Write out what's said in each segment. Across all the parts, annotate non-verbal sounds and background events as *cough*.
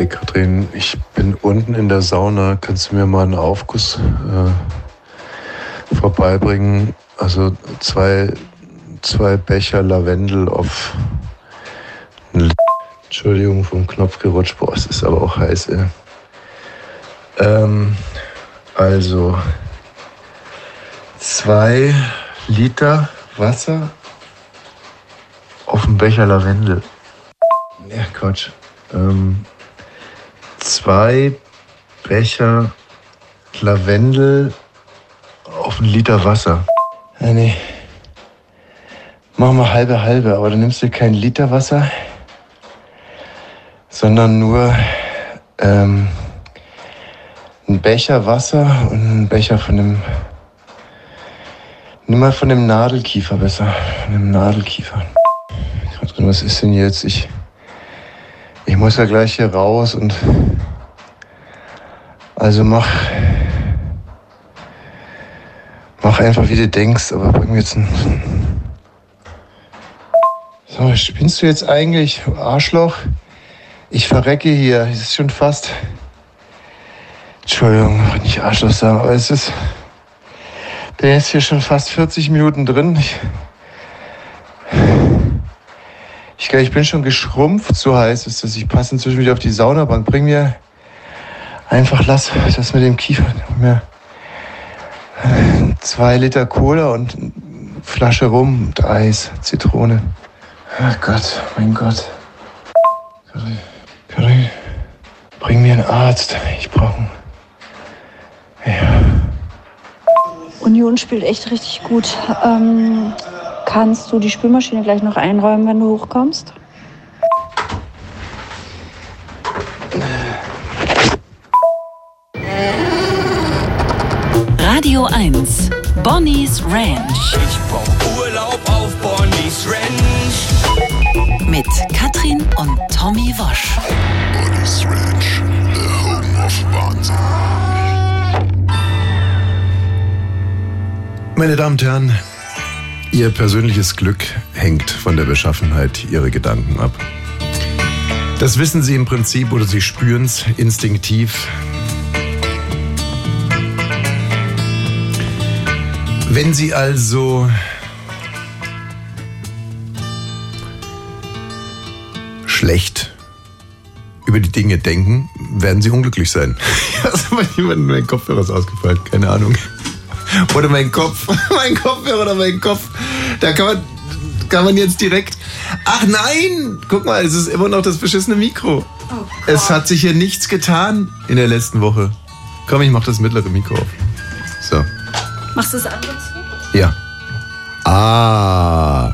Hey Katrin, ich bin unten in der Sauna. Kannst du mir mal einen Aufguss äh, vorbeibringen? Also zwei, zwei Becher Lavendel auf. Entschuldigung, vom Knopf gerutscht. Boah, es ist aber auch heiß, ey. Ähm, also zwei Liter Wasser auf einen Becher Lavendel. Ja, Quatsch. Ähm, zwei Becher Lavendel auf einen Liter Wasser. Ja, nee. Machen wir halbe halbe, aber dann nimmst du kein Liter Wasser, sondern nur ähm, einen Becher Wasser und einen Becher von dem. Nimm mal von dem Nadelkiefer besser. Von dem Nadelkiefer. Was ist denn jetzt? Ich. Ich muss ja gleich hier raus und. Also mach. Mach einfach, wie du denkst, aber bring mir jetzt ein. So, spinnst du jetzt eigentlich, Arschloch? Ich verrecke hier. Es ist schon fast. Entschuldigung, nicht Arschloch sagen, aber es ist. Der ist hier schon fast 40 Minuten drin. Ich, ich, ich bin schon geschrumpft, so heißt es, dass ich passe inzwischen wieder auf die Saunabank. Bring mir einfach, lass das mit dem Kiefer. Mir zwei Liter Cola und Flasche Rum und Eis, Zitrone. Ach Gott, mein Gott. Karin, bring mir einen Arzt. Ich brauche einen. Ja. Union spielt echt richtig gut. Ähm, kannst du die Spülmaschine gleich noch einräumen, wenn du hochkommst? Radio 1, Bonnie's Ranch Ich brauch Urlaub auf Bonnie's Ranch. mit Katrin und Tommy Wosch. Bonnie's Ranch, the home of Wahnsinn. Meine Damen und Herren, Ihr persönliches Glück hängt von der Beschaffenheit Ihrer Gedanken ab. Das wissen Sie im Prinzip oder Sie spüren es instinktiv. Wenn Sie also schlecht über die Dinge denken, werden Sie unglücklich sein. *laughs* Ja, ist aber jemand mein Kopfhörer ausgefallen, keine Ahnung. Oder mein Kopf, *laughs* mein Kopfhörer oder mein Kopf. Da kann man, kann man jetzt direkt. Ach nein! Guck mal, es ist immer noch das beschissene Mikro. es hat sich hier nichts getan in der letzten Woche. Komm, ich mach das mittlere Mikro auf. So. Machst du das andere zu? Ja. Ah.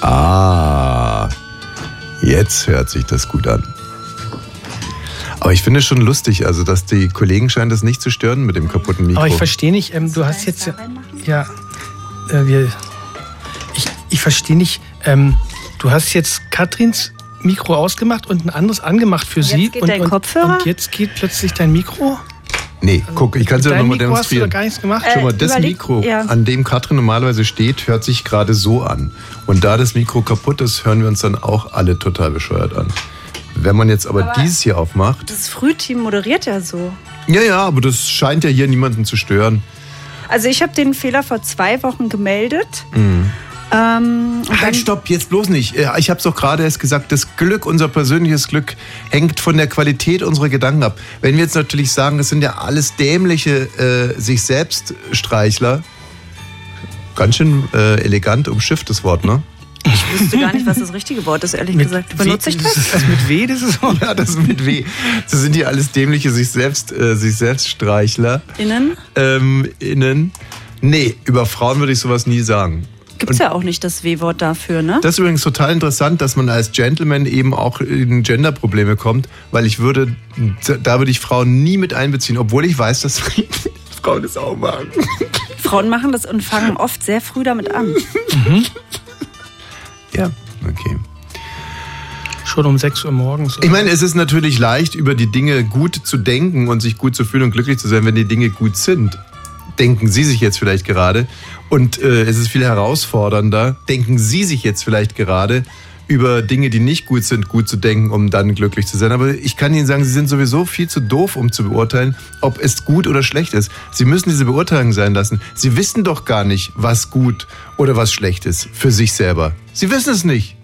Ah. Jetzt hört sich das gut an. Aber ich finde es schon lustig, also dass die Kollegen scheinen das nicht zu stören mit dem kaputten Mikro. Aber ich verstehe nicht, ähm, du hast jetzt ja, ja äh, wir, ich, ich verstehe nicht, ähm, du hast jetzt Katrins Mikro ausgemacht und ein anderes angemacht für sie. geht und, dein und, Kopfhörer? Und jetzt geht plötzlich dein Mikro. Nee, guck, ich kann es dir Dein nochmal Mikro hast du demonstrieren. gar nichts gemacht. Schau mal, das überleg- Mikro, ja. an dem Katrin normalerweise steht, hört sich gerade so an. Und da das Mikro kaputt ist, hören wir uns dann auch alle total bescheuert an. Wenn man jetzt aber, dieses hier aufmacht, Das Frühteam moderiert ja so. ja, ja, aber das scheint ja hier niemanden zu stören. Also ich habe den Fehler vor zwei Wochen gemeldet. Mhm. Ähm, Halt, stopp, jetzt bloß nicht. Ja, Ich habe es doch gerade erst gesagt, das Glück, unser persönliches Glück, hängt von der Qualität unserer Gedanken ab. Wenn wir jetzt natürlich sagen, es sind ja alles dämliche äh, sich selbst Streichler, ganz schön äh, elegant umschifftes Wort, ne? Ich wüsste gar nicht, was das richtige Wort ist, ehrlich gesagt. Benutze ich das? Ist das mit W, das ist *laughs* Ja, das ist mit W. Das sind die alles dämliche sich selbst, äh, sich selbst Streichler. Innen? Ähm, innen. Nee, über Frauen würde ich sowas nie sagen. Gibt es ja auch nicht das W-Wort dafür, ne? Das ist übrigens total interessant, dass man als Gentleman eben auch in Genderprobleme kommt, weil ich würde, da würde ich Frauen nie mit einbeziehen, obwohl ich weiß, dass *laughs* Frauen das auch machen. Frauen machen das und fangen oft sehr früh damit an. *laughs* Ja, okay. schon um 6 Uhr morgens. Ich meine, es ist natürlich leicht, über die Dinge gut zu denken und sich gut zu fühlen und glücklich zu sein, wenn die Dinge gut sind. Denken Sie sich jetzt vielleicht gerade. Und äh, es ist viel herausfordernder, denken Sie sich jetzt vielleicht gerade, über Dinge, die nicht gut sind, gut zu denken, um dann glücklich zu sein. Aber ich kann Ihnen sagen, Sie sind sowieso viel zu doof, um zu beurteilen, ob es gut oder schlecht ist. Sie müssen diese Beurteilung sein lassen. Sie wissen doch gar nicht, was gut oder was schlecht ist für sich selber. Sie wissen es nicht.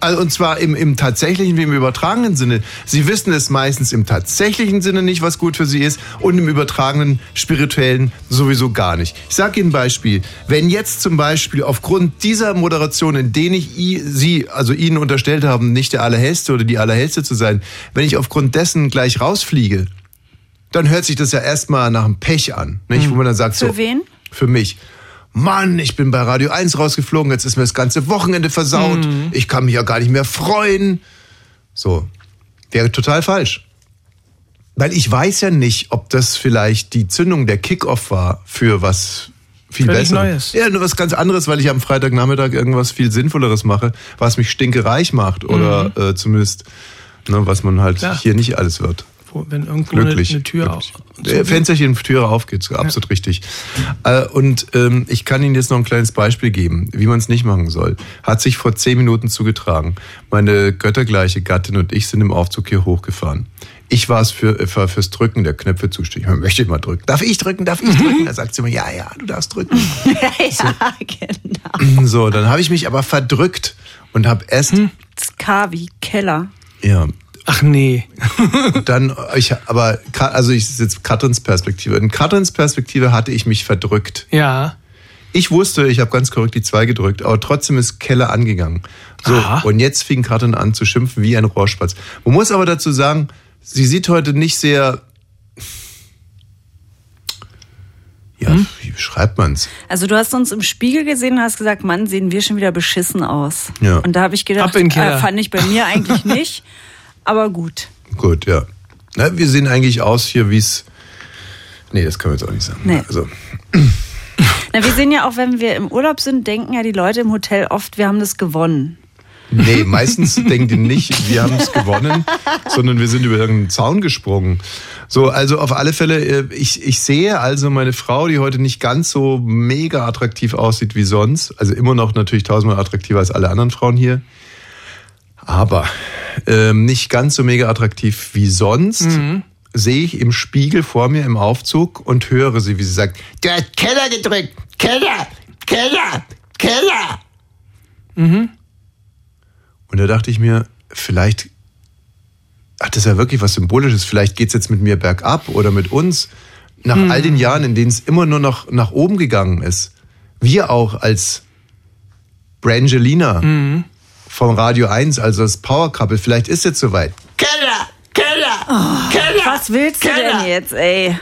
Also, und zwar im, im tatsächlichen wie im übertragenen Sinne. Sie wissen es meistens im tatsächlichen Sinne nicht, was gut für Sie ist und im übertragenen spirituellen sowieso gar nicht. Ich sage Ihnen ein Beispiel. Wenn jetzt zum Beispiel aufgrund dieser Moderation, in denen ich I, Sie, also Ihnen unterstellt haben, nicht der Allerhellste oder die Allerhellste zu sein, wenn ich aufgrund dessen gleich rausfliege, dann hört sich das ja erstmal nach einem Pech an. Nicht? Wo man dann sagt, Für so, wen? für mich. Mann, ich bin bei Radio 1 rausgeflogen, jetzt ist mir das ganze Wochenende versaut. Ich kann mich ja gar nicht mehr freuen. So, wäre total falsch. Weil ich weiß ja nicht, ob das vielleicht die Zündung der Kickoff war für was viel Völlig besser. Neues. Ja, nur was ganz anderes, weil ich am Freitagnachmittag irgendwas viel Sinnvolleres mache, was mich stinkereich macht oder äh, zumindest, ne, was man halt Ja. hier nicht alles wird wenn irgendwo eine, glücklich. eine Tür glücklich. auf. Fensterchen, Türe aufgeht, ist absolut richtig. Äh, und ähm, ich kann Ihnen jetzt noch ein kleines Beispiel geben, wie man es nicht machen soll. Hat sich vor zehn Minuten zugetragen. Meine göttergleiche Gattin und ich sind im Aufzug hier hochgefahren. Ich war es für, äh, für, fürs Drücken der Knöpfe zuständig. Ich möchte ich mal drücken. Darf ich drücken? Darf ich drücken? Da sagt sie immer, ja, ja, du darfst drücken. *laughs* ja, genau. So, dann habe ich mich aber verdrückt und habe erst, Das K wie Keller. ja, Ach nee. *laughs* dann, ich, aber, also ich sitze Katrins Perspektive. In Katrins Perspektive hatte ich mich verdrückt. Ja. Ich wusste, ich habe ganz korrekt die 2 gedrückt, aber trotzdem ist Keller angegangen. So, Aha. und jetzt fing Katrin an zu schimpfen wie ein Rohrspatz. Man muss aber dazu sagen, sie sieht heute nicht sehr. Ja, Hm? wie beschreibt man's? Also du hast uns im Spiegel gesehen und hast gesagt, Mann, sehen wir schon wieder beschissen aus. Ja. Und da habe ich gedacht, äh, fand ich bei mir eigentlich *laughs* nicht. Aber gut. Gut, ja. Na, wir sehen eigentlich aus hier, wie's. Nee, das können wir jetzt auch nicht sagen. Nee. Also, Na, wir sehen ja auch, wenn wir im Urlaub sind, denken ja die Leute im Hotel oft, wir haben das gewonnen. nee, meistens denken die nicht, wir haben es gewonnen, sondern wir sind über irgendeinen Zaun gesprungen. So, also auf alle Fälle, äh, ich, ich sehe also meine Frau, die heute nicht ganz so mega attraktiv aussieht wie sonst, also immer noch natürlich tausendmal attraktiver als alle anderen Frauen hier, aber ähm, nicht ganz so mega attraktiv wie sonst, sehe ich im Spiegel vor mir im Aufzug und höre sie, wie sie sagt, der hat Keller gedrückt, Keller, Keller, Keller. Und da dachte ich mir, vielleicht hat das ja wirklich was Symbolisches. Vielleicht geht's jetzt mit mir bergab oder mit uns. Nach all den Jahren, in denen es immer nur noch nach oben gegangen ist. Wir auch als Brangelina vom Radio 1, also das Power Couple, vielleicht ist jetzt soweit. Keller! Keller! Keller! Was willst du denn jetzt, ey?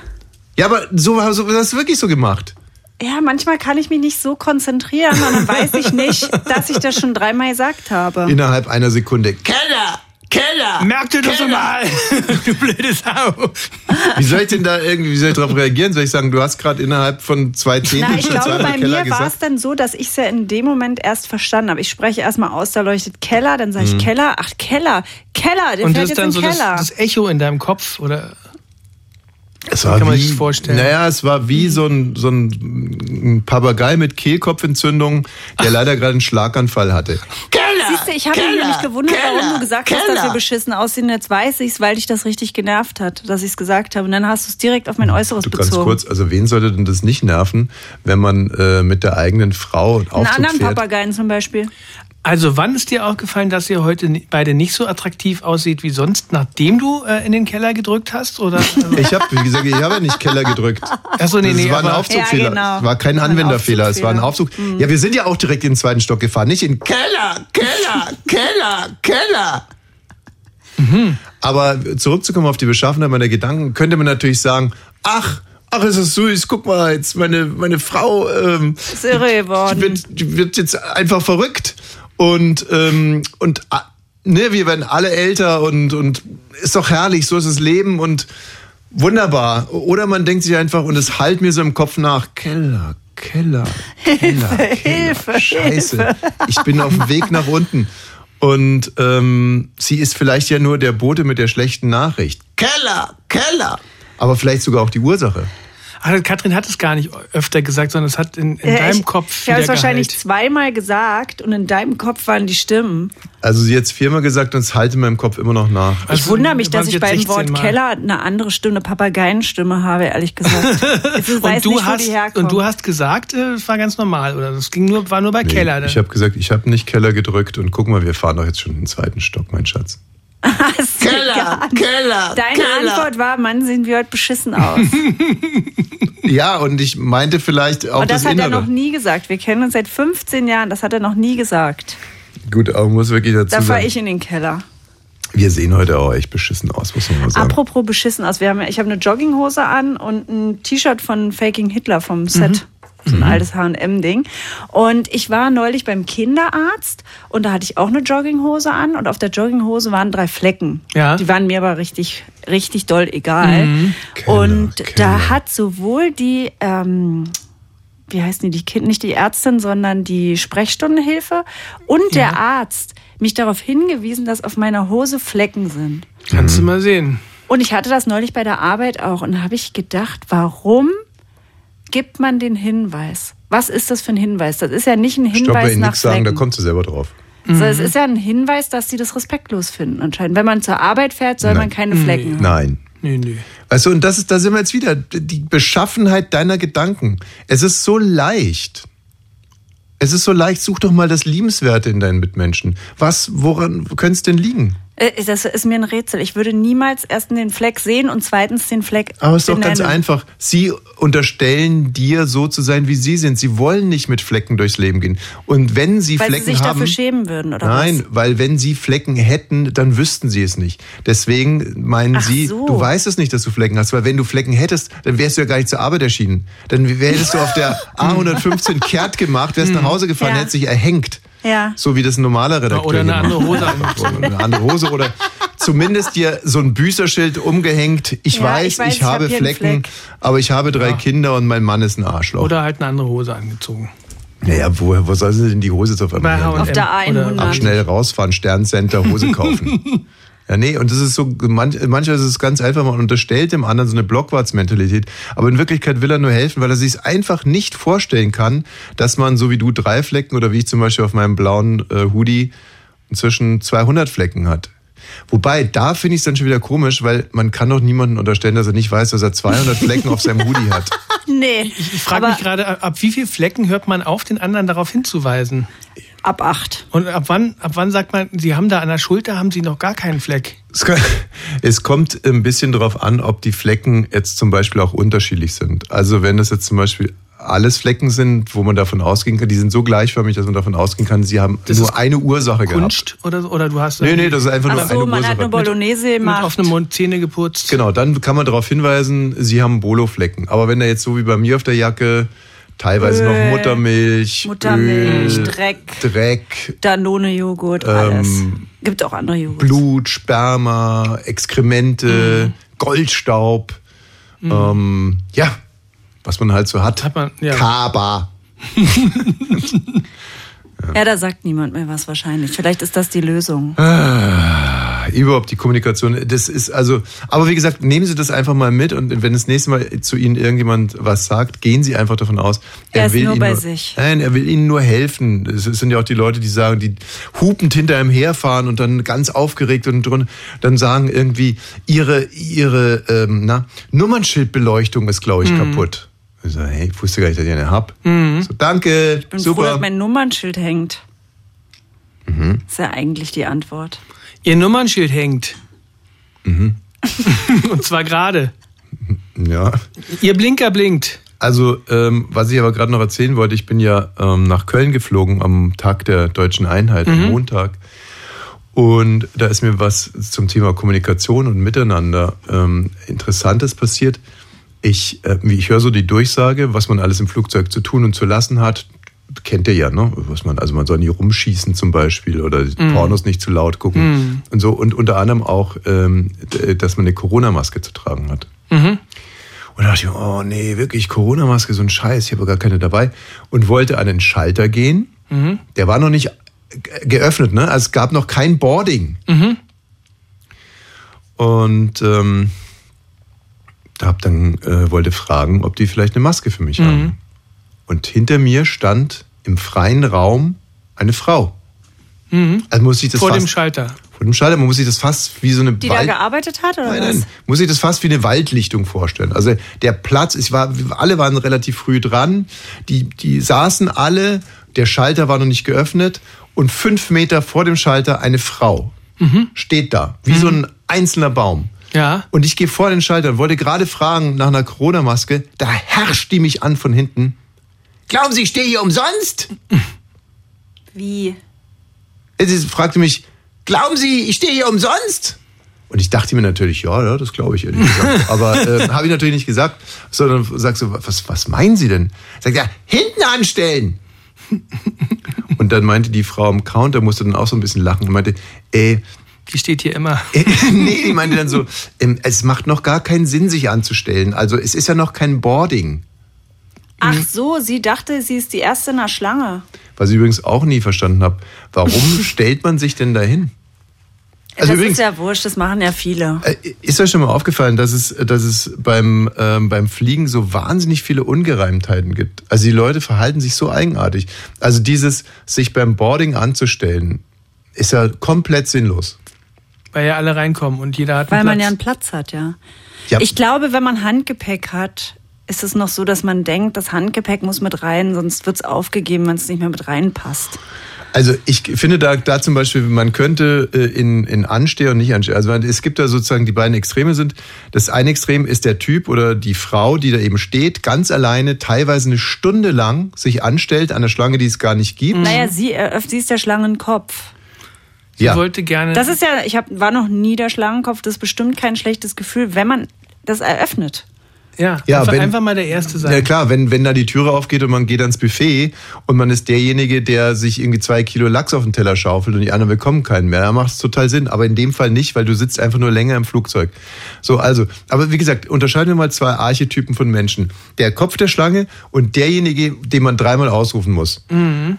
Ja, aber so, so das ist wirklich so gemacht. Ja, manchmal kann ich mich nicht so konzentrieren und dann weiß ich nicht, *laughs* dass ich das schon dreimal gesagt habe. Innerhalb einer Sekunde. Keller! Keller! Merk dir das mal, *laughs* du blöde Sau. Wie soll ich denn da irgendwie, wie soll ich darauf reagieren? Soll ich sagen, du hast gerade innerhalb von zwei Zehntel Na, ich glaube, bei Keller mir war es dann so, dass ich es ja in dem Moment erst verstanden habe. Ich spreche erstmal aus, da leuchtet Keller, dann sage ich Mhm. Keller, ach Keller, Keller, der Und fährt das ist jetzt dann so das, Keller. das Echo in deinem Kopf, oder? Es war kann man wie, sich vorstellen. Naja, es war wie so ein, so ein Papagei mit Kehlkopfentzündung, der *laughs* leider gerade einen Schlaganfall hatte. Siehst du, ich habe mich nämlich gewundert, warum du gesagt hast, dass wir beschissen aussehen. Jetzt weiß ich's, weil dich das richtig genervt hat, dass ich es gesagt habe. Und dann hast du es direkt auf mein Äußeres Du ganz bezogen. kurz, also wen sollte denn das nicht nerven, wenn man äh, mit der eigenen Frau einen Einen anderen fährt? Papageien zum Beispiel. Also wann ist dir aufgefallen, dass ihr heute beide nicht so attraktiv aussieht wie sonst, nachdem du äh, in den Keller gedrückt hast? Oder? *laughs* Ich habe, wie gesagt, ich habe ja nicht Keller gedrückt. Achso, nee, Das nee, war ein Aufzugfehler. Ja, genau. Es war kein Anwenderfehler, es war ein Aufzug. Mhm. Ja, wir sind ja auch direkt in den zweiten Stock gefahren, nicht in Keller, Keller, Keller, Keller. Aber zurückzukommen auf die Beschaffenheit meiner Gedanken, könnte man natürlich sagen, ach, ach, ist das süß, guck mal, jetzt meine, meine Frau, ähm, Ist irre die geworden. wird, die wird jetzt einfach verrückt. Und, ähm, und ah, ne, wir werden alle älter und, und ist doch herrlich, so ist das Leben und wunderbar. Oder man denkt sich einfach, und es halt mir so im Kopf nach, Keller, Keller, Keller, Keller, Hilfe, Scheiße. Ich bin auf dem Weg nach unten. Und ähm, sie ist vielleicht ja nur der Bote mit der schlechten Nachricht. Keller, Keller. Aber vielleicht sogar auch die Ursache. Ach, Katrin hat es gar nicht öfter gesagt, sondern es hat in, in Äh, deinem ich, Kopf Ich habe es wahrscheinlich zweimal gesagt und in deinem Kopf waren die Stimmen. Also sie jetzt viermal gesagt und es halte in meinem Kopf immer noch nach. Ich Also, wundere mich, dass ich beim 16 Wort Mal. Keller eine andere Stimme, eine Papageienstimme habe, ehrlich gesagt. *laughs* Ich weiß Und du, nicht, wo hast, die herkommt. und du hast gesagt, äh, es war ganz normal, oder? Das ging nur, war nur bei Nee, Keller. ne? Ich habe gesagt, ich habe nicht Keller gedrückt und guck mal, wir fahren doch jetzt schon in den zweiten Stock, mein Schatz. *laughs* Keller, Keller, Deine Antwort war, Mann, sehen wir heute beschissen aus. *laughs* Ja, und ich meinte vielleicht auch Und das, das, hat er Innere. noch nie gesagt. Wir kennen uns seit 15 Jahren, das hat er noch nie gesagt. Gut, aber muss wirklich dazu Da fahre ich in den Keller. wir sehen heute auch echt beschissen aus, muss man mal sagen. Apropos beschissen aus. Wir haben, ich habe eine Jogginghose an und ein T-Shirt von Faking Hitler vom Set. So ein altes H&M-Ding. Und ich war neulich beim Kinderarzt und da hatte ich auch eine Jogginghose an und auf der Jogginghose waren drei Flecken. Ja. Die waren mir aber richtig, richtig doll egal. Keller, und Keller. da hat sowohl die, ähm, wie heißen die, die Kind, nicht die Ärztin, sondern die Sprechstundenhilfe und der Arzt mich darauf hingewiesen, dass auf meiner Hose Flecken sind. Kannst du mal sehen. Und ich hatte das neulich bei der Arbeit auch und da habe ich gedacht, warum gibt man den Hinweis? Was ist das für ein Hinweis? Das ist ja nicht ein Stopp, Hinweis Ihnen nach nichts sagen, da kommt sie selber drauf. So, es ist ja ein Hinweis, dass sie das respektlos finden anscheinend. Wenn man zur Arbeit fährt, soll man Nein. keine Flecken haben. Nein. Nö, nö. Weißt du, und das ist, da sind wir jetzt wieder, die Beschaffenheit deiner Gedanken. Es ist so leicht. Es ist so leicht, such doch mal das Liebenswerte in deinen Mitmenschen. Was, woran könnte es denn liegen? Äh, Das ist mir ein Rätsel. Ich würde niemals erst den Fleck sehen und zweitens den Fleck Aber es ist doch ganz einfach. Sie unterstellen dir so zu sein, wie sie sind. Sie wollen nicht mit Flecken durchs Leben gehen. Und wenn sie Weil Flecken sie sich haben, dafür schämen würden, oder Nein, was? weil wenn sie Flecken hätten, dann wüssten sie es nicht. Deswegen meinen Ach sie, so. du weißt es nicht, dass du Flecken hast, weil wenn du Flecken hättest, dann wärst du ja gar nicht zur Arbeit erschienen. Dann hättest du auf der *laughs* A115 kehrt gemacht, wärst nach Hause gefahren, Ja. hättest dich erhängt. Ja. So wie das ein normaler Redakteur Oder eine andere. Hose angezogen. Oder eine andere Hose oder zumindest dir so ein Büßerschild umgehängt. Ich Ja, weiß, ich weiß, ich habe hab Flecken, Fleck. aber ich habe drei Ja. Kinder und mein Mann ist ein Arschloch. Oder halt eine andere Hose angezogen. naja, wo, wo soll sie denn die Hose Familie H&M. Auf der Oder- 100. Ach, schnell rausfahren, Sterncenter, Hose kaufen. *laughs* ja, nee, und das ist so, manch, manchmal ist es ganz einfach, man unterstellt dem anderen so eine Blockwarts-Mentalität. Aber in Wirklichkeit will er nur helfen, weil er sich es einfach nicht vorstellen kann, dass man, so wie du, drei Flecken oder wie ich zum Beispiel auf meinem blauen äh, Hoodie inzwischen 200 Flecken hat. Wobei, da finde ich es dann schon wieder komisch, weil man kann doch niemanden unterstellen, dass er nicht weiß, dass er 200 Flecken auf seinem Hoodie hat. *laughs* Nee. Ich frage aber mich gerade, ab ab wie viel Flecken hört man auf, den anderen darauf hinzuweisen? Ab acht. Und ab wann, ab wann sagt man, Sie haben da an der Schulter, haben Sie noch gar keinen Fleck? Es *laughs* Es kommt ein bisschen darauf an, ob die Flecken jetzt zum Beispiel auch unterschiedlich sind. Also wenn das jetzt zum Beispiel alles Flecken sind, wo man davon ausgehen kann, die sind so gleichförmig, dass man davon ausgehen kann, sie haben Das nur eine Ursache gehabt. Kunst oder, so? oder du hast Nee, nee, das ist einfach nur Ach eine so, man hat Ursache. eine Bolognese mit gemacht. offenem Mund Zähne geputzt. Genau, dann kann man darauf hinweisen, sie haben Boloflecken. Aber wenn da jetzt so wie bei mir auf der Jacke teilweise Öl, noch Muttermilch, Muttermilch, Öl, Dreck. Dreck, Danone-Joghurt, Ähm, alles. Gibt auch andere Joghurt. Blut, Sperma, Exkremente, Goldstaub, ähm, ja, was man halt so hat. Hat man, ja. Kaba. *laughs* Ja, da sagt niemand mehr was wahrscheinlich. Vielleicht ist das die Lösung. Überhaupt die Kommunikation, das ist also, aber wie gesagt, nehmen Sie das einfach mal mit und wenn das nächste Mal zu Ihnen irgendjemand was sagt, gehen Sie einfach davon aus, Er ist nur Ihnen bei sich. Nein, er will Ihnen nur helfen. Es sind ja auch die Leute, die sagen, die hupend hinter ihm herfahren und dann ganz aufgeregt und drun- dann sagen irgendwie, Ihre, Ihre ähm, na, Nummernschildbeleuchtung ist, glaube ich, Mhm. kaputt. Ich so, hey, ich wusste gar nicht, dass ihr eine habt. So, danke, Ich bin froh, super. dass mein Nummernschild hängt. Mhm. Ist ja eigentlich die Antwort. Ihr Nummernschild hängt. Mhm. *laughs* Und zwar gerade. ja. Ihr Blinker blinkt. Also, ähm, was ich aber gerade noch erzählen wollte, ich bin ja ähm, nach Köln geflogen am Tag der deutschen Einheit, am Montag. Und da ist mir was zum Thema Kommunikation und Miteinander ähm, Interessantes passiert. Ich, äh, wie ich höre so die Durchsage, was man alles im Flugzeug zu tun und zu lassen hat, kennt ihr ja, ne? Was man, also man soll nie rumschießen zum Beispiel oder Pornos nicht zu laut gucken und so. Und unter anderem auch, ähm, dass man eine Corona-Maske zu tragen hat. Und da dachte ich, oh nee, wirklich, Corona-Maske, so ein Scheiß, ich habe gar keine dabei. Und wollte an den Schalter gehen. Der war noch nicht ge- geöffnet, ne? Also es gab noch kein Boarding. Und ähm, da hab dann äh, wollte fragen, ob die vielleicht eine Maske für mich haben. Und hinter mir stand im freien Raum eine Frau. Also muss ich das Vor fast, dem Schalter. vor dem Schalter, man muss sich das fast wie so eine Die da Wald, gearbeitet hat oder Nein, was? nein. Muss ich das fast wie eine Waldlichtung vorstellen. Also der Platz, ich war, alle waren relativ früh dran. Die, die saßen alle, der Schalter war noch nicht geöffnet und fünf Meter vor dem Schalter eine Frau steht da, wie so ein einzelner Baum. Ja. Und ich gehe vor den Schalter und wollte gerade fragen nach einer Corona-Maske. Da herrscht die mich an von hinten. Glauben Sie, ich stehe hier umsonst? Wie? Sie fragte mich, glauben Sie, ich stehe hier umsonst? Und ich dachte mir natürlich, ja, ja das glaube ich ehrlich gesagt. *laughs* Aber äh, habe ich natürlich nicht gesagt, sondern sagst so, was, was meinen Sie denn? Sagt ja, hinten anstellen. *laughs* Und dann meinte die Frau am Counter, musste dann auch so ein bisschen lachen und meinte, äh, Die steht hier immer. *laughs* nee, die meinte dann so, ähm, es macht noch gar keinen Sinn, sich anzustellen. Also es ist ja noch kein Boarding. Ach so, sie dachte, sie ist die erste in der Schlange. Was ich übrigens auch nie verstanden habe. Warum *laughs* stellt man sich denn dahin? Also das übrigens- ist ja wurscht, das machen ja viele. Äh, Ist euch schon mal aufgefallen, dass es, dass es beim, ähm, beim Fliegen so wahnsinnig viele Ungereimtheiten gibt? Also die Leute verhalten sich so eigenartig. Also dieses, sich beim Boarding anzustellen, ist ja komplett sinnlos. Weil ja alle reinkommen und jeder hat Weil einen man Platz. ja einen Platz hat, ja. Ja. Ich glaube, wenn man Handgepäck hat, ist es noch so, dass man denkt, das Handgepäck muss mit rein, sonst wird es aufgegeben, wenn es nicht mehr mit reinpasst. Also ich finde da, da zum Beispiel, man könnte äh, in, in Ansteher und nicht Ansteher, also es gibt da sozusagen die beiden Extreme sind. Das eine Extrem ist der Typ oder die Frau, die da eben steht, ganz alleine, teilweise eine Stunde lang sich anstellt an der Schlange, die es gar nicht gibt. Naja, sie, eröffnet, sie ist der Schlangenkopf. Sie Ja. Wollte gerne. Das ist ja, ich hab, war noch nie der Schlangenkopf, das ist bestimmt kein schlechtes Gefühl, wenn man das eröffnet. Ja, Ja, einfach, wenn- einfach mal der Erste sein. Ja klar, wenn, wenn da die Türe aufgeht und man geht ans Buffet und man ist derjenige, der sich irgendwie zwei Kilo Lachs auf den Teller schaufelt und die anderen bekommen keinen mehr, dann macht es total Sinn. Aber in dem Fall nicht, weil du sitzt einfach nur länger im Flugzeug. So, also, aber wie gesagt, unterscheiden wir mal zwei Archetypen von Menschen. Der Kopf der Schlange und derjenige, den man dreimal ausrufen muss.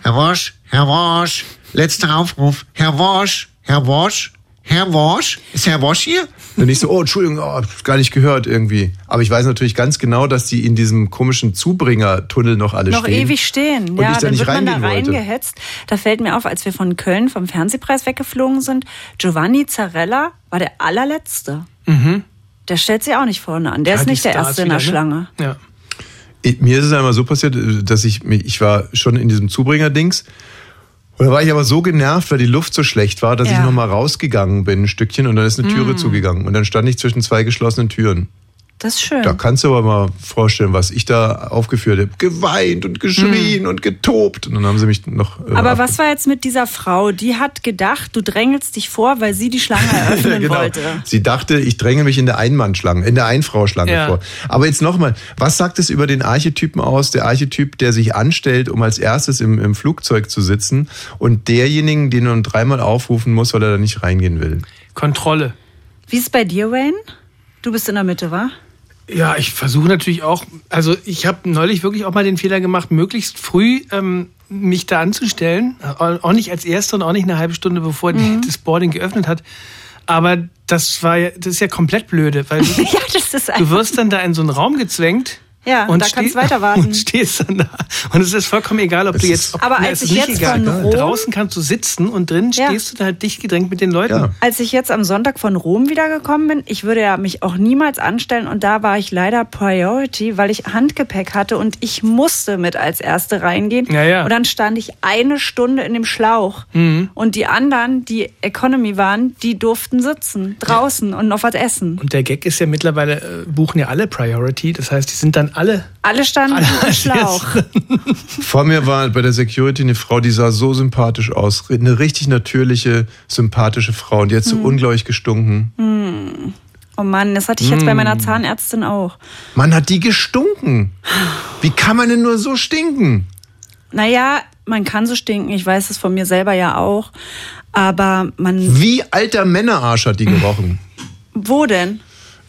Herr Wosch, Herr Wosch, letzter Aufruf. Herr Wosch, Herr Wosch, Herr Wosch. Ist Herr Wosch hier? Und nicht so, oh, Entschuldigung, oh, hab gar nicht gehört irgendwie. Aber ich weiß natürlich ganz genau, dass die in diesem komischen Zubringertunnel noch alle noch stehen. ewig stehen. Und ja, ich da dann nicht wird man da reingehetzt. Da fällt mir auf, als wir von Köln vom Fernsehpreis weggeflogen sind, Giovanni Zarella war der allerletzte. Der stellt sich auch nicht vorne an. Der Ja, ist nicht der Stars Erste in der ne? Schlange. Ja. Ich- Mir ist es einmal so passiert, dass ich, mich- ich war schon in diesem Zubringer-Dings. Und da war ich aber so genervt, weil die Luft so schlecht war, dass Ja. ich nochmal rausgegangen bin, ein Stückchen, und dann ist eine Türe zugegangen. Und dann stand ich zwischen zwei geschlossenen Türen. Das ist schön. Da kannst du aber mal vorstellen, was ich da aufgeführt habe. Geweint und geschrien und getobt. Und dann haben sie mich noch. äh, Aber ab- was war jetzt mit dieser Frau? Die hat gedacht, du drängelst dich vor, weil sie die Schlange *laughs* eröffnen Genau. wollte. Sie dachte, ich dränge mich in der Einmannschlange, in der Einfrau-Schlange Ja. vor. Aber jetzt nochmal, was sagt es über den Archetypen aus? Der Archetyp, der sich anstellt, um als erstes im, im Flugzeug zu sitzen und derjenigen, den man dreimal aufrufen muss, weil er da nicht reingehen will. Kontrolle. Wie ist es bei dir, Wayne? Du bist in der Mitte, wa? Ja, ich versuche natürlich auch, also ich habe neulich wirklich auch mal den Fehler gemacht, möglichst früh ähm, mich da anzustellen. Auch nicht als Erster und auch nicht eine halbe Stunde, bevor die, das Boarding geöffnet hat. Aber das war ja, das ist ja komplett blöde, weil *laughs* du, Ja, du wirst dann da in so einen Raum gezwängt. Ja, und da kannst du weiter warten. *laughs* Und stehst dann da. Und es ist vollkommen egal, ob Das du ist- jetzt. Ob, Aber na, als es ich jetzt egal. von Rom- Draußen kannst du sitzen und drin Ja. stehst du da halt dicht gedrängt mit den Leuten. Ja. Als ich jetzt am Sonntag von Rom wiedergekommen bin, ich würde ja mich auch niemals anstellen und da war ich leider Priority, weil ich Handgepäck hatte und ich musste mit als Erste reingehen. Ja, ja. Und dann stand ich eine Stunde in dem Schlauch und die anderen, die Economy waren, die durften sitzen draußen und noch was essen. Und der Gag ist ja mittlerweile, äh, buchen ja alle Priority. Das heißt, die sind dann alle. Alle standen Alle im *laughs* Schlauch. *laughs* Vor mir war bei der Security eine Frau, die sah so sympathisch aus. Eine richtig natürliche, sympathische Frau. Und die hat so unglaublich gestunken. Oh Mann, das hatte ich jetzt bei meiner Zahnärztin auch. Mann, hat die gestunken. Wie kann man denn nur so stinken? Naja, man kann so stinken, ich weiß es von mir selber ja auch. Aber man. Wie alter Männerarsch hat die gerochen. Wo denn?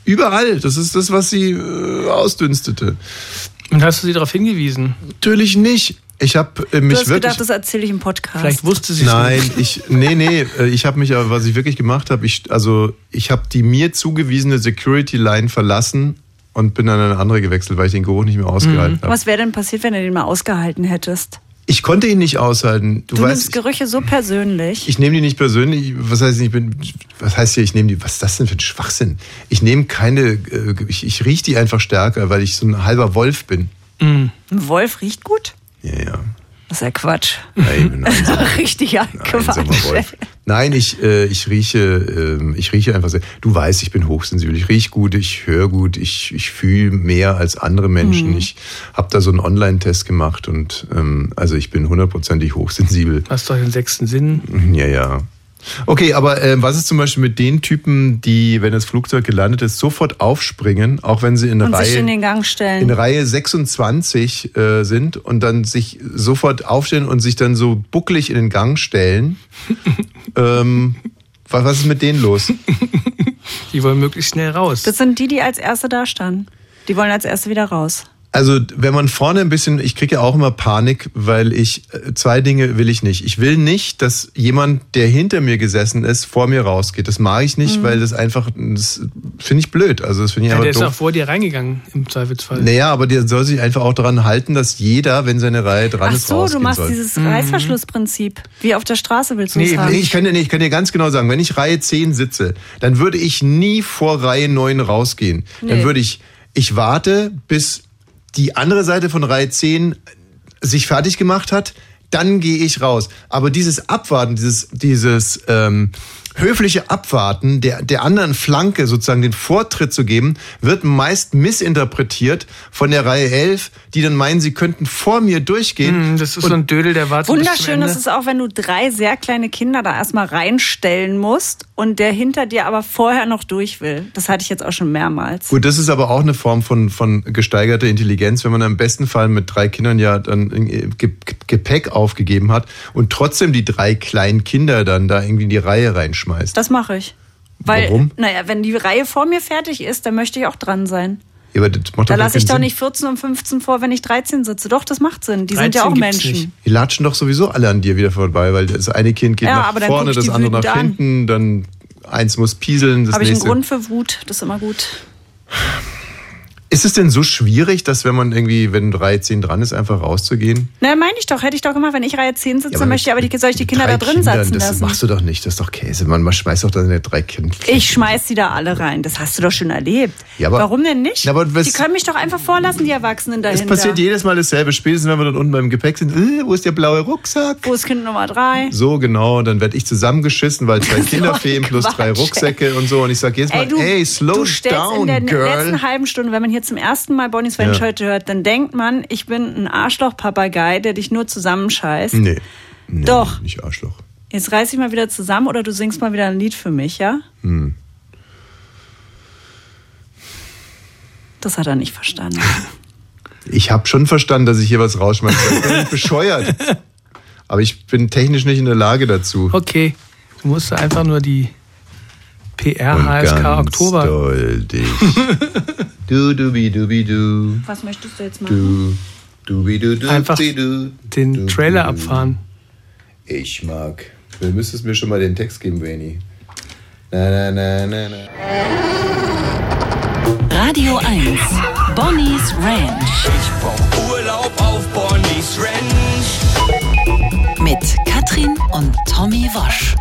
Überall. Das ist das, was sie äh, ausdünstete. Und hast du sie darauf hingewiesen? Natürlich nicht. Ich habe äh, Du mich hast wirklich. gedacht, das erzähle ich im Podcast. Vielleicht wusste sie es Nein, nicht. ich nee nee, äh, ich habe mich aber was ich wirklich gemacht habe, ich also ich habe die mir zugewiesene Security Line verlassen und bin an eine andere gewechselt, weil ich den Geruch nicht mehr ausgehalten habe. Was wäre denn passiert, wenn du den mal ausgehalten hättest? Ich konnte ihn nicht aushalten. Du, Du, weißt, nimmst Gerüche so persönlich. ich nehme die nicht persönlich. Was heißt, ich bin, was heißt hier, ich nehme die, was ist das denn für ein Schwachsinn? Ich nehme keine, äh, ich, ich rieche die einfach stärker, weil ich so ein halber Wolf bin. Ein Wolf riecht gut? Ja, ja. Das ist ja Quatsch. Nein, nein, *laughs* so- Richtiger Einsamer Quatsch. Wolf. Nein, ich, äh, ich rieche, ähm, ich rieche einfach sehr. Du weißt, ich bin hochsensibel. Ich rieche gut, ich höre gut, ich, ich fühle mehr als andere Menschen. Ich habe da so einen Online-Test gemacht und ähm, also ich bin hundertprozentig hochsensibel. Hast doch den sechsten Sinn. Ja, ja. Okay, aber äh, was ist zum Beispiel mit den Typen, die, wenn das Flugzeug gelandet ist, sofort aufspringen, auch wenn sie in Und Reihe sich in den Gang in. Reihe 26 äh, sind und dann sich sofort aufstellen und sich dann so bucklig in den Gang stellen. *laughs* ähm, was, was ist mit denen los? Die wollen möglichst schnell raus. Das sind die, die als Erste da standen. Die wollen als Erste wieder raus. Also, wenn man vorne ein bisschen, ich kriege ja auch immer Panik, weil ich äh, zwei Dinge will ich nicht. Ich will nicht, dass jemand, der hinter mir gesessen ist, vor mir rausgeht. Das mag ich nicht, weil das einfach, das finde ich blöd. Also, das finde ich ja, einfach der ist auch doof. vor dir reingegangen, im Zweifelsfall. Naja, aber der soll sich einfach auch daran halten, dass jeder, wenn seine Reihe dran Ach ist, so, rausgehen du machst soll. dieses Reißverschlussprinzip. Wie auf der Straße willst du Nee, es haben. Nee, ich kann, dir, nee, ich kann dir ganz genau sagen, wenn ich Reihe 10 sitze, dann würde ich nie vor Reihe 9 rausgehen. Dann Nee. würde ich, ich warte, bis die andere Seite von Reihe 10 sich fertig gemacht hat, dann gehe ich raus. Aber dieses Abwarten, dieses, dieses ähm, höfliche Abwarten der, der anderen Flanke sozusagen den Vortritt zu geben, wird meist missinterpretiert von der Reihe 11, die dann meinen, sie könnten vor mir durchgehen. Hm, Das ist so ein Dödel, der wartet Wunderschön ist es auch, wenn du drei sehr kleine Kinder da erstmal reinstellen musst und der hinter dir aber vorher noch durch will. Das hatte ich jetzt auch schon mehrmals. Gut, das ist aber auch eine Form von, von gesteigerter Intelligenz, wenn man im besten Fall mit drei Kindern ja dann äh, Ge- Gepäck aufgegeben hat und trotzdem die drei kleinen Kinder dann da irgendwie in die Reihe reinschmeißt. Das mache ich. Weil, Warum? naja, wenn die Reihe vor mir fertig ist, dann möchte ich auch dran sein. Ja, aber das macht Da lasse ich keinen doch Sinn. nicht 14 und 15 vor, wenn ich 13 sitze. Doch, das macht Sinn. Die sind ja 13 auch Menschen. nicht. Die latschen doch sowieso alle an dir wieder vorbei, weil das eine Kind geht Ja, nach vorne, das andere nach wütend an. hinten, dann eins muss pieseln, das Habe ich einen. Grund für Wut? Das ist immer gut. Ist es denn so schwierig, dass wenn man irgendwie, wenn Reihe 10 dran ist, einfach rauszugehen? Na, meine ich doch. Hätte ich doch gemacht, wenn ich Reihe 10 sitze, Ja, möchte ich aber die, soll ich die Kinder da drin Kindern, sitzen Das lassen. machst du doch nicht, das ist doch Käse. Man, man schmeißt doch dann drei Kinder. Ich schmeiß die da alle rein. Das hast du doch schon erlebt. Ja, aber- Warum denn nicht? Ja, aber was- die können mich doch einfach vorlassen, die Erwachsenen Es dahinter. passiert jedes Mal dasselbe. Spätestens, wenn wir dann unten beim Gepäck sind, äh, wo ist der blaue Rucksack? Wo ist Kind Nummer 3? So, genau. Dann werde ich zusammengeschissen, weil zwei *laughs* Kinder fehlen plus drei Rucksäcke und so. Und ich sage jedes Mal, Ey, du, ey, slow du down, in der girl. letzten halben Stunde, wenn man hier zum ersten Mal Bonnie's Ranch Ja. heute hört, dann denkt man, ich bin ein Arschloch-Papagei, der dich nur zusammenscheißt. Nee. nee. Doch. Nicht Arschloch. Jetzt reiß dich mal wieder zusammen oder du singst mal wieder ein Lied für mich, ja? Hm. Das hat er nicht verstanden. *laughs* Ich habe schon verstanden, dass ich hier was rausschmeiße. Ich bin bescheuert. Aber ich bin technisch nicht in der Lage dazu. Okay, du musst einfach nur die Und PR HSK ganz Oktober. doll dich. *laughs* du, dubi, dubi, du. Was möchtest du jetzt machen? Du, dubi, du, du, Einfach du, du, Den du, Trailer du. abfahren. Ich mag. Du müsstest mir schon mal den Text geben, Brainy. Na, na, na, na, na. Radio 1. Bonnie's Ranch Ich brauch Urlaub auf Bonnie's Ranch. mit Katrin und Tommy Wosch.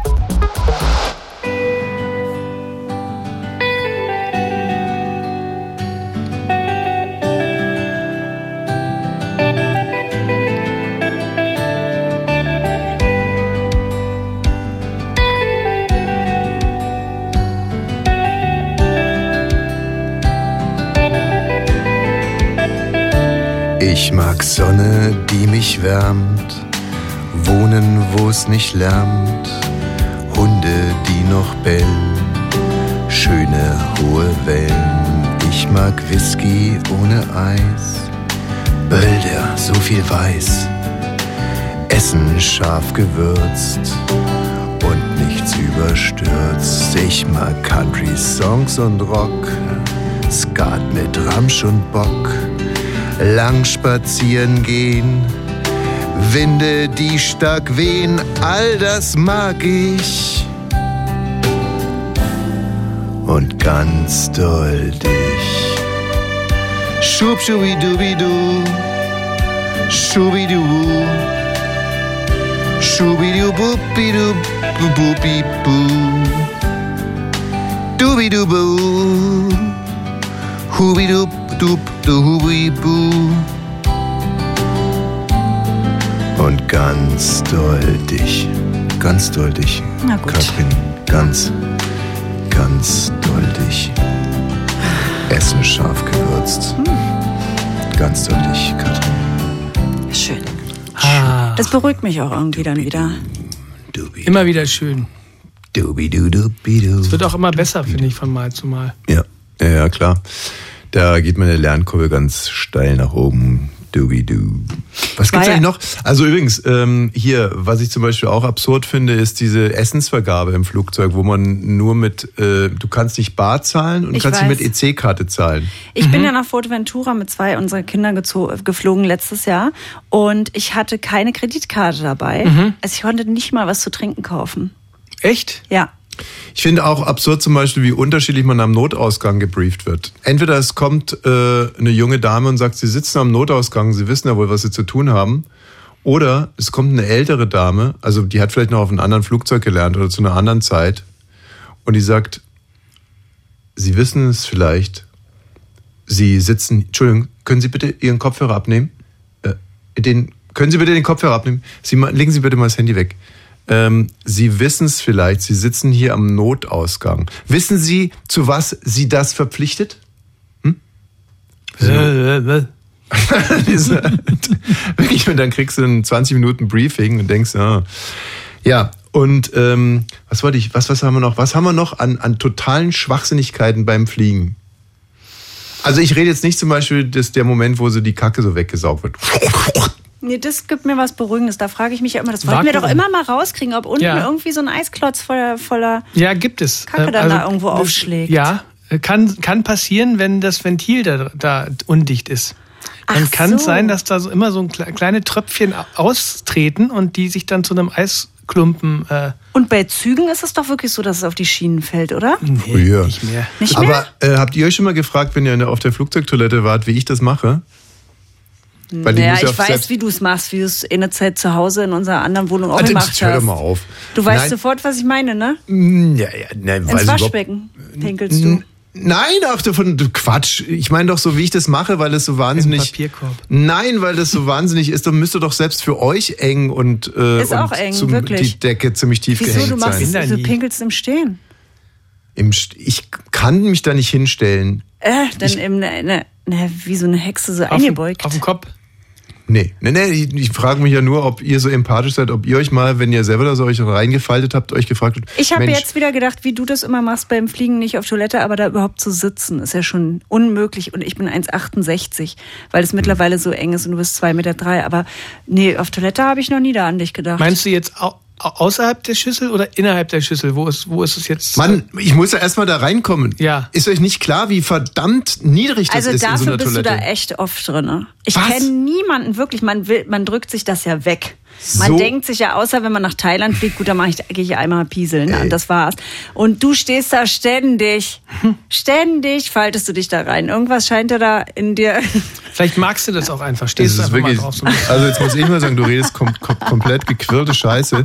Ich mag Sonne, die mich wärmt, Wohnen, wo es nicht lärmt, Hunde, die noch bellen, schöne hohe Wellen. Ich mag Whisky ohne Eis, Bölder, so viel weiß, Essen scharf gewürzt und nichts überstürzt. Ich mag Country-Songs und Rock, Skat mit Ramsch und Bock lang spazieren gehen, Winde, die stark wehen, all das mag ich. Und ganz doll dich. Schub, schubi, dubi, du. Schubi, du. Schubi, du, du, hubi, bu. Und ganz doldig, ganz doldig, Na gut. Katrin, ganz, ganz doldig. Essen scharf gewürzt. Ganz doldig, Katrin. Schön. Ah, Das beruhigt mich auch irgendwie dann wieder. Immer wieder schön. dubi, du, dubi, du. Es wird auch immer besser, finde ich, von Mal zu Mal. Ja, ja, ja, klar. Da geht meine Lernkurve ganz steil nach oben. Du. Was gibt's War ja- eigentlich noch? Also übrigens, ähm, hier, was ich zum Beispiel auch absurd finde, ist diese Essensvergabe im Flugzeug, wo man nur mit, äh, du kannst nicht bar zahlen und Ich kannst nicht weiß. mit EC-Karte zahlen. Ich bin ja nach Fuerteventura mit zwei unserer Kinder geflogen letztes Jahr und ich hatte keine Kreditkarte dabei. Also ich konnte nicht mal was zu trinken kaufen. Echt? Ja. Ich finde auch absurd zum Beispiel, wie unterschiedlich man am Notausgang gebrieft wird. Entweder es kommt äh, eine junge Dame und sagt, sie sitzen am Notausgang, sie wissen ja wohl, was sie zu tun haben. Oder es kommt eine ältere Dame, also die hat vielleicht noch auf einem anderen Flugzeug gelernt oder zu einer anderen Zeit. Und die sagt, Sie wissen es vielleicht, Sie sitzen, Entschuldigung, können Sie bitte Ihren Kopfhörer abnehmen? Äh, den, können Sie bitte den Kopfhörer abnehmen? Sie, legen Sie bitte mal das Handy weg. Ähm, Sie wissen es vielleicht, Sie sitzen hier am Notausgang. Wissen Sie, zu was Sie das verpflichtet? Äh, äh, *laughs* Diese- Wirklich, und dann kriegst du ein 20 Minuten Briefing und denkst, ah. ja, und ähm, was wollte ich, was, was haben wir noch? Was haben wir noch an, an totalen Schwachsinnigkeiten beim Fliegen? Also ich rede jetzt nicht zum Beispiel, dass der Moment, wo so die Kacke so weggesaugt wird. Nee, das gibt mir was Beruhigendes. Da frage ich mich ja immer, das wollten wir doch immer mal rauskriegen, ob unten Ja. irgendwie so ein Eisklotz voller, voller Ja, gibt es. Kacke Äh, dann da irgendwo das- aufschlägt. Ja, äh, kann, kann passieren, wenn das Ventil da, da undicht ist. Dann Ach kann es so. sein, dass da so immer so ein kle- kleine Tröpfchen au- austreten und die sich dann zu einem Eisklumpen. Äh, Und bei Zügen ist es doch wirklich so, dass es auf die Schienen fällt, oder? nee, Oh ja. nicht mehr. Nicht mehr? Aber äh, habt ihr euch schon mal gefragt, wenn ihr auf der Flugzeugtoilette wart, wie ich das mache? Weil Naja, ja ich auf weiß, wie du es machst, wie du es in der Zeit zu Hause in unserer anderen Wohnung auch Ah, gemacht jetzt hör doch hast. mal auf. Du weißt Nein. sofort, was ich meine, ne? Ja, ja, nein, weiß Ins ich Waschbecken pinkelst du. Nein, ach davon du Quatsch. Ich meine doch so, wie ich das mache, weil es so wahnsinnig. Papierkorb. Nein, weil das so wahnsinnig ist, dann müsste doch selbst für euch eng und, äh, Ist und auch eng, zum, wirklich. die Decke ziemlich tief Wieso, gehängt du machst, sein. Da du pinkelst im Stehen? Im St ich kann mich da nicht hinstellen. Äh, dann im, ne, ne, ne, wie so eine Hexe so Auf, den- eingebeugt. auf dem Kopf. Nee, nee, nee, ich, ich frage mich ja nur, ob ihr so empathisch seid, ob ihr euch mal, wenn ihr selber da so euch reingefaltet habt, euch gefragt habt. Ich habe jetzt wieder gedacht, wie du das immer machst beim Fliegen, nicht auf Toilette, aber da überhaupt zu sitzen, ist ja schon unmöglich. Und ich bin 1,68, weil es mittlerweile so eng ist und du bist 2,3 Meter. Drei. Aber nee, auf Toilette habe ich noch nie da an dich gedacht. Meinst du jetzt au au- außerhalb der Schüssel oder innerhalb der Schüssel? Wo ist, wo ist es jetzt? Mann, ich muss ja erstmal da reinkommen. Ja. Ist euch nicht klar, wie verdammt niedrig das also ist in so dafür einer bist Toilette? du da echt oft drin. Ich kenne niemanden wirklich, man will, man drückt sich das ja weg. Man So. denkt sich ja, außer wenn man nach Thailand fliegt, gut, dann mache ich, gehe ich einmal pieseln Ey. und das war's. Und du stehst da ständig, ständig faltest du dich da rein. Irgendwas scheint ja da in dir. Vielleicht magst du das auch einfach. Das Stehst du ist wirklich, mal drauf. So also jetzt muss ich mal sagen, du redest kom kom komplett gequirlte Scheiße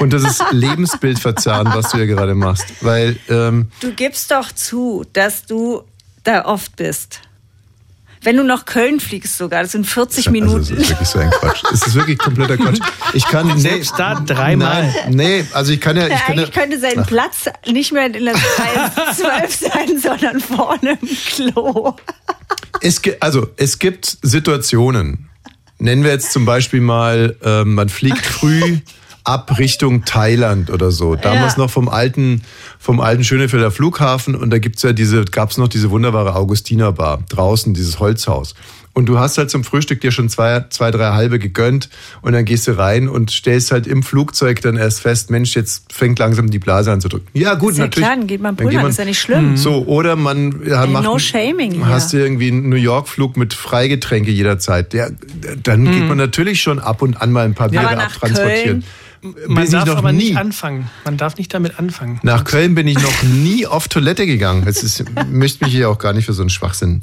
und das ist Lebensbild verzerren, was du hier gerade machst, weil ähm, Du gibst doch zu, dass du da oft bist. Wenn du nach Köln fliegst sogar, das sind 40 also Minuten. es ist wirklich so ein Quatsch. Es ist wirklich kompletter Quatsch. Ich kann nee, da dreimal. Nein, nee, also ich kann ja, ich kann ja, eigentlich könnte sein Platz nicht mehr in der Reihe *laughs* 12 sein, sondern vorne im Klo. es, also es gibt Situationen. Nennen wir jetzt zum Beispiel mal, ähm, man fliegt früh ab Richtung Thailand oder so. Damals Ja. noch vom alten, vom alten Schönefelder Flughafen und da gibt's ja diese, gab's noch diese wunderbare Augustinerbar draußen, dieses Holzhaus. Und du hast halt zum Frühstück dir schon zwei, zwei, drei halbe gegönnt und dann gehst du rein und stellst halt im Flugzeug dann erst fest, Mensch, jetzt fängt langsam die Blase an zu drücken. Ja, gut, Ist ja natürlich. klar, dann geht man Dann pullern, ist ja nicht schlimm. So, oder man ja, macht, no shaming hast du irgendwie einen New York-Flug mit Freigetränke jederzeit. Ja, dann geht man natürlich schon ab und an mal ein paar nach abtransportieren. Köln? Man bin ich darf noch aber nie. nicht anfangen. Man darf nicht damit anfangen. Nach Köln bin ich noch nie auf Toilette gegangen. Es ist, möchte mich hier auch gar nicht für so einen Schwachsinn.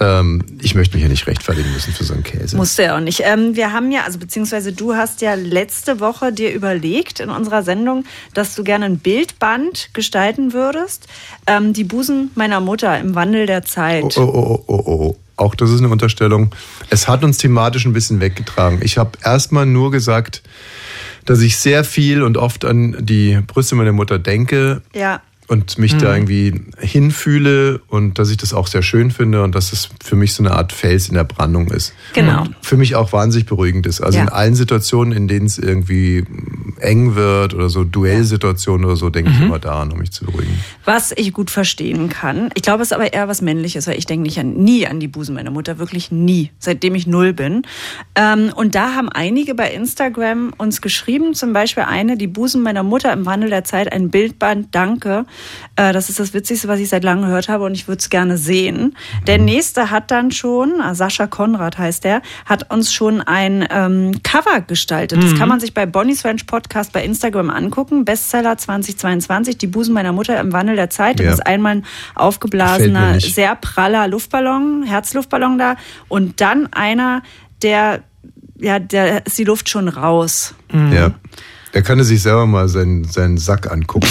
Ähm, ich möchte mich hier nicht rechtfertigen müssen für so einen Käse. Musste ja auch nicht. Ähm, wir haben ja, also beziehungsweise du hast ja letzte Woche dir überlegt in unserer Sendung, dass du gerne ein Bildband gestalten würdest. Ähm, die Busen meiner Mutter im Wandel der Zeit. Oh, oh, oh, oh, oh, oh. Auch das ist eine Unterstellung. Es hat uns thematisch ein bisschen weggetragen. Ich habe erstmal nur gesagt, dass ich sehr viel und oft an die Brüste meiner Mutter denke Ja. Und mich Mhm. da irgendwie hinfühle und dass ich das auch sehr schön finde und dass es für mich so eine Art Fels in der Brandung ist. Genau. Und für mich auch wahnsinnig beruhigend ist. Also Ja. in allen Situationen, in denen es irgendwie eng wird oder so Duellsituationen oder so, denke ich immer daran, um mich zu beruhigen. Was ich gut verstehen kann. Ich glaube, es ist aber eher was Männliches, weil ich denke nicht an, nie an die Busen meiner Mutter, wirklich nie, seitdem ich null bin. Ähm, und da haben einige bei Instagram uns geschrieben, zum Beispiel eine, die Busen meiner Mutter im Wandel der Zeit, ein Bildband, danke. Äh, das ist das Witzigste, was ich seit langem gehört habe und ich würde es gerne sehen. Der nächste hat dann schon, äh, Sascha Konrad heißt der, hat uns schon ein ähm, Cover gestaltet. Das kann man sich bei Bonnie's Ranch Podcast bei Instagram angucken. Bestseller 2022, die Busen meiner Mutter im Wandel der Zeit. Ja. Das ist einmal ein aufgeblasener, sehr praller Luftballon, Herzluftballon da. Und dann einer, der, ja, der ist die Luft schon raus. Ja. Der könnte sich selber mal seinen, seinen Sack angucken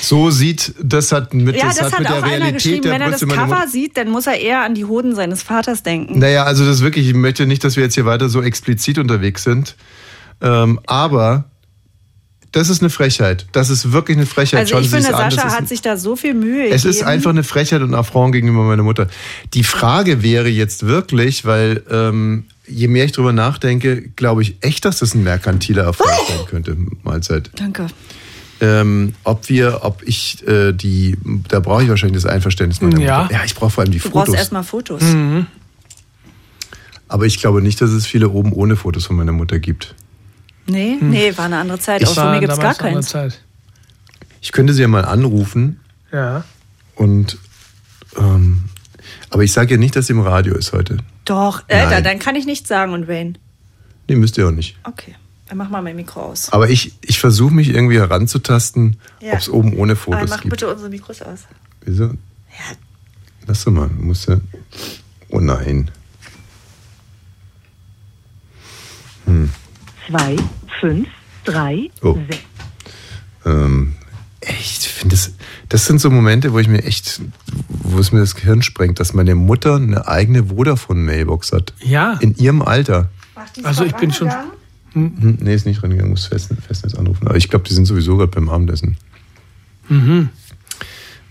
so sieht, das hat mit, Ja, das das, hat hat mit der Realität geschrieben. der Wenn er das Cover sieht, dann muss er eher an die Hoden seines Vaters denken. Naja, also das wirklich, ich möchte nicht, dass wir jetzt hier weiter so explizit unterwegs sind. Ähm, aber das ist eine Frechheit. Das ist wirklich eine Frechheit. Also Schauen ich finde, an. Sascha ist hat sich da so viel Mühe Es gegeben. ist einfach eine Frechheit und Affront gegenüber meiner Mutter. Die Frage wäre jetzt wirklich, weil ähm, je mehr ich drüber nachdenke, glaube ich echt, dass das ein merkantiler Erfolg sein könnte. Mahlzeit. Danke. Ähm, ob wir, ob ich äh, die, da brauche ich wahrscheinlich das Einverständnis meiner Ja. Mutter. Ja, ich brauche vor allem die Du brauchst Fotos. erstmal Fotos. Aber ich glaube nicht, dass es viele oben ohne Fotos von meiner Mutter gibt. Nee, nee, war eine andere Zeit. Auch von mir gibt es gar damals eine andere keins. Zeit. Ich könnte sie ja mal anrufen Ja. und ähm, aber ich sage ja nicht, dass sie im Radio ist heute. Doch, äh, da, Nein. dann kann ich nichts sagen und Wayne. Nee, müsst ihr auch nicht. Okay, dann mach mal mein Mikro aus. Aber ich, ich versuche mich irgendwie heranzutasten, Ja. ob es oben ohne Aber Fotos mach gibt. bitte unsere Mikros aus. Wieso? Ja, Lass doch mal. Du musst ja. Oh nein. zwei, fünf, drei, Oh. sechs. Ähm, echt, ich finde das, das sind so Momente, wo ich mir echt, wo es mir das Gehirn sprengt, dass meine Mutter eine eigene Vodafone-Mailbox hat. Ja. In ihrem Alter. Also ich bin schon. Hm, nee, ist nicht rangegangen, muss Festnetz, Festnetz anrufen. Aber ich glaube, die sind sowieso gerade beim Abendessen. Mhm.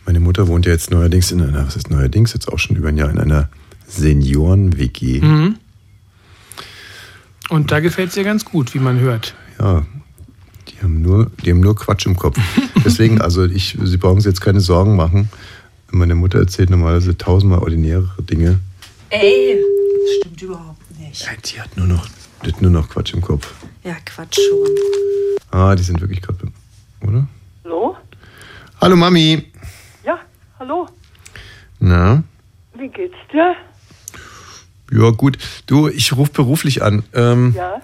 Meine Mutter wohnt ja jetzt neuerdings in einer, was ist neuerdings, jetzt auch schon über ein Jahr in einer Senioren-WG. Mhm. Und da gefällt es dir ganz gut, wie man hört. Ja, die haben, nur, die haben nur Quatsch im Kopf. *laughs* Deswegen, also ich, Sie brauchen sich jetzt keine Sorgen machen. Meine Mutter erzählt normalerweise tausendmal ordinärere Dinge. Ey, das stimmt überhaupt nicht. Ja, die hat nur noch, die hat nur noch Quatsch im Kopf. Ja, Quatsch schon. Ah, die sind wirklich gerade, oder? Hallo? Hallo Mami. Ja, hallo. Na? Wie geht's dir? Ja, gut. Du, ich rufe beruflich an. Ähm, Ja.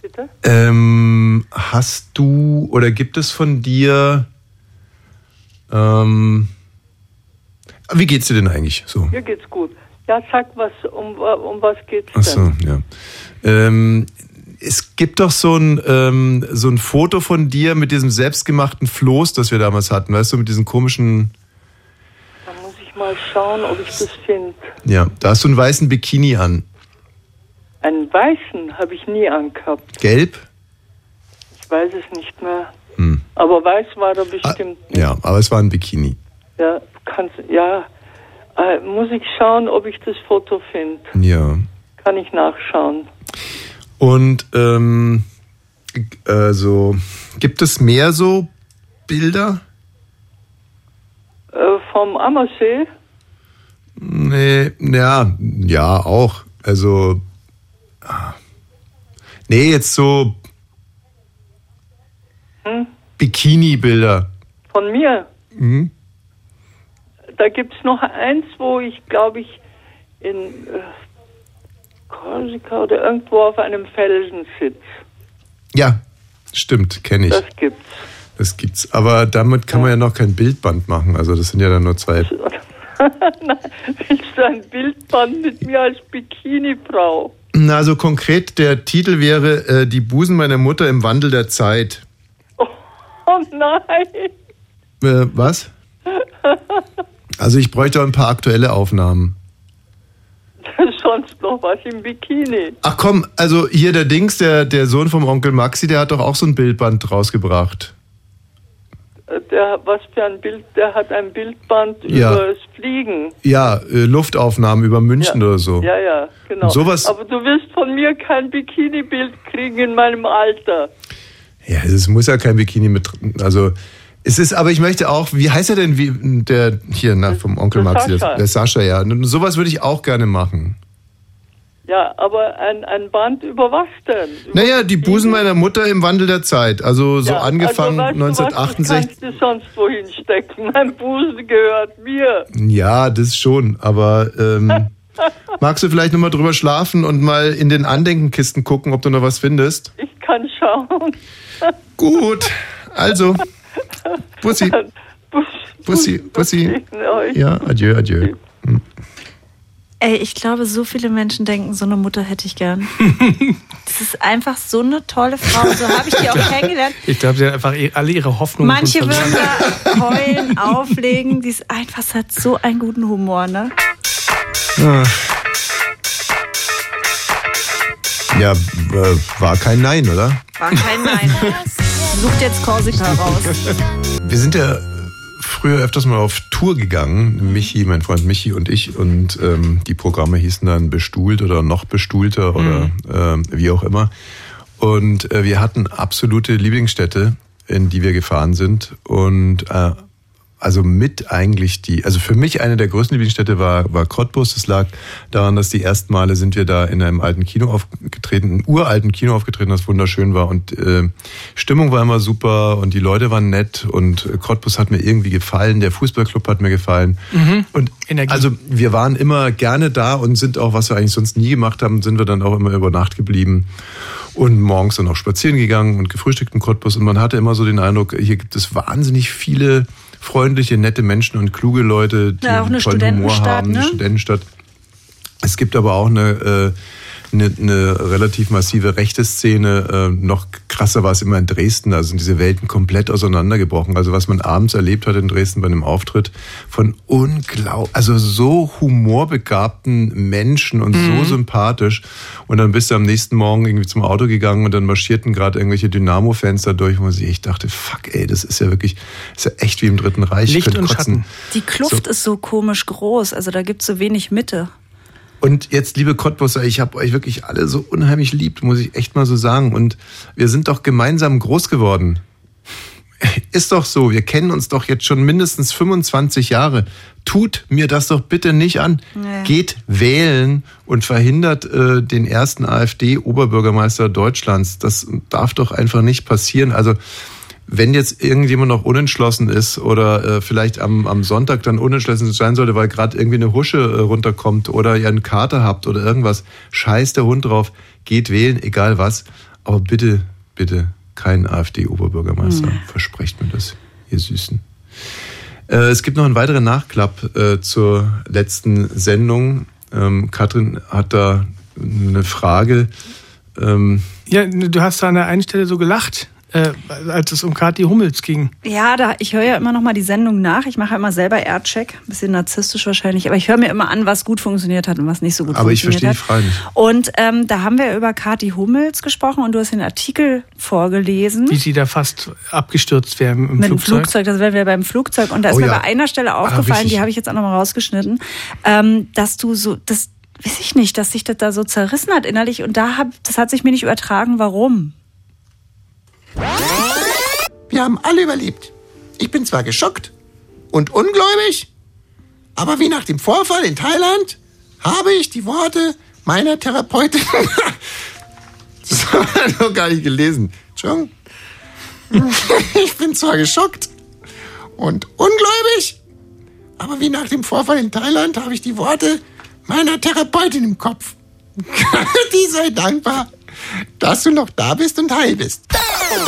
Bitte? ähm, hast du oder gibt es von dir. Ähm, wie geht's dir denn eigentlich? So. Mir geht's gut. Ja, sag was, um, um was geht's Ach so, denn? ja. Ähm, es gibt doch so ein, ähm, so ein Foto von dir mit diesem selbstgemachten Floß, das wir damals hatten, weißt du, mit diesen komischen. Da muss ich mal schauen, ob ich das finde. Ja, da hast du einen weißen Bikini an. Einen weißen habe ich nie angehabt. Gelb? Ich weiß es nicht mehr. Hm. Aber weiß war da bestimmt. Ja, aber es war ein Bikini. Ja, kannst, ja. Äh, muss ich schauen, ob ich das Foto finde. Ja. Kann ich nachschauen. Und ähm, also gibt es mehr so Bilder? Äh, vom Ammersee? Nee, ja, ja, auch. Also ah. nee, jetzt so Hm? Bikini-Bilder. Von mir? Mhm. Da gibt's noch eins, wo ich, glaube ich, in äh, Korsika oder irgendwo auf einem Felsen sitze. Ja, stimmt, kenne ich. Das gibt's. Das gibt's. Aber damit kann man ja noch kein Bildband machen. Also das sind ja dann nur zwei. *laughs* Nein, willst du ein Bildband mit mir als Bikini-Frau? Na, also konkret, der Titel wäre äh, Die Busen meiner Mutter im Wandel der Zeit. Oh *laughs* nein. Äh, was? *laughs* Also ich bräuchte ein paar aktuelle Aufnahmen. *laughs* Sonst noch was im Bikini. Ach komm, also hier der Dings, der, der Sohn vom Onkel Maxi, der hat doch auch so ein Bildband rausgebracht. Äh, Der, was für ein Bild, der hat ein Bildband Ja. über das Fliegen. Ja, äh, Luftaufnahmen über München ja. oder so. Ja, ja, genau. Und sowas- Aber du wirst von mir kein Bikini-Bild kriegen in meinem Alter. Ja, es muss ja kein Bikini mit. Also es ist, aber ich möchte auch, wie heißt er denn, wie der hier na, vom Onkel Der Maxi, Sascha. Der Sascha, ja. Sowas würde ich auch gerne machen. Ja, aber ein, ein Band über was denn? Über Naja, die Busen meiner Mutter im Wandel der Zeit. Also so Ja, angefangen also, weißt du was, 1968. Das kannst du sonst wohin stecken. Mein Busen gehört mir. Ja, das schon, aber ähm, *laughs* magst du vielleicht nochmal drüber schlafen und mal in den Andenkenkisten gucken, ob du noch was findest? Ich kann schauen. Gut, also, *laughs* Bussi, Bussi, Bussi. Ja, adieu, adieu. Ey, ich glaube, so viele Menschen denken, so eine Mutter hätte ich gern. *laughs* Das ist einfach so eine tolle Frau. So habe ich die auch kennengelernt. Ich glaube, sie hat einfach alle ihre Hoffnungen. Manche würden da heulen, auflegen. Die ist einfach, sie hat so einen guten Humor, ne? Ah. Ja, äh, war kein Nein, oder? War kein Nein. *laughs* Sucht jetzt Korsika raus. *laughs* Wir sind ja früher öfters mal auf Tour gegangen, Michi, mein Freund Michi und ich, und ähm, die Programme hießen dann Bestuhlt oder noch bestuhlter oder ähm, wie auch immer. Und äh, wir hatten absolute Lieblingsstädte, in die wir gefahren sind. Und äh, also mit eigentlich die, also für mich eine der größten Lieblingsstädte war, war Cottbus. Das lag daran, dass die ersten Male sind wir da in einem alten Kino aufgetreten, einem uralten Kino aufgetreten, das wunderschön war. Und äh, Stimmung war immer super und die Leute waren nett und Cottbus hat mir irgendwie gefallen, der Fußballclub hat mir gefallen. Mhm. Und also wir waren immer gerne da und sind auch, was wir eigentlich sonst nie gemacht haben, sind wir dann auch immer über Nacht geblieben und morgens dann auch spazieren gegangen und gefrühstückt in Cottbus. Und man hatte immer so den Eindruck, hier gibt es wahnsinnig viele freundliche, nette Menschen und kluge Leute, die Ja, auch eine einen tollen Humor Studentenstadt, haben, eine ne? Studentenstadt. Es gibt aber auch eine, äh, eine, eine relativ massive rechte Szene. Äh, noch krasser war es immer in Dresden. Also sind diese Welten komplett auseinandergebrochen. Also was man abends erlebt hat in Dresden bei einem Auftritt von unglaublich, also so humorbegabten Menschen und Mhm. so sympathisch. Und dann bist du am nächsten Morgen irgendwie zum Auto gegangen und dann marschierten gerade irgendwelche Dynamo-Fans da durch, wo ich dachte, fuck ey, das ist ja wirklich, das ist ja echt wie im Dritten Reich. Ich Licht und kotzen. Schatten. Die Kluft ist so komisch groß. Also da gibt es so wenig Mitte. Und jetzt, liebe Cottbusser, ich habe euch wirklich alle so unheimlich lieb, muss ich echt mal so sagen. Und wir sind doch gemeinsam groß geworden. *laughs* Ist doch so, wir kennen uns doch jetzt schon mindestens 25 Jahre. Tut mir das doch bitte nicht an. Nee. Geht wählen und verhindert äh, den ersten AfD-Oberbürgermeister Deutschlands. Das darf doch einfach nicht passieren. Also wenn jetzt irgendjemand noch unentschlossen ist oder äh, vielleicht am, am Sonntag dann unentschlossen sein sollte, weil gerade irgendwie eine Husche äh, runterkommt oder ihr einen Kater habt oder irgendwas, scheiß der Hund drauf, geht wählen, egal was. Aber bitte, bitte kein AfD-Oberbürgermeister. Hm. Versprecht mir das, ihr Süßen. Äh, es gibt noch einen weiteren Nachklapp äh, zur letzten Sendung. Ähm, Katrin hat da eine Frage. Ähm, Ja, du hast da an der einen Stelle so gelacht, äh, als es um Kathi Hummels ging. Ja, da, ich höre ja immer noch mal die Sendung nach. Ich mache ja immer selber Aircheck. Bisschen narzisstisch wahrscheinlich. Aber ich höre mir immer an, was gut funktioniert hat und was nicht so gut aber ich funktioniert verstehe die hat. Frage nicht. Und ähm, da haben wir über Kathi Hummels gesprochen und du hast den Artikel vorgelesen. Wie sie da fast abgestürzt wäre im mit dem Flugzeug. Flugzeug, das wären wir beim Flugzeug. Und da ist Oh mir ja. bei einer Stelle Ah, aufgefallen, richtig. die habe ich jetzt auch nochmal rausgeschnitten, ähm, dass du so, das weiß ich nicht, dass sich das da so zerrissen hat innerlich. Und da hab, das hat sich mir nicht übertragen, warum. Wir haben alle überlebt. Ich bin zwar geschockt und ungläubig, aber wie nach dem Vorfall in Thailand habe ich die Worte meiner Therapeutin. *laughs* Das habe ich noch gar nicht gelesen. Entschuldigung. *laughs* Ich bin zwar geschockt und ungläubig, aber wie nach dem Vorfall in Thailand habe ich die Worte meiner Therapeutin im Kopf. *laughs* Die sei dankbar, dass du noch da bist und heil bist. *laughs*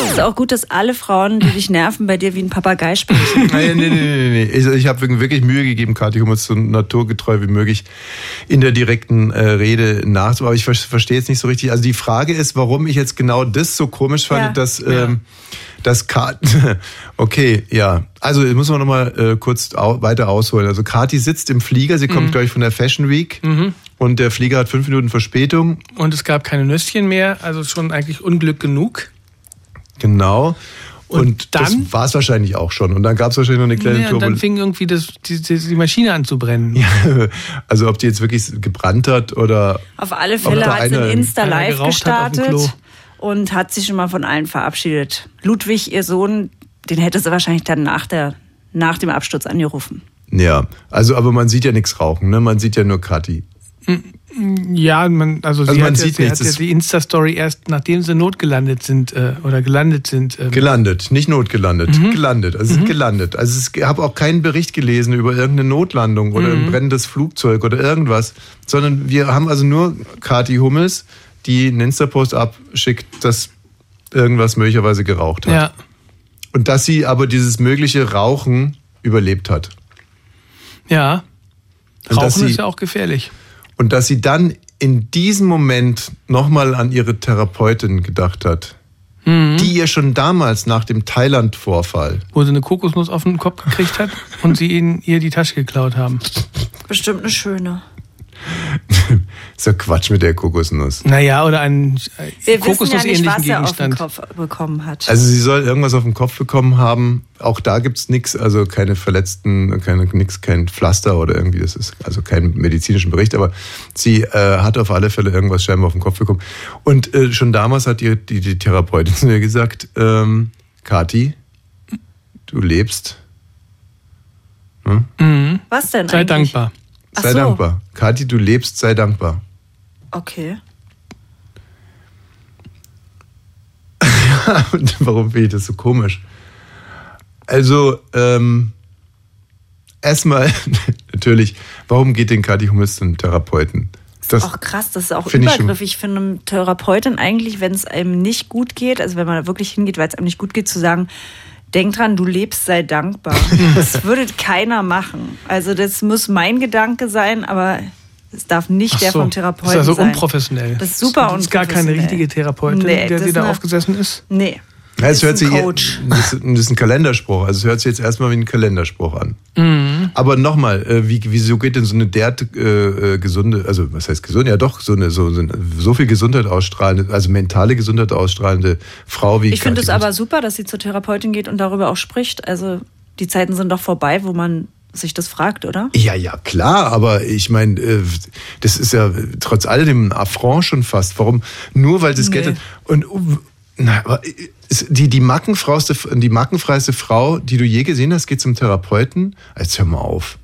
Es ist auch gut, dass alle Frauen, die dich nerven, bei dir wie ein Papagei sprechen. *laughs* Nein, nee, nee, nee. Ich, ich habe wirklich Mühe gegeben, Kathi Hummels so naturgetreu wie möglich in der direkten äh, Rede nachzumachen. Aber ich ver verstehe jetzt nicht so richtig. Also die Frage ist, warum ich jetzt genau das so komisch fand, Ja. dass, ähm, dass Kathi... *laughs* Okay, ja. Also muss man nochmal äh, kurz au weiter ausholen. Also Kathi sitzt im Flieger, sie kommt, Mhm. glaube ich, von der Fashion Week. Mhm. Und der Flieger hat fünf Minuten Verspätung. Und es gab keine Nüsschen mehr, also schon eigentlich Unglück genug. Genau. Und, Und das dann? war es wahrscheinlich auch schon. Und dann gab es wahrscheinlich noch eine kleine Ja, und dann Turbulenz. fing irgendwie das, die, die, Maschine an zu brennen. *laughs* Also ob die jetzt wirklich gebrannt hat oder... Auf alle Fälle hat sie ein Insta Live gestartet und hat sich schon mal von allen verabschiedet. Ludwig, ihr Sohn, den hätte sie wahrscheinlich dann nach, der, nach dem Absturz angerufen. Ja, also aber man sieht ja nichts rauchen, ne? Man sieht ja nur Kathi. Ja, man, also, Also sie man hat, sieht ja, sie nichts, hat ja die Insta-Story erst, nachdem sie notgelandet sind äh, oder gelandet sind. Ähm, Gelandet, nicht notgelandet, Mhm. gelandet. Also es ist gelandet. Also ich habe auch keinen Bericht gelesen über irgendeine Notlandung oder Mhm. ein brennendes Flugzeug oder irgendwas, sondern wir haben also nur Kathi Hummels, die einen Insta-Post abschickt, dass irgendwas möglicherweise geraucht hat. ja. Und dass sie aber dieses mögliche Rauchen überlebt hat. Ja. Rauchen sie- ist ja auch gefährlich. Und dass sie dann in diesem Moment nochmal an ihre Therapeutin gedacht hat, Mhm. die ihr schon damals nach dem Thailand-Vorfall, Wo sie eine Kokosnuss auf den Kopf gekriegt hat und sie ihnen ihr die Tasche geklaut haben. Bestimmt eine schöne. Ist ja Quatsch mit der Kokosnuss. Naja, oder einen äh, Wir wissen ja nicht, Kokosnuss-ähnlichen was er auf den Gegenstand. Kopf bekommen hat. Also sie soll irgendwas auf den Kopf bekommen haben. Auch da gibt's nix, also keine verletzten, keine, nix, kein Pflaster oder irgendwie, das ist also kein medizinischen Bericht, aber sie äh, hat auf alle Fälle irgendwas scheinbar auf den Kopf bekommen. Und äh, schon damals hat ihr die, die Therapeutin *laughs* zu mir gesagt, ähm, Kathi, du lebst. Hm? Mhm. Was denn Sei eigentlich? dankbar. Sei so. dankbar. Kathi, du lebst, sei dankbar. Okay. *laughs* Warum finde ich das so komisch? Also, ähm, erstmal *laughs* natürlich, warum geht denn Kathi Hummels zum Therapeuten? Das, auch krass, das ist auch schon- übergriffig für eine Therapeutin eigentlich, wenn es einem nicht gut geht, also wenn man da wirklich hingeht, weil es einem nicht gut geht, zu sagen, denk dran, du lebst, sei dankbar. *laughs* das würde keiner machen. Also das muss mein Gedanke sein, aber es darf nicht Ach der so, vom Das Therapeuten ist also sein. unprofessionell. Das ist super Das ist gar keine unprofessionell. richtige Therapeutin, Nee, der das sie da eine- aufgesessen ist. Nee. Ja, es ist hört ein sich, Coach. das ist das ist ein Kalenderspruch. Also es hört sich jetzt erstmal wie ein Kalenderspruch an. Mhm. Aber nochmal, äh, wie, wieso geht denn so eine derart äh, äh, gesunde, also was heißt gesund? Ja doch, so eine so, so, eine, so viel Gesundheit ausstrahlende, also mentale Gesundheit ausstrahlende Frau wie Ich finde es aber super, dass sie zur Therapeutin geht und darüber auch spricht. Also die Zeiten sind doch vorbei, wo man sich das fragt, oder? Ja, ja, klar, aber ich meine, äh, das ist ja trotz alledem ein Affront schon fast. Warum? Nur weil das Nee. Geld und uh, na, aber ist die die mackenfrauste, die mackenfreiste Frau, die du je gesehen hast, geht zum Therapeuten. Jetzt hör mal auf.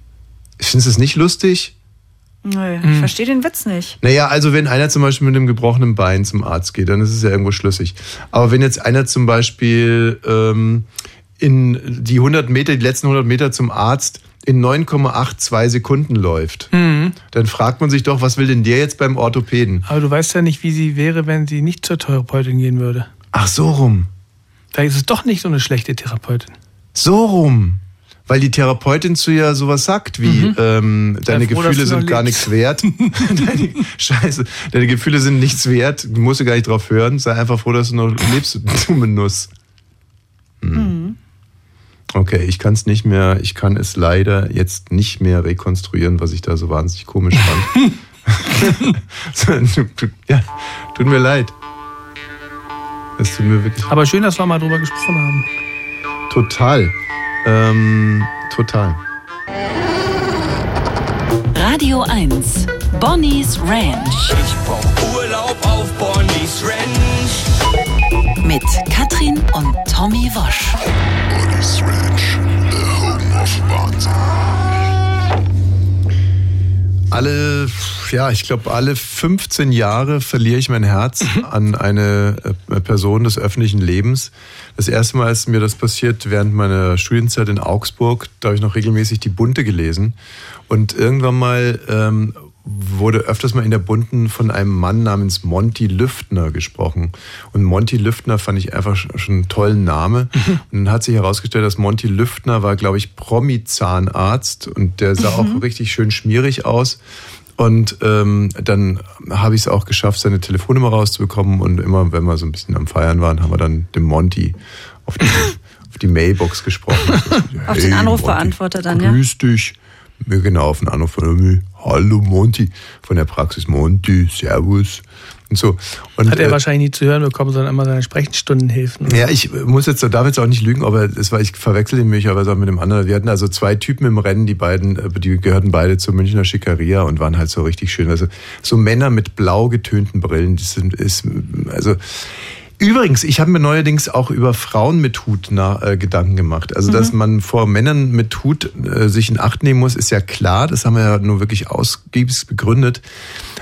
Findest du es nicht lustig? Nö, Hm. ich verstehe den Witz nicht. Naja, also wenn einer zum Beispiel mit einem gebrochenen Bein zum Arzt geht, dann ist es ja irgendwo schlüssig. Aber wenn jetzt einer zum Beispiel ähm, in die 100 Meter, die letzten 100 Meter zum Arzt in 9,82 Sekunden läuft, Mhm. dann fragt man sich doch, was will denn der jetzt beim Orthopäden? Aber du weißt ja nicht, wie sie wäre, wenn sie nicht zur Therapeutin gehen würde. Ach, so rum. Da ist es doch nicht so eine schlechte Therapeutin. So rum. Weil die Therapeutin zu ihr sowas sagt wie, Mhm. ähm, deine froh, Gefühle du sind gar nichts wert. *laughs* deine, Scheiße, deine Gefühle sind nichts wert. Du musst ja gar nicht drauf hören. Sei einfach froh, dass du noch lebst, du dumme Nuss. Hm. Okay, ich kann es nicht mehr, ich kann es leider jetzt nicht mehr rekonstruieren, was ich da so wahnsinnig komisch fand. *laughs* *laughs* Ja, tut mir leid. Es tut mir wirklich Aber schön, dass wir mal drüber gesprochen haben. total. Ähm, total. Radio 1. Bonnie's Ranch. Ich brauch Urlaub auf Bonnie's Ranch. Mit Katrin und Tommy Wosch. Bonnie's Ranch, the home of Wahnsinn. Alle, ja, ich glaube, alle 15 Jahre verliere ich mein Herz an eine äh, Person des öffentlichen Lebens. Das erste Mal ist mir das passiert während meiner Studienzeit in Augsburg. Da habe ich noch regelmäßig die Bunte gelesen. Und irgendwann mal ähm, wurde öfters mal in der Bunten von einem Mann namens Monty Lüftner gesprochen. Und Monty Lüftner fand ich einfach schon einen tollen Name. *laughs* Und dann hat sich herausgestellt, dass Monty Lüftner war, glaube ich, Promi-Zahnarzt und der sah auch richtig schön schmierig aus. Und ähm, dann habe ich es auch geschafft, seine Telefonnummer rauszubekommen. Und immer, wenn wir so ein bisschen am Feiern waren, haben wir dann dem Monty auf die, *laughs* auf die Mailbox gesprochen. *laughs* Auf den Anrufbeantworter dann, ja? Grüß dich. Mir genau auf den Anruf von mir. Hallo Monty von der Praxis Monty, Servus und so. Und, Hat er äh, wahrscheinlich nie zu hören bekommen, sondern immer seine Sprechstundenhilfen. ja, ich muss jetzt, darf jetzt auch nicht lügen, aber es war, ich verwechsel ihn möglicherweise auch mit dem anderen. Wir hatten also zwei Typen im Rennen, die beiden, äh, die gehörten beide zur Münchner Schickeria und waren halt so richtig schön. Also so Männer mit blau getönten Brillen, das sind, ist, also, Übrigens, ich habe mir neuerdings auch über Frauen mit Hut nach, äh, Gedanken gemacht. Also, dass man vor Männern mit Hut äh, sich in Acht nehmen muss, ist ja klar. Das haben wir ja nur wirklich ausgiebig begründet.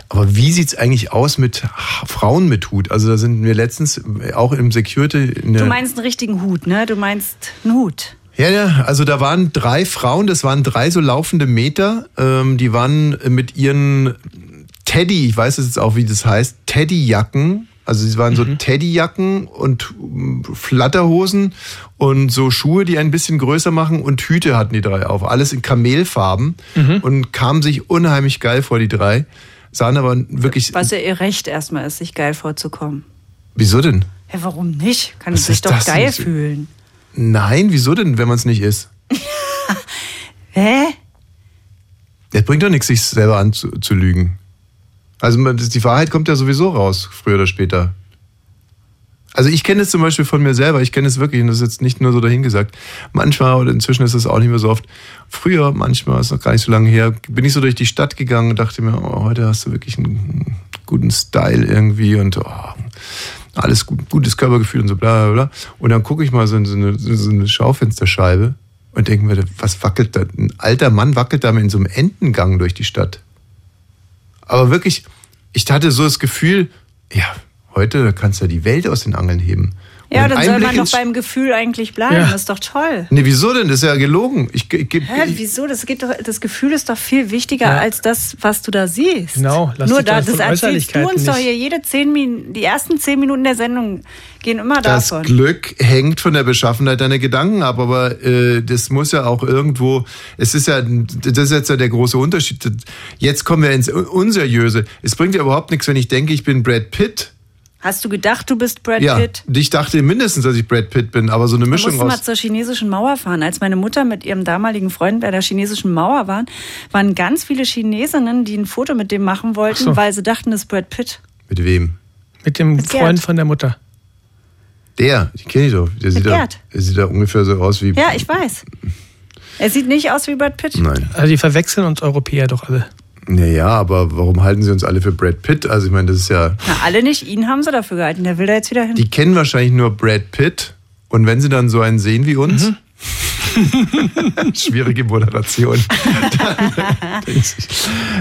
Aber wie sieht's eigentlich aus mit Frauen mit Hut? Also, da sind wir letztens auch im Security Du meinst einen richtigen Hut, ne? Du meinst einen Hut. ja, ja, also da waren drei Frauen, das waren drei so laufende Meter, ähm, die waren mit ihren Teddy, ich weiß jetzt auch, wie das heißt, Teddyjacken, also sie waren so Teddyjacken und ähm, Flatterhosen und so Schuhe, die ein bisschen größer machen und Hüte hatten die drei auf, alles in Kamelfarben und kamen sich unheimlich geil vor, die drei, sahen aber wirklich, Was ja ihr Recht erstmal ist, sich geil vorzukommen. wieso denn? Ja, warum nicht? Kann Was sich doch denn geil so? fühlen. Nein, wieso denn, wenn man es nicht ist? *laughs* Hä? Es bringt doch nichts, sich selber anzulügen. Also die Wahrheit kommt ja sowieso raus, früher oder später. Also ich kenne es zum Beispiel von mir selber, ich kenne es wirklich, und das ist jetzt nicht nur so dahingesagt. Manchmal, oder inzwischen ist es auch nicht mehr so oft, früher, manchmal, ist noch gar nicht so lange her, bin ich so durch die Stadt gegangen und dachte mir, oh, heute hast du wirklich einen guten Style irgendwie und oh, alles gut, gutes Körpergefühl und so bla bla bla. Und dann gucke ich mal so in so eine, so eine Schaufensterscheibe und denke mir, was wackelt da? Ein alter Mann wackelt da in so einem Entengang durch die Stadt. Aber wirklich, ich hatte so das Gefühl, ja, heute kannst du die Welt aus den Angeln heben. Ja, dann ein soll man Einblick doch beim Gefühl eigentlich bleiben. Ja. Das ist doch toll. Nee, wieso denn? Das ist ja gelogen. Ich, ich, ich, Hä, wieso? Das, geht doch, das Gefühl ist doch viel wichtiger Ja. als das, was du da siehst. Genau, lass Nur doch da, das erzählst du uns doch nicht- hier jede zehn Minuten, die ersten zehn Minuten der Sendung gehen immer das davon. Glück hängt von der Beschaffenheit deiner Gedanken ab, aber äh, das muss ja auch irgendwo, es ist ja, das ist jetzt ja der große Unterschied. Jetzt kommen wir ins Unseriöse. Es bringt ja überhaupt nichts, wenn ich denke, ich bin Brad Pitt. Hast du gedacht, du bist Brad ja, Pitt? ich dachte mindestens, dass ich Brad Pitt bin, aber so eine Ich Mischung musste mal aus... zur chinesischen Mauer fahren. Als meine Mutter mit ihrem damaligen Freund bei der chinesischen Mauer waren, waren ganz viele Chinesinnen, die ein Foto mit dem machen wollten, so. weil sie dachten, das ist Brad Pitt. Mit wem? Mit dem Mit Gerd. Freund von der Mutter. Der, die kenne ich doch. Der sieht, da, Gerd. der sieht da ungefähr so aus wie... Ja, ich weiß. Er sieht nicht aus wie Brad Pitt. Nein. Also die verwechseln uns Europäer doch alle. Naja, aber warum halten sie uns alle für Brad Pitt? Also ich meine, das ist ja... Na, alle nicht. Ihn haben sie dafür gehalten. Der will da jetzt wieder hin. Die kennen wahrscheinlich nur Brad Pitt. Und wenn sie dann so einen sehen wie uns... *laughs* Schwierige Moderation. *laughs*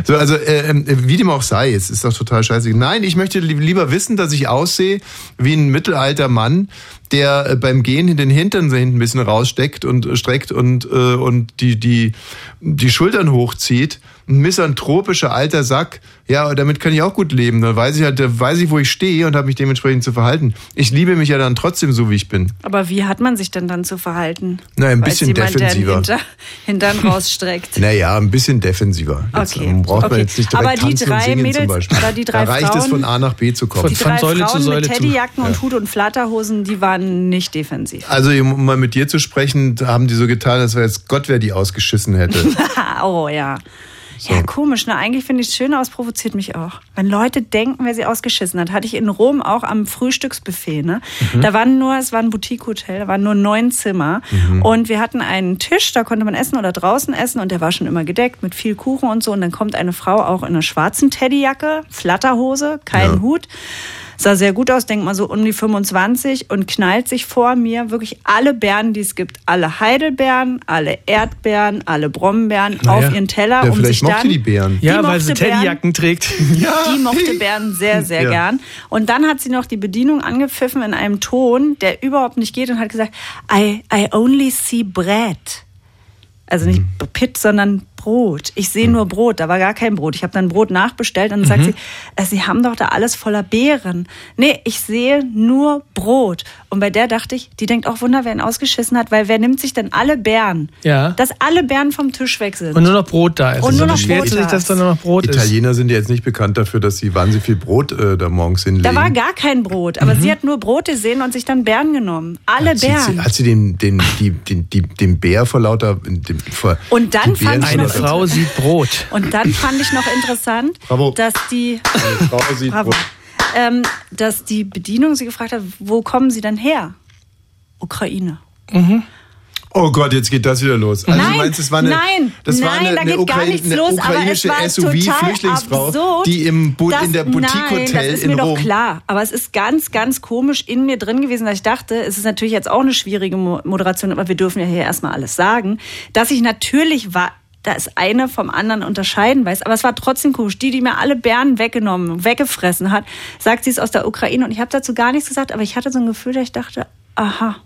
So, also, äh, äh, wie dem auch sei, es ist doch total scheiße. Nein, ich möchte li- lieber wissen, dass ich aussehe wie ein mittelalter Mann, der äh, beim Gehen den Hintern so hinten ein bisschen raussteckt und äh, streckt und, äh, und die, die, die Schultern hochzieht. Ein misanthropischer alter Sack. Ja, damit kann ich auch gut leben. Da weiß ich halt, da weiß ich, wo ich stehe und habe mich dementsprechend zu verhalten. Ich liebe mich ja dann trotzdem so, wie ich bin. Aber wie hat man sich denn dann zu verhalten? Na, ein Als bisschen jemand, defensiver. Hinter, Hintern *laughs* rausstreckt. Naja, ein bisschen defensiver. Jetzt Okay, braucht man okay. jetzt nicht direkt Aber die drei singen Mädels zum Beispiel. die drei da reicht es Frauen- von A nach B zu kommen. Die drei Säule zu Frauen Säule mit zu. Teddyjacken und Hut und Flatterhosen, die waren nicht defensiv. Also um mal mit dir zu sprechen, haben die so getan, als wäre jetzt Gott, wer die ausgeschissen hätte. *laughs* oh ja. Ja, komisch, ne? Eigentlich finde ich es schön, aber es provoziert mich auch. Wenn Leute denken, wer sie ausgeschissen hat, hatte ich in Rom auch am Frühstücksbuffet, ne? Mhm. Da waren nur, es war ein Boutique-Hotel, da waren nur neun Zimmer. Mhm. Und wir hatten einen Tisch, da konnte man essen oder draußen essen und der war schon immer gedeckt mit viel Kuchen und so. Und dann kommt eine Frau auch in einer schwarzen Teddyjacke, Flatterhose, keinen Ja. Hut. Sah sehr gut aus, denkt mal so um die 25 und knallt sich vor mir wirklich alle Beeren, die es gibt. Alle Heidelbeeren, alle Erdbeeren, alle Brombeeren Naja. auf ihren Teller, Ja, um vielleicht sich mochte dann die Beeren. Ja, Die weil sie. Teddyjacken trägt. *laughs* die mochte Bären sehr, sehr Ja. gern. Und dann hat sie noch die Bedienung angepfiffen in einem Ton, der überhaupt nicht geht und hat gesagt, I, I only see bread. Also nicht Mhm. Pitt, sondern Brot. Ich sehe nur Brot. Da war gar kein Brot. Ich habe dann Brot nachbestellt und dann sagt Mhm. sie, äh, Sie haben doch da alles voller Beeren. Nee, ich sehe nur Brot. Und bei der dachte ich, die denkt auch Wunder, wer ihn ausgeschissen hat, weil wer nimmt sich denn alle Beeren? Ja. Dass alle Beeren vom Tisch weg sind. Und nur noch Brot da ist. Und nur noch beschwert Brot sie sich, da dass da ist. nur noch Brot ist. Italiener sind ja jetzt nicht bekannt dafür, dass sie wahnsinnig viel Brot äh, da morgens hinlegen. Da war gar kein Brot, aber Mhm. sie hat nur Brot gesehen und sich dann Beeren genommen. Alle hat sie, Beeren. hat sie den, den, die, den, die, den Bär vor lauter... Dem, vor, Und dann fand ich noch Frau sieht Brot. Und dann fand ich noch interessant, Bravo. dass die, Eine Frau sieht Bravo. Brot. ähm, dass die Bedienung sie gefragt hat, wo kommen sie denn her? Ukraine. Oh Gott, jetzt geht das wieder los. Also Nein, du meinst, es war eine, nein, das war nein, eine, da eine, geht gar Ukraine, nichts eine los, aber ukrainische es war total SUV-Flüchtlingsfrau, absurd, die im Bu Das- in der Boutique-Hotel das ist in mir doch Rom... klar. Aber es ist ganz, ganz komisch in mir drin gewesen, dass ich dachte, es ist natürlich jetzt auch eine schwierige Mo- Moderation, aber wir dürfen ja hier erstmal alles sagen, dass ich natürlich war, da ist eine vom anderen unterscheiden weiß, aber es war trotzdem komisch. Die, die mir alle Beeren weggenommen, weggefressen hat, sagt, sie ist aus der Ukraine und ich habe dazu gar nichts gesagt, aber ich hatte so ein Gefühl, dass ich dachte, aha.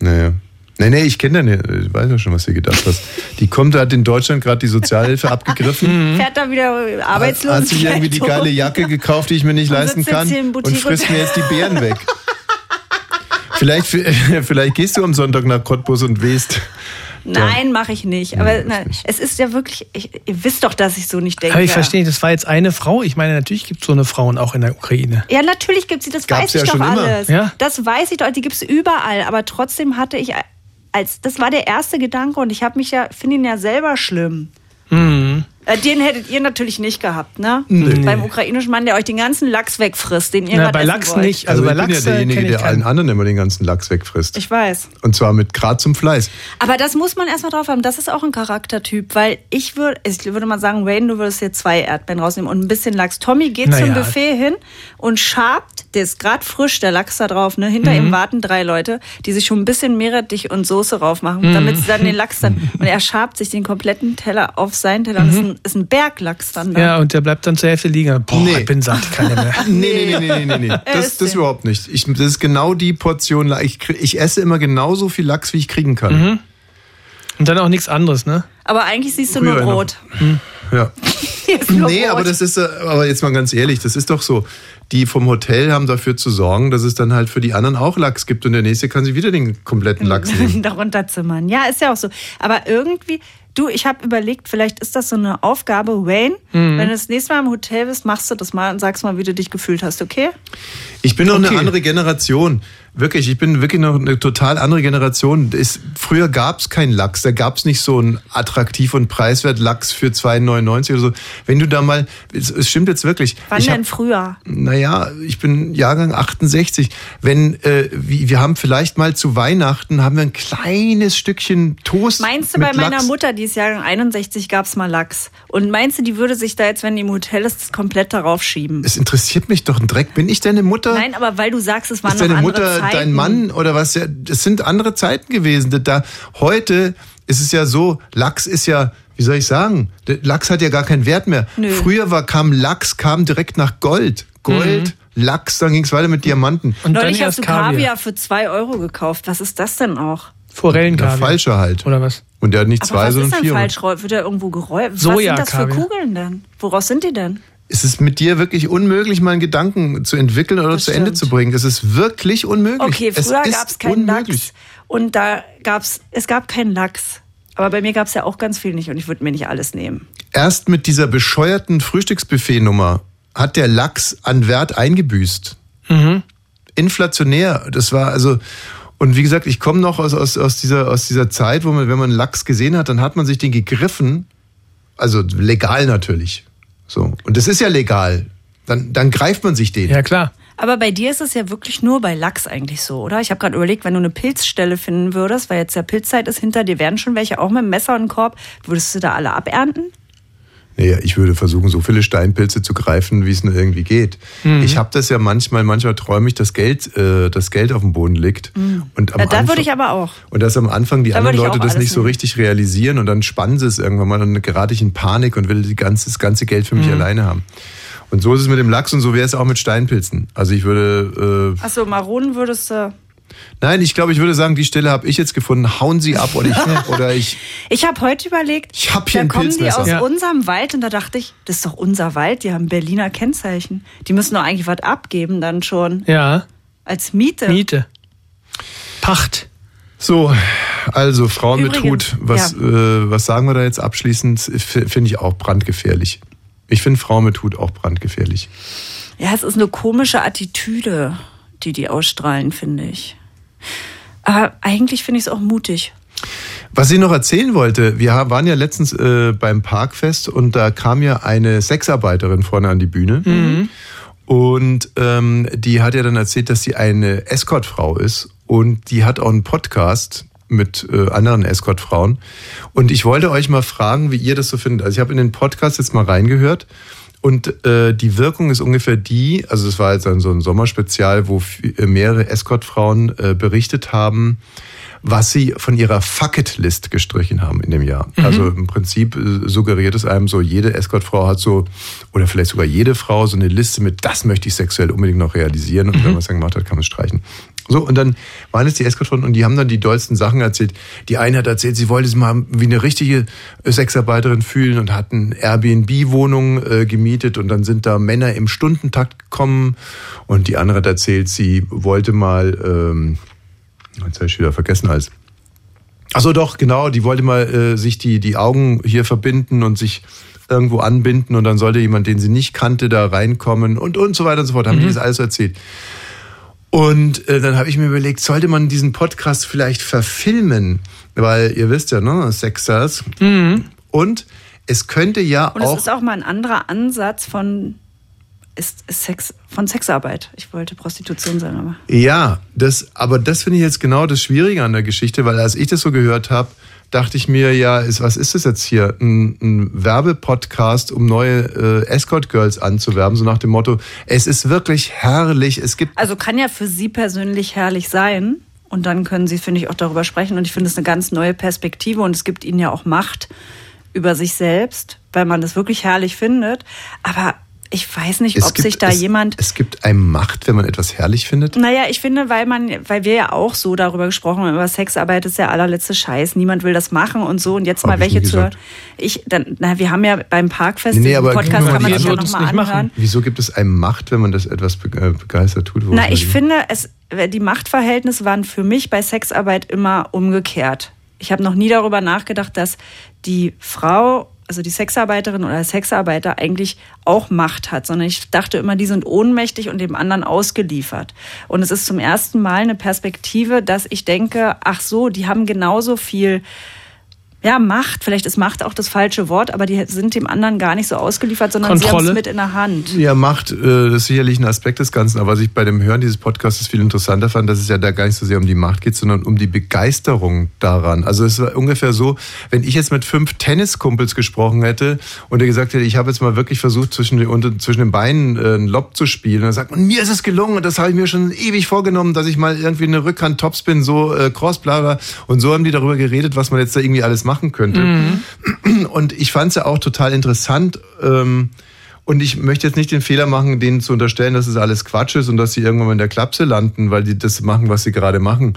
Naja. Nee, nee, ich kenne deine, ich weiß ja schon, was du gedacht hast. Die kommt, hat in Deutschland gerade die Sozialhilfe abgegriffen. *laughs* Fährt da wieder arbeitslos. Hat sich irgendwie die geile Jacke gekauft, die ich mir nicht Und leisten kann und frisst mir jetzt die *laughs* Beeren weg. Vielleicht, *laughs* vielleicht gehst du am Sonntag nach Cottbus und wehst. Nein, mache ich nicht. Aber nein, es ist ja wirklich, ich, ihr wisst doch, dass ich so nicht denke. Aber ich verstehe, nicht, das war jetzt eine Frau. Ich meine, natürlich gibt es so eine Frauen auch in der Ukraine. Ja, natürlich gibt sie, das Gab's weiß ich ja doch alles. Ja. Das weiß ich doch, die gibt es überall. Aber trotzdem hatte ich, als das war der erste Gedanke und ich habe mich ja, finde ihn ja selber schlimm. Mhm. Äh, Den hättet ihr natürlich nicht gehabt, ne? Nee. Beim ukrainischen Mann, der euch den ganzen Lachs wegfrisst, den ihr Na, bei Lachs wollt. nicht. Also, Also bei ich bin Lachs, ja äh, derjenige, der allen anderen immer den ganzen Lachs wegfrisst. Ich weiß. Und zwar mit Grad zum Fleiß. Aber das muss man erstmal drauf haben. Das ist auch ein Charaktertyp, weil ich würde, ich würde mal sagen, Wayne, du würdest hier zwei Erdbeeren rausnehmen und ein bisschen Lachs. Tommy geht Naja. zum Buffet hin und schabt, der ist gerade frisch, der Lachs da drauf, ne? Hinter Mhm. ihm warten drei Leute, die sich schon ein bisschen Meerrettich und Soße raufmachen, Mhm. damit sie dann den Lachs dann, *laughs* und er schabt sich den kompletten Teller auf seinen Teller und ist ein, ist ein Berglachs dann da. Ja, und der bleibt dann zur Hälfte liegen. Boah, Nee. ich bin satt, keine mehr. *laughs* Nee, nee, nee, nee, nee, nee. *laughs* Das, ist das den. überhaupt nicht. Ich, das ist genau die Portion. Ich, ich esse immer genauso viel Lachs, wie ich kriegen kann. Mhm. Und dann auch nichts anderes, ne? Aber eigentlich siehst du Früher nur noch. Brot. Ja. *laughs* Nee, Brot. aber das ist, äh, aber jetzt mal ganz ehrlich, das ist doch so. Die vom Hotel haben dafür zu sorgen, dass es dann halt für die anderen auch Lachs gibt und der nächste kann sich wieder den kompletten Lachs nehmen. darunter zimmern. Ja, ist ja auch so. Aber irgendwie, du, ich habe überlegt, vielleicht ist das so eine Aufgabe, Wayne, Mhm. wenn du das nächste Mal im Hotel bist, machst du das mal und sagst mal, wie du dich gefühlt hast, okay? Ich bin noch Okay. eine andere Generation. Wirklich, ich bin wirklich noch eine total andere Generation. Es, früher gab es keinen Lachs. Da gab es nicht so einen attraktiv und preiswert Lachs für 2,99 oder so. Wenn du da mal, es, es stimmt jetzt wirklich. Wann ich denn hab, früher? naja, ich bin Jahrgang 68. Wenn, äh, wir, wir haben vielleicht mal zu Weihnachten, haben wir ein kleines Stückchen Toast Meinst du, bei meiner Lachs. Mutter, die ist Jahrgang 61, gab's mal Lachs? Und meinst du, die würde sich da jetzt, wenn die im Hotel ist, komplett darauf schieben? Es interessiert mich doch ein Dreck. Bin ich deine Mutter? Nein, aber weil du sagst, es ist noch andere Mutter Zeiten. Dein Mann oder was? Ja, das sind andere Zeiten gewesen. Da- Da, heute ist es ja so, Lachs ist ja, wie soll ich sagen, der Lachs hat ja gar keinen Wert mehr. Nö. Früher war, kam Lachs, kam direkt nach Gold. Gold, Lachs, dann ging es weiter mit Diamanten. Mhm. Und dann Neulich hast du Kaviar. Kaviar für 2 Euro gekauft. Was ist das denn auch? Der Forellenkaviar. falsche halt. Oder was? Und der hat nicht Aber zwei, was sondern ist denn vier. falsch? Wird der irgendwo geräumt? Was sind das für. Kugeln denn? Woraus sind die denn? Es ist mit dir wirklich unmöglich, mal einen Gedanken zu entwickeln oder Das zu Ende stimmt. zu bringen. Es ist wirklich unmöglich. Okay, Es früher gab es keinen unmöglich. Lachs und da gab's es gab keinen Lachs. Aber bei mir gab es ja auch ganz viel nicht und ich würde mir nicht alles nehmen. Erst mit dieser bescheuerten Frühstücksbuffet-Nummer hat der Lachs an Wert eingebüßt. Mhm. inflationär. Das war also und wie gesagt, ich komme noch aus, aus, aus, dieser, aus dieser Zeit, wo man, wenn man Lachs gesehen hat, dann hat man sich den gegriffen. Also legal natürlich. So. Und das ist ja legal. Dann, dann greift man sich den. Ja, klar. Aber bei dir ist es ja wirklich nur bei Lachs eigentlich so, oder? Ich habe gerade überlegt, wenn du eine Pilzstelle finden würdest, weil jetzt ja Pilzzeit ist, hinter dir wären schon welche auch mit dem Messer und dem Korb, würdest du da alle abernten? Naja, ich würde versuchen, so viele Steinpilze zu greifen, wie es nur irgendwie geht. Mhm. Ich habe das ja manchmal, manchmal träume ich, dass Geld, äh, das Geld auf dem Boden liegt. Und am Ja, da würde ich aber auch. Und dass am Anfang die Da anderen Leute das nicht so richtig realisieren und dann spannen sie es irgendwann mal und dann gerate ich in Panik und will die ganze, das ganze Geld für mich Mhm. alleine haben. Und so ist es mit dem Lachs und so wäre es auch mit Steinpilzen. Also ich würde, äh, Achso, Maronen würdest du. Nein, ich glaube, ich würde sagen, die Stelle habe ich jetzt gefunden. Hauen Sie ab oder ich, *laughs* oder ich Ich habe heute überlegt, Ich hab hier da kommen die aus Ja. unserem Wald und da dachte ich, das ist doch unser Wald, die haben Berliner Kennzeichen. Die müssen doch eigentlich was abgeben dann schon. Ja. Als Miete. Miete. Pacht. So, also Frau mit Übrigens, Hut, was, äh, was sagen wir da jetzt abschließend? Finde ich auch brandgefährlich. Ich finde Frau mit Hut auch brandgefährlich. Ja, es ist eine komische Attitüde, die die ausstrahlen, finde ich. Aber eigentlich finde ich es auch mutig. Was ich noch erzählen wollte, wir waren ja letztens äh, beim Parkfest und da kam ja eine Sexarbeiterin vorne an die Bühne. Und ähm, die hat ja dann erzählt, dass sie eine Escortfrau ist und die hat auch einen Podcast mit äh, anderen Escortfrauen. Und ich wollte euch mal fragen, wie ihr das so findet. Also ich habe in den Podcast jetzt mal reingehört und äh, die Wirkung ist ungefähr die, also es war jetzt so ein Sommerspezial, wo mehrere Escortfrauen äh, berichtet haben, was sie von ihrer Fuck-It-List gestrichen haben in dem Jahr. Mhm. Also im Prinzip äh, suggeriert es einem so, jede Escortfrau hat so, oder vielleicht sogar jede Frau, so eine Liste mit, das möchte ich sexuell unbedingt noch realisieren. Und wenn man es dann gemacht hat, kann man es streichen. So, und dann waren es die Escortfrauen und die haben dann die dollsten Sachen erzählt. Die eine hat erzählt, sie wollte sich mal wie eine richtige Sexarbeiterin fühlen und hat eine Airbnb-Wohnung äh, gemietet und dann sind da Männer im Stundentakt gekommen. Und die andere hat erzählt, sie wollte mal, ähm, Jetzt habe ich wieder vergessen alles. Ach so, doch, genau. Die wollte mal äh, sich die, die Augen hier verbinden und sich irgendwo anbinden und dann sollte jemand, den sie nicht kannte, da reinkommen und, und so weiter und so fort. Haben die Mhm. das alles erzählt. Und äh, dann habe ich mir überlegt, sollte man diesen Podcast vielleicht verfilmen? Weil ihr wisst ja, ne, Sexers. Und es könnte ja Und es auch ist auch mal ein anderer Ansatz von, ist, Sex, von Sexarbeit. Ich wollte Prostitution sagen, aber. Ja, das, aber das finde ich jetzt genau das Schwierige an der Geschichte, weil als ich das so gehört habe, dachte ich mir, ja, ist, was ist das jetzt hier? Ein, ein Werbepodcast, um neue äh, Escort-Girls anzuwerben, so nach dem Motto, es ist wirklich herrlich, es gibt Also kann ja für Sie persönlich herrlich sein. Und dann können Sie, finde ich, auch darüber sprechen. Und ich finde es eine ganz neue Perspektive. Und es gibt Ihnen ja auch Macht über sich selbst, weil man das wirklich herrlich findet. Aber ich weiß nicht, es ob gibt, sich da es, jemand Es gibt einem Macht, wenn man etwas herrlich findet. Naja, ich finde, weil man, weil wir ja auch so darüber gesprochen haben, über Sexarbeit ist der allerletzte Scheiß, niemand will das machen und so. Und jetzt Hab mal welche zu. Ich, dann, na, wir haben ja beim Parkfest, Nee, nee, aber Podcast kann man sich ja nochmal anhören. Wieso gibt es einem Macht, wenn man das etwas äh, begeistert tut? Na, ich finde, es, die Machtverhältnisse waren für mich bei Sexarbeit immer umgekehrt. Ich habe noch nie darüber nachgedacht, dass die Frau, also die Sexarbeiterin oder der Sexarbeiter eigentlich auch Macht hat, sondern ich dachte immer, die sind ohnmächtig und dem anderen ausgeliefert. Und es ist zum ersten Mal eine Perspektive, dass ich denke, ach so, die haben genauso viel ja, Macht, vielleicht ist Macht auch das falsche Wort, aber die sind dem anderen gar nicht so ausgeliefert, sondern sie haben Kontrolle. es mit in der Hand. Ja, Macht, äh, das ist sicherlich ein Aspekt des Ganzen, aber was ich bei dem Hören dieses Podcasts viel interessanter fand, dass es ja da gar nicht so sehr um die Macht geht, sondern um die Begeisterung daran. Also es war ungefähr so, wenn ich jetzt mit fünf Tenniskumpels gesprochen hätte und er gesagt hätte, ich habe jetzt mal wirklich versucht, zwischen den, unter, zwischen den Beinen äh, einen Lob zu spielen, dann sagt man, mir ist es gelungen und das habe ich mir schon ewig vorgenommen, dass ich mal irgendwie eine Rückhand Topspin, so äh, Cross, bla, bla. Und so haben die darüber geredet, was man jetzt da irgendwie alles machen könnte. Und ich fand es ja auch total interessant. Ähm, und ich möchte jetzt nicht den Fehler machen, denen zu unterstellen, dass es alles Quatsch ist und dass sie irgendwann mal in der Klapse landen, weil die das machen, was sie gerade machen.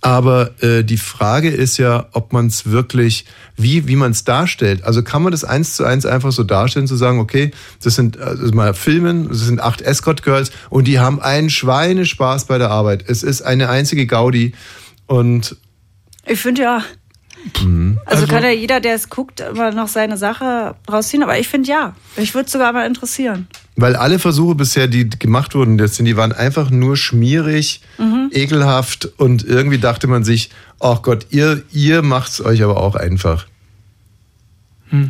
Aber äh, die Frage ist ja, ob man es wirklich, wie, wie man es darstellt. Also kann man das eins zu eins einfach so darstellen, zu sagen, okay, das sind also mal Filmen, das sind acht Escort-Girls und die haben einen Schweinespaß bei der Arbeit. Es ist eine einzige Gaudi. Und Ich finde ja, Mhm. Also, kann ja jeder, der es guckt, immer noch seine Sache rausziehen. Aber ich finde ja. Ich würde es sogar mal interessieren. Weil alle Versuche bisher, die gemacht wurden, das sind, die waren einfach nur schmierig, Mhm. ekelhaft und irgendwie dachte man sich, ach Gott, ihr, ihr macht's euch aber auch einfach.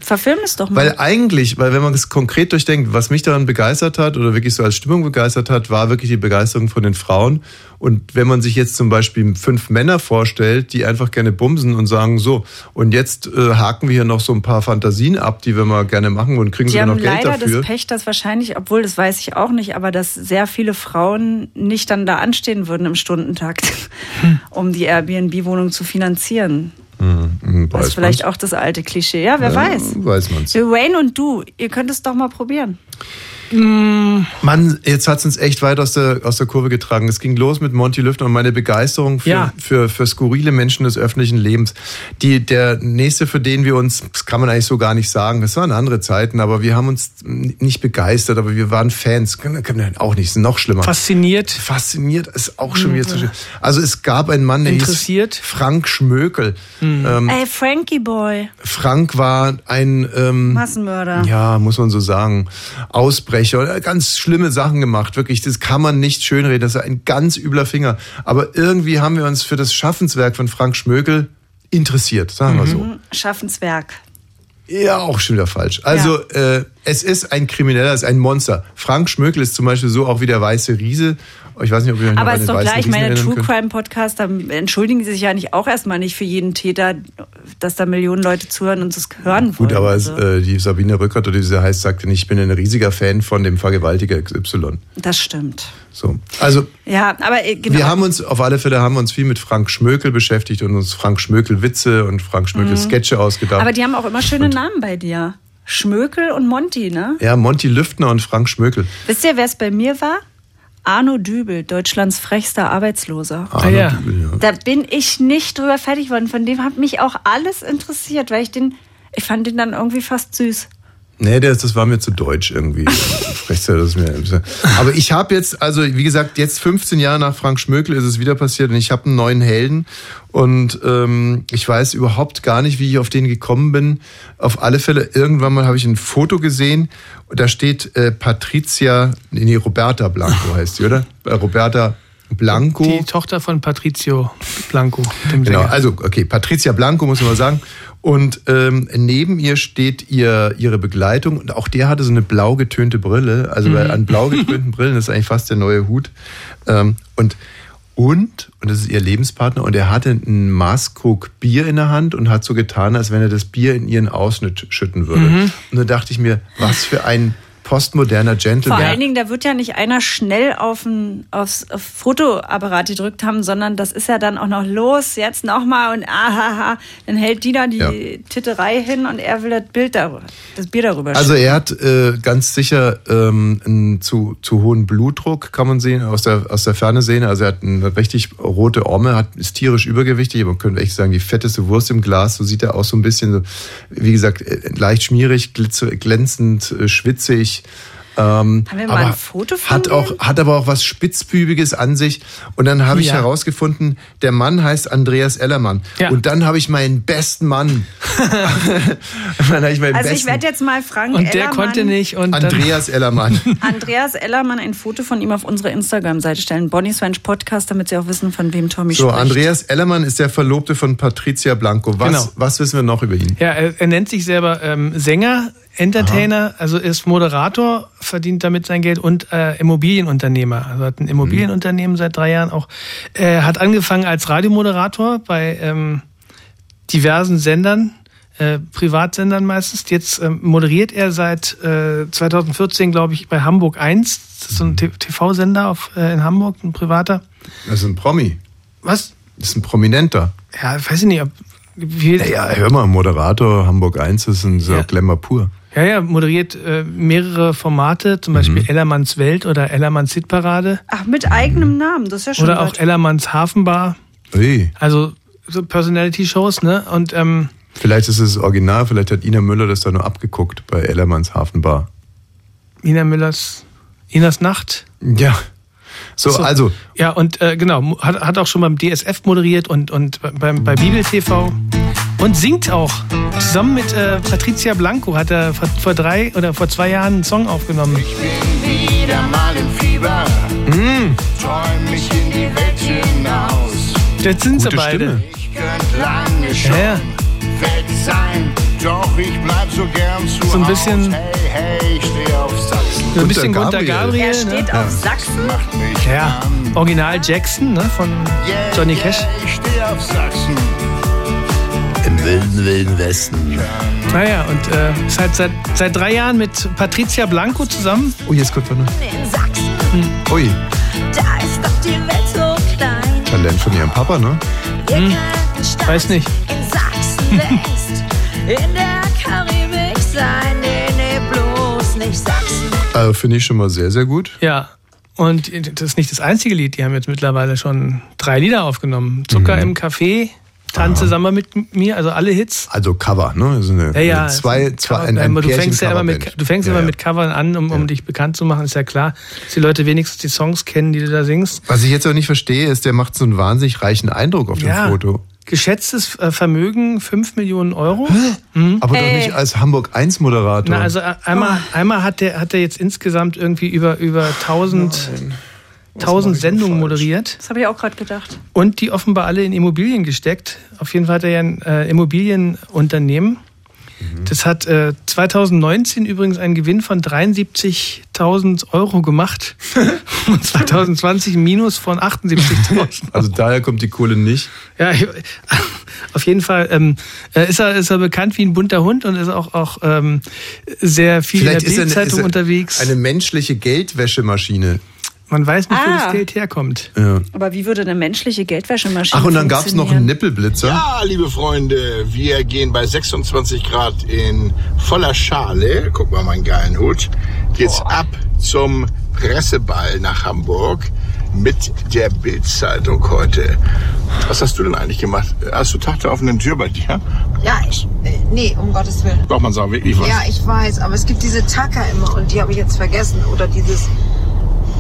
Verfilm es doch mal. Weil eigentlich, weil wenn man es konkret durchdenkt, was mich daran begeistert hat oder wirklich so als Stimmung begeistert hat, war wirklich die Begeisterung von den Frauen. Und wenn man sich jetzt zum Beispiel fünf Männer vorstellt, die einfach gerne bumsen und sagen, so, und jetzt äh, haken wir hier noch so ein paar Fantasien ab, die wir mal gerne machen und kriegen Die sogar haben noch Geld leider dafür. das Pech, dass wahrscheinlich, obwohl das weiß ich auch nicht, aber dass sehr viele Frauen nicht dann da anstehen würden im Stundentakt, um die Airbnb-Wohnung zu finanzieren. Hm, Das ist vielleicht man's. auch das alte Klischee. Ja, wer Ja, weiß. Weiß man's. Wayne und du, ihr könnt es doch mal probieren. Mann, jetzt hat's uns echt weit aus der, aus der Kurve getragen. Es ging los mit Monty Lüftner und meine Begeisterung für, Ja. für, für skurrile Menschen des öffentlichen Lebens. Die, der nächste, für den wir uns, das kann man eigentlich so gar nicht sagen, das waren andere Zeiten, aber wir haben uns nicht begeistert, aber wir waren Fans. Können können wir auch nicht, ist noch schlimmer. Fasziniert. Fasziniert ist auch schon wieder zu schön. Also es gab einen Mann, der Interessiert. hieß Frank Schmökel. Ähm, Ey, Frankie Boy, Frank war ein ähm, Massenmörder. ja, muss man so sagen, Ausbrecher, oder ganz schlimme Sachen gemacht, wirklich, das kann man nicht schönreden, das ist ein ganz übler Finger. Aber irgendwie haben wir uns für das Schaffenswerk von Frank Schmökel interessiert, sagen wir so. Mhm. Schaffenswerk. Ja, auch schon wieder falsch. Also, äh, es ist ein Krimineller, es ist ein Monster. Frank Schmökel ist zum Beispiel so auch wie der weiße Riese. Ich weiß nicht, ob ihr euch Aber an ist doch gleich, meine True. Crime Podcast, da entschuldigen sie sich ja nicht auch erstmal nicht für jeden Täter, dass da Millionen Leute zuhören und das hören wollen. Gut, aber es, Also, äh, die Sabine Rückert oder wie sie heißt, sagte nicht, ich bin ein riesiger Fan von dem Vergewaltiger XY. das stimmt. So. Also, Ja, aber äh, genau. Wir haben uns, auf alle Fälle haben wir uns viel mit Frank Schmökel beschäftigt und uns Frank Schmökel Witze und Frank Schmökel Mhm. Sketche ausgedacht. aber die haben auch immer schöne Namen bei dir. Schmökel und Monty, ne? ja, Monty Lüftner und Frank Schmökel. Wisst ihr, wer es bei mir war? Arno Dübel, Deutschlands frechster Arbeitsloser. Arno ja. Dübel, ja. Da bin ich nicht drüber fertig geworden. Von dem hat mich auch alles interessiert, weil ich den, ich fand den dann irgendwie fast süß. Nee, das, das war mir zu deutsch irgendwie. *laughs* Aber ich habe jetzt, also wie gesagt, jetzt 15 Jahre nach Frank Schmökel ist es wieder passiert und ich habe einen neuen Helden und ähm, ich weiß überhaupt gar nicht, wie ich auf den gekommen bin. Auf alle Fälle, irgendwann mal habe ich ein Foto gesehen und da steht äh, Patricia, nee, Roberta Blanco heißt sie, oder? Äh, Roberta Blanco. Die Tochter von Patrizio Blanco. Genau, also okay, Patricia Blanco muss man mal sagen. Und ähm, neben ihr steht ihr ihre Begleitung und auch der hatte so eine blau getönte Brille. Also bei, an blau *laughs* getönten Brillen ist eigentlich fast der neue Hut. Ähm, und und und das ist ihr Lebenspartner und er hatte einen Maßkrug Bier in der Hand und hat so getan, als wenn er das Bier in ihren Ausschnitt schütten würde. Mhm. Und da dachte ich mir, was für ein postmoderner Vor Gentleman. allen Dingen, da wird ja nicht einer schnell auf ein, aufs auf Fotoapparat gedrückt haben, sondern das ist ja dann auch noch los, jetzt nochmal und ahaha. Dann hält die da die Ja. Titterei hin und er will das Bild darüber, das Bier darüber Also er hat äh, ganz sicher ähm, einen zu, zu hohen Blutdruck, kann man sehen, aus der, aus der Ferne sehen. Also er hat eine richtig rote Orme, hat, ist tierisch übergewichtig, man könnte echt sagen, die fetteste Wurst im Glas. So sieht er aus, so ein bisschen, so, wie gesagt, äh, leicht schmierig, glänzend, äh, schwitzig. Ähm, Haben wir mal ein Foto von hat auch hat aber auch was spitzbübiges an sich und dann habe ich Ja. herausgefunden, der Mann heißt Andreas Ellermann Ja. und dann habe ich meinen besten Mann. *laughs* ich meinen Also ich besten werde jetzt mal Frank und der Ellermann, konnte nicht. Und Andreas Ellermann. *laughs* Andreas Ellermann ein Foto von ihm auf unsere Instagram-Seite stellen. Bonnie's Ranch Podcast, damit sie auch wissen, von wem Tommy So, spricht. Andreas Ellermann ist der Verlobte von Patricia Blanco. Was, Genau. was wissen wir noch über ihn? Ja, er, er nennt sich selber ähm, Sänger, Entertainer, also ist Moderator, verdient damit sein Geld und äh, Immobilienunternehmer. Also hat ein Immobilienunternehmen seit drei Jahren auch. Er hat angefangen als Radiomoderator bei ähm, diversen Sendern, äh, Privatsendern meistens. Jetzt ähm, moderiert er seit äh, 2014, glaube ich, bei Hamburg 1. Das ist so ein TV-Sender auf, äh, in Hamburg, ein privater. Das ist ein Promi. Was? Das ist ein Prominenter. Ja, weiß ich nicht, ob wie, Ja, hör mal, Moderator Hamburg 1 ist ein Ja. Glamour pur. Ja, ja, moderiert äh, mehrere Formate, zum Beispiel Mhm. Ellermanns Welt oder Ellermanns Hitparade Ach, mit eigenem Namen, das ist ja schon oder auch was. Ellermanns Hafenbar. Ui. Also so Personality-Shows, ne? Und ähm, Vielleicht ist es das Original, vielleicht hat Ina Müller das da nur abgeguckt bei Ellermanns Hafenbar. Ina Müllers Inas Nacht. Ja. So, So. also, Ja, und äh, genau, hat, hat auch schon beim DSF moderiert und, und beim, bei Bibel TV. Und singt auch. Zusammen mit äh, Patricia Blanco hat er vor, vor drei oder vor zwei Jahren einen Song aufgenommen. Wieder mal im Fieber, träum mich in die Welt hinaus. Jetzt sind sie Gute beide. Stimme. Ich könnte lange schon Ja, ja. weg sein, doch ich bleib so gern zu So ein bisschen- Hey, hey, ich steh auf Sachsen, So ein bisschen Gunter Gabriel. Gabriel. Er ne? steht auf Sachsen. macht mich Ja, an. Original Jackson ne, von Yeah, Johnny yeah, Cash. ich steh auf Sachsen. Im wilden, wilden Westen. Naja, und äh, ist halt seit, seit drei Jahren mit Patricia Blanco zusammen. Oh, jetzt kommt noch. In Sachsen, Ui, da ist doch die Welt so klein. Talent von ihrem Papa, ne? Statt Weiß nicht. in Sachsen längst *laughs* in der Karibik sein. Nee, nee, bloß nicht Sachsen. Also finde ich schon mal sehr, sehr gut. Ja. Und das ist nicht das einzige Lied. Die haben jetzt mittlerweile schon drei Lieder aufgenommen. Zucker im Café, Tanze Samba mit mir, also alle Hits. Also Cover, ne? Also eine, Ja, ja. zwei, zwei, ein, ein du fängst ja immer mit, du fängst Ja, immer mit Covern an, um, um dich bekannt zu machen, ist ja klar, dass die Leute wenigstens die Songs kennen, die du da singst. Was ich jetzt auch nicht verstehe, ist, der macht so einen wahnsinnig reichen Eindruck auf dem Ja. Foto. Geschätztes äh, Vermögen 5 Millionen Euro. Aber doch Ey. nicht als Hamburg 1 Moderator. Na, also äh, einmal, einmal hat der, hat der jetzt insgesamt irgendwie über, über 1000, 1000 Sendungen moderiert Das habe ich auch gerade gedacht. und die offenbar alle in Immobilien gesteckt. Auf jeden Fall hat er ja ein äh, Immobilienunternehmen. Das hat äh, 2019 übrigens einen Gewinn von 73.000 Euro gemacht *laughs* und 2020 ein Minus von 78.000. Also daher kommt die Kohle nicht. Ja, ich- auf jeden Fall ähm, äh, ist, er, ist er bekannt wie ein bunter Hund und ist auch, auch ähm, sehr viel in der er Bildzeitung er unterwegs. Eine menschliche Geldwäschemaschine. Man weiß nicht, wo Ah. das Geld herkommt. Ja. Aber wie würde eine menschliche Geldwäschemaschine Ach, und dann gab es noch einen? Nippelblitzer. Ja, liebe Freunde, wir gehen bei 26 Grad in voller Schale, guck mal meinen geilen Hut, jetzt ab zum Presseball nach Hamburg mit der Bildzeitung heute. Was hast du denn eigentlich gemacht? Hast du Tag der offenen Tür bei dir? Ja, ich. Äh, nee, um Gottes Willen. Doch, man sagt wirklich was. Ja, ich weiß, aber es gibt diese Tacker immer und die habe ich jetzt vergessen. Oder dieses.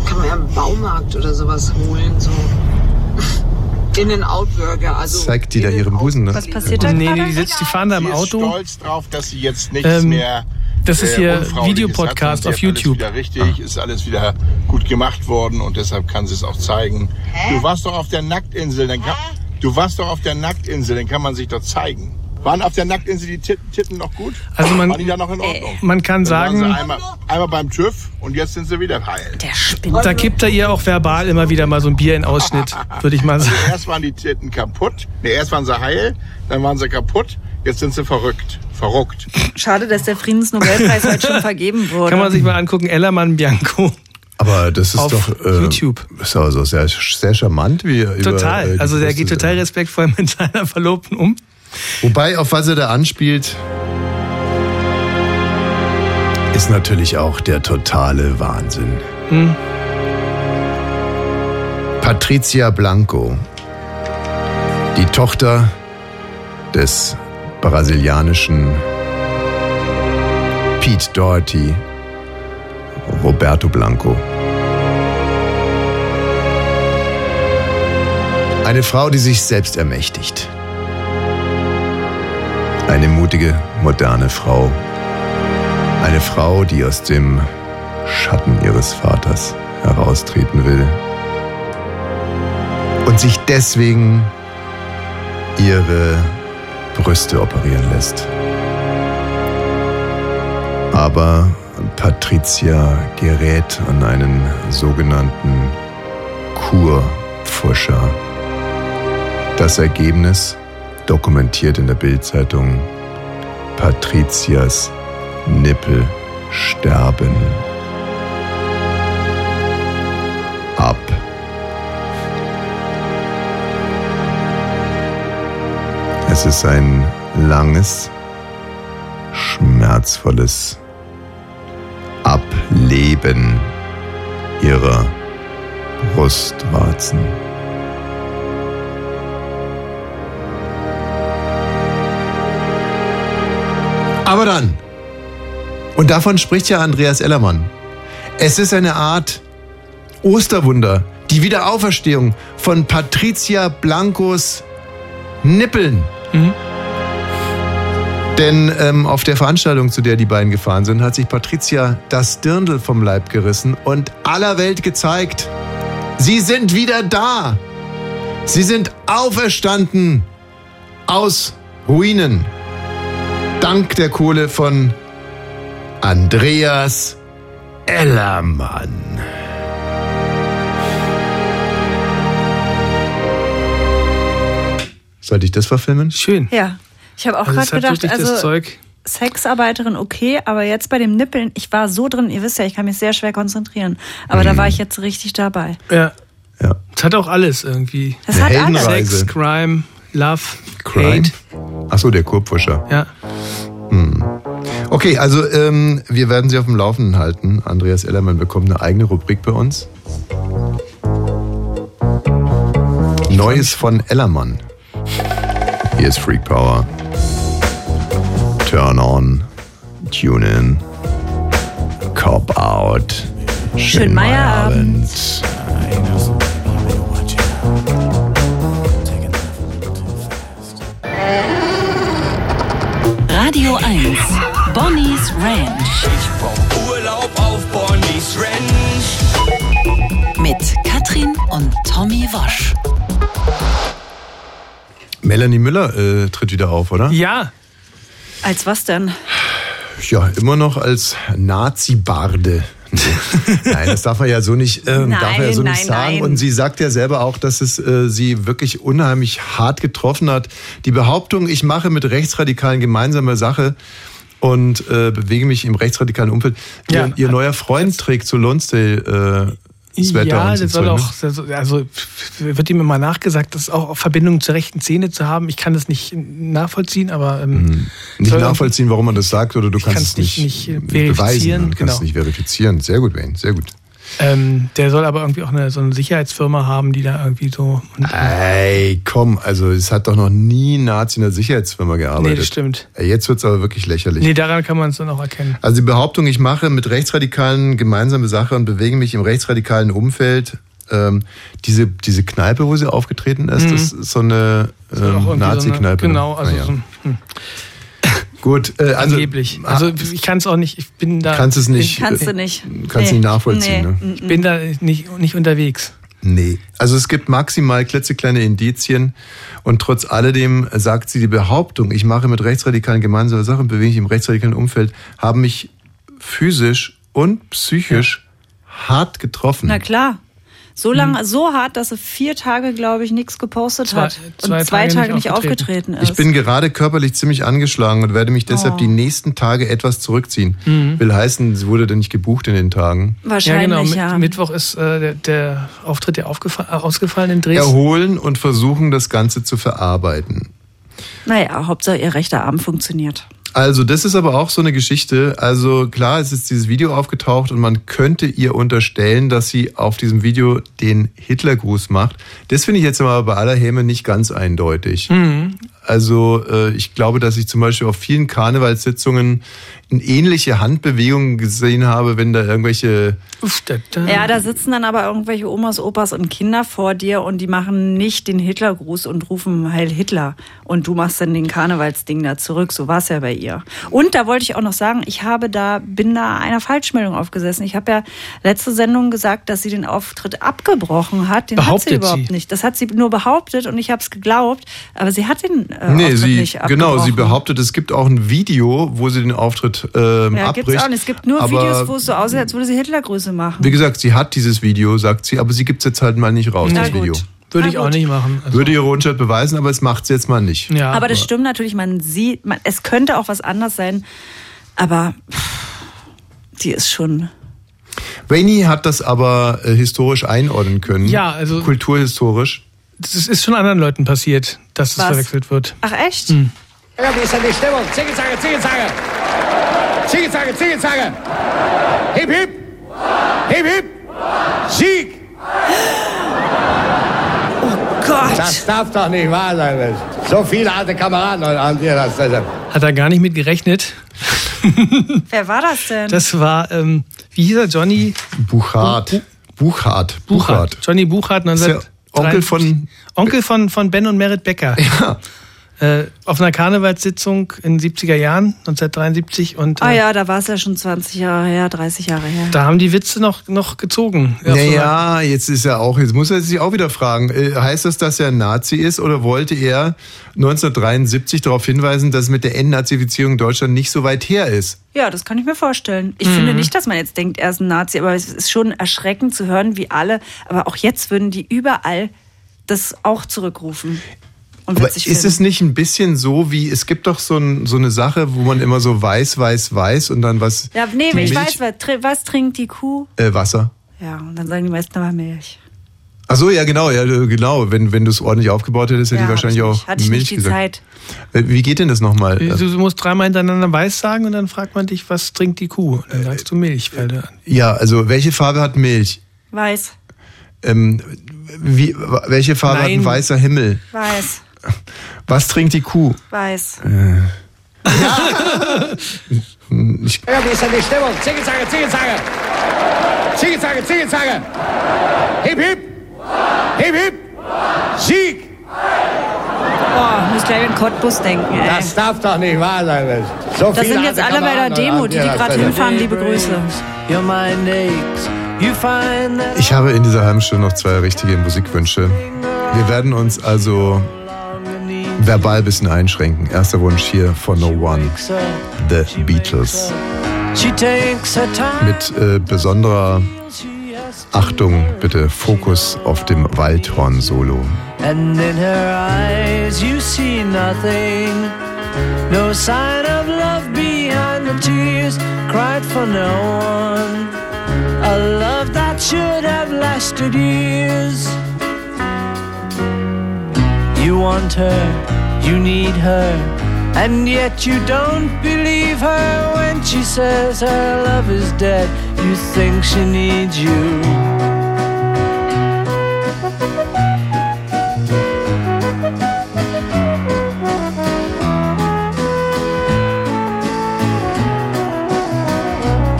Kann man ja im Baumarkt oder sowas holen, so. *laughs* In-and-out-Burger. Also Zeigt die da ihren Busen, ne? Was passiert da Nee, die, sitzt, die fahren da im Sie ist Auto. stolz drauf, dass sie jetzt nichts Ähm, mehr. das ist äh, hier Videopodcast auf YouTube. Alles wieder richtig, ist alles wieder gut gemacht worden und deshalb kann sie es auch zeigen. Du warst doch auf der Nacktinsel, dann kann, du warst doch auf der Nacktinsel, dann kann man sich doch zeigen. Waren auf der Nacktinsel die Titten, Titten noch gut? Also man- Waren die da noch in Ordnung? Man kann Dann waren sagen, sie einmal, einmal beim TÜV und jetzt sind sie wieder heil. Der spinnt. da gibt er ihr auch verbal immer wieder mal so ein Bier in Ausschnitt, *laughs* würde ich mal Also sagen. erst waren die Titten kaputt, nee, erst waren sie heil, dann waren sie kaputt, jetzt sind sie verrückt. Verrückt. Schade, dass der Friedensnobelpreis *laughs* heute schon vergeben wurde. Kann man sich mal angucken, Ellermann Bianco. Aber das ist Auf doch äh, YouTube. Ist aber so sehr, sehr charmant, wie er über, Total. äh, die Also der geht total respektvoll mit seiner Verlobten um. Wobei, auf was er da anspielt, ist natürlich auch der totale Wahnsinn. Hm. Patricia Blanco, die Tochter des brasilianischen Pete Doherty, Roberto Blanco. Eine Frau, die sich selbst ermächtigt. Eine mutige, moderne Frau. Eine Frau, die aus dem Schatten ihres Vaters heraustreten will. Und sich deswegen ihre Brüste operieren lässt. Aber Patricia gerät an einen sogenannten Kurpfuscher. Das Ergebnis dokumentiert in der Bildzeitung Patricias Nippel sterben. Ab. Es ist ein langes, schmerzvolles Ableben ihrer Brustwarzen. Aber dann, und davon spricht ja Andreas Ellermann, es ist eine Art Osterwunder, die Wiederauferstehung von Patricia Blancos Nippeln. Denn ähm, auf der Veranstaltung, zu der die beiden gefahren sind, hat sich Patricia das Dirndl vom Leib gerissen und aller Welt gezeigt, sie sind wieder da. Sie sind auferstanden aus Ruinen. Dank der Kohle von Andreas Ellermann. Sollte ich das verfilmen? Schön. Ja. Ich habe auch Also gerade gedacht, das also Zeug. Sexarbeiterin okay, aber jetzt bei dem Nippeln, ich war so drin, ihr wisst ja, ich kann mich sehr schwer konzentrieren, aber Mhm. da war ich jetzt richtig dabei. Ja. Ja. Es hat auch alles irgendwie. Das hat alles. Sex, Crime, Love, Crime? Hate. Achso, der Kurpfuscher. Ja. Hm. Okay, also ähm, wir werden Sie auf dem Laufenden halten. Andreas Ellermann bekommt eine eigene Rubrik bei uns. Neues von Ellermann. Hier ist Freak Power. Turn on, tune in, cop out. Schönen Meierabend. Radio 1. Bonnie's Ranch. Ich brauch Urlaub auf Bonnie's Ranch. Mit Katrin und Tommy Wosch. Melanie Müller äh, tritt wieder auf, oder? Ja. Als was denn? Ja, immer noch als Nazi-Barde. *laughs* nein, das darf er ja so nicht, ähm, Nein, darf er ja so nicht nein, sagen. nein. Und sie sagt ja selber auch, dass es äh, sie wirklich unheimlich hart getroffen hat. Die Behauptung, ich mache mit Rechtsradikalen gemeinsame Sache und äh, bewege mich im rechtsradikalen Umfeld. Ja. Ihr, ihr neuer Freund trägt zu Lonsdale äh, Sweater ja, das soll auch, das- also wird ihm immer nachgesagt, das auch Verbindung zur rechten Szene zu haben. Ich kann das nicht nachvollziehen, aber ähm, Mhm. Nicht nachvollziehen, warum man das sagt, oder du kannst kann's es nicht, nicht- nicht, äh, beweisen. verifizieren, kannst genau. es nicht verifizieren. Sehr gut, Wayne, sehr gut. Ähm, der soll aber irgendwie auch eine, so eine Sicherheitsfirma haben, die da irgendwie so. Ey, komm, also es hat doch noch nie ein Nazi in der Sicherheitsfirma gearbeitet. Nee, das stimmt. Jetzt wird's aber wirklich lächerlich. nee, daran kann man es dann auch erkennen. Also die Behauptung, ich mache mit Rechtsradikalen gemeinsame Sache und bewege mich im rechtsradikalen Umfeld. Ähm, diese, diese Kneipe, wo sie aufgetreten ist, Mhm. das ist so eine ähm, Nazi-Kneipe. So eine, genau, also Naja. so, hm, Gut, äh, also angeblich. Also ich kann es auch nicht. Ich bin da. Kannst es nicht- Kannst du nicht. kannst nicht nachvollziehen, ne? mm, Ich bin da nicht, nicht unterwegs. Nee. Also es gibt maximal klitzekleine Indizien und trotz alledem sagt sie die Behauptung, ich mache mit Rechtsradikalen gemeinsame Sachen, bewege mich im rechtsradikalen Umfeld, haben mich physisch und psychisch hart getroffen. Na klar. So Hm. lange, so hart, dass er vier Tage, glaube ich, nichts gepostet Zwei- hat zwei und zwei Tage Tage, nicht nicht aufgetreten, ist. Ich bin gerade körperlich ziemlich angeschlagen und werde mich deshalb Oh. die nächsten Tage etwas zurückziehen. Mhm. Will heißen, sie wurde denn nicht gebucht in den Tagen. Wahrscheinlich, ja. Genau. ja. Mit, Mittwoch ist äh, der, der Auftritt ja aufgefa- äh, ausgefallen in Dresden. Erholen und versuchen, das Ganze zu verarbeiten. Naja, Hauptsache ihr rechter Arm funktioniert. Also, das ist aber auch so eine Geschichte. Also, klar, es ist dieses Video aufgetaucht und man könnte ihr unterstellen, dass sie auf diesem Video den Hitlergruß macht. Das finde ich jetzt aber bei aller Häme nicht ganz eindeutig. Mhm. Also, äh, ich glaube, dass ich zum Beispiel auf vielen Karnevalssitzungen eine ähnliche Handbewegungen gesehen habe, wenn da irgendwelche Uff, da, da. Ja, da sitzen dann aber irgendwelche Omas, Opas und Kinder vor dir und die machen nicht den Hitlergruß und rufen Heil Hitler. Und du machst dann den Karnevalsding da zurück. So war es ja bei ihr. Und da wollte ich auch noch sagen, ich habe da, bin da einer Falschmeldung aufgesessen. Ich habe ja letzte Sendung gesagt, dass sie den Auftritt abgebrochen hat. Den hat Behauptet sie überhaupt sie. nicht. Das hat sie nur behauptet und ich habe es geglaubt. Aber sie hat den äh, nee, Auftritt sie, nicht genau, sie behauptet, es gibt auch ein Video, wo sie den Auftritt ähm, Ja, abbricht. gibt's auch nicht. Es gibt nur aber Videos, wo es so aussieht, als würde sie Hitlergrüße machen. Wie gesagt, sie hat dieses Video, sagt sie, aber sie gibt es jetzt halt mal nicht raus, Na das gut. Video. Würde ich auch nicht machen. Also, Würde ihre Unschuld beweisen, aber es macht sie jetzt mal nicht. ja, aber das stimmt natürlich, man sieht, man, es könnte auch was anders sein, aber pff, die ist schon. Wayne hat das aber äh, historisch einordnen können. Ja, also- Kulturhistorisch. Das ist schon anderen Leuten passiert, dass es Was? verwechselt wird. Ach echt? Hm. Ja, wie ist denn die Stimmung? Zicke-Zacke, Zicke-Zacke! Zicke-Zacke, Zicke-Zacke! Hip, hip! Hip, hip! Sieg! Oh Gott! Das darf doch nicht wahr sein. Mensch. So viele alte Kameraden haben dir das. das Hat er gar nicht mit gerechnet. *laughs* Wer war das denn? Das war, ähm, wie hieß er, Johnny Buchhardt. Buchhardt. Buchhardt. Johnny Buchhardt, Ist ja 1973. Onkel von. Onkel von, von Ben und Merit Becker. Ja. Äh, auf einer Karnevalssitzung in den 70er Jahren, 1973. Und äh, Ah ja, da war es ja schon 20 Jahre her, 30 Jahre her. da haben die Witze noch, noch gezogen. Auf so Naja, jetzt ist er auch, jetzt muss er sich auch wieder fragen, äh, heißt das, dass er ein Nazi ist oder wollte er 1973 darauf hinweisen, dass mit der Entnazifizierung in Deutschland nicht so weit her ist? Ja, das kann ich mir vorstellen. Ich Mhm. finde nicht, dass man jetzt denkt, er ist ein Nazi, aber es ist schon erschreckend zu hören, wie alle, aber auch jetzt würden die überall das auch zurückrufen. Und Aber ist finden. es nicht ein bisschen so wie, es gibt doch so, ein, so eine Sache, wo man immer so weiß, weiß, weiß und dann was, Ja, nee, ich Milch- weiß, was, tr- was trinkt die Kuh? äh, Wasser. Ja, und dann sagen die meisten aber Milch. Ach so, ja, genau, ja, genau. Wenn, wenn du es ordentlich aufgebaut hättest, hätte Ja, ich wahrscheinlich ich auch nicht. Hatte ich Milch nicht die gesagt. Zeit. Äh, Wie geht denn das nochmal? Du, du musst dreimal hintereinander weiß sagen und dann fragt man dich, was trinkt die Kuh? Dann sagst du Milch. An. Ja, also welche Farbe hat Milch? Weiß. Ähm, wie, welche Farbe hat Nein. ein weißer Himmel? Weiß. Was trinkt die Kuh? Weiß. Äh, *laughs* ich, Ja, wie ist denn die Stimmung? Zickezange, Zickezange! Hip, hip! Hip, hip! Sieg! Boah, ich muss gleich an Cottbus denken, ey. Das darf doch nicht wahr sein. So Das sind jetzt alle bei der Demo, die, die gerade hinfahren. Liebe Grüße. Ich habe in dieser halben Stunde noch zwei richtige Musikwünsche. Wir werden uns also verbal bisschen einschränken. Erster Wunsch hier von No One, The Beatles. Mit äh, besonderer Achtung, bitte Fokus auf dem Waldhorn-Solo. And in her eyes you see nothing. No sign of love behind the tears cried for no one. A love that should have lasted years. You want her, you need her, and yet you don't believe her when she says her love is dead. You think she needs you.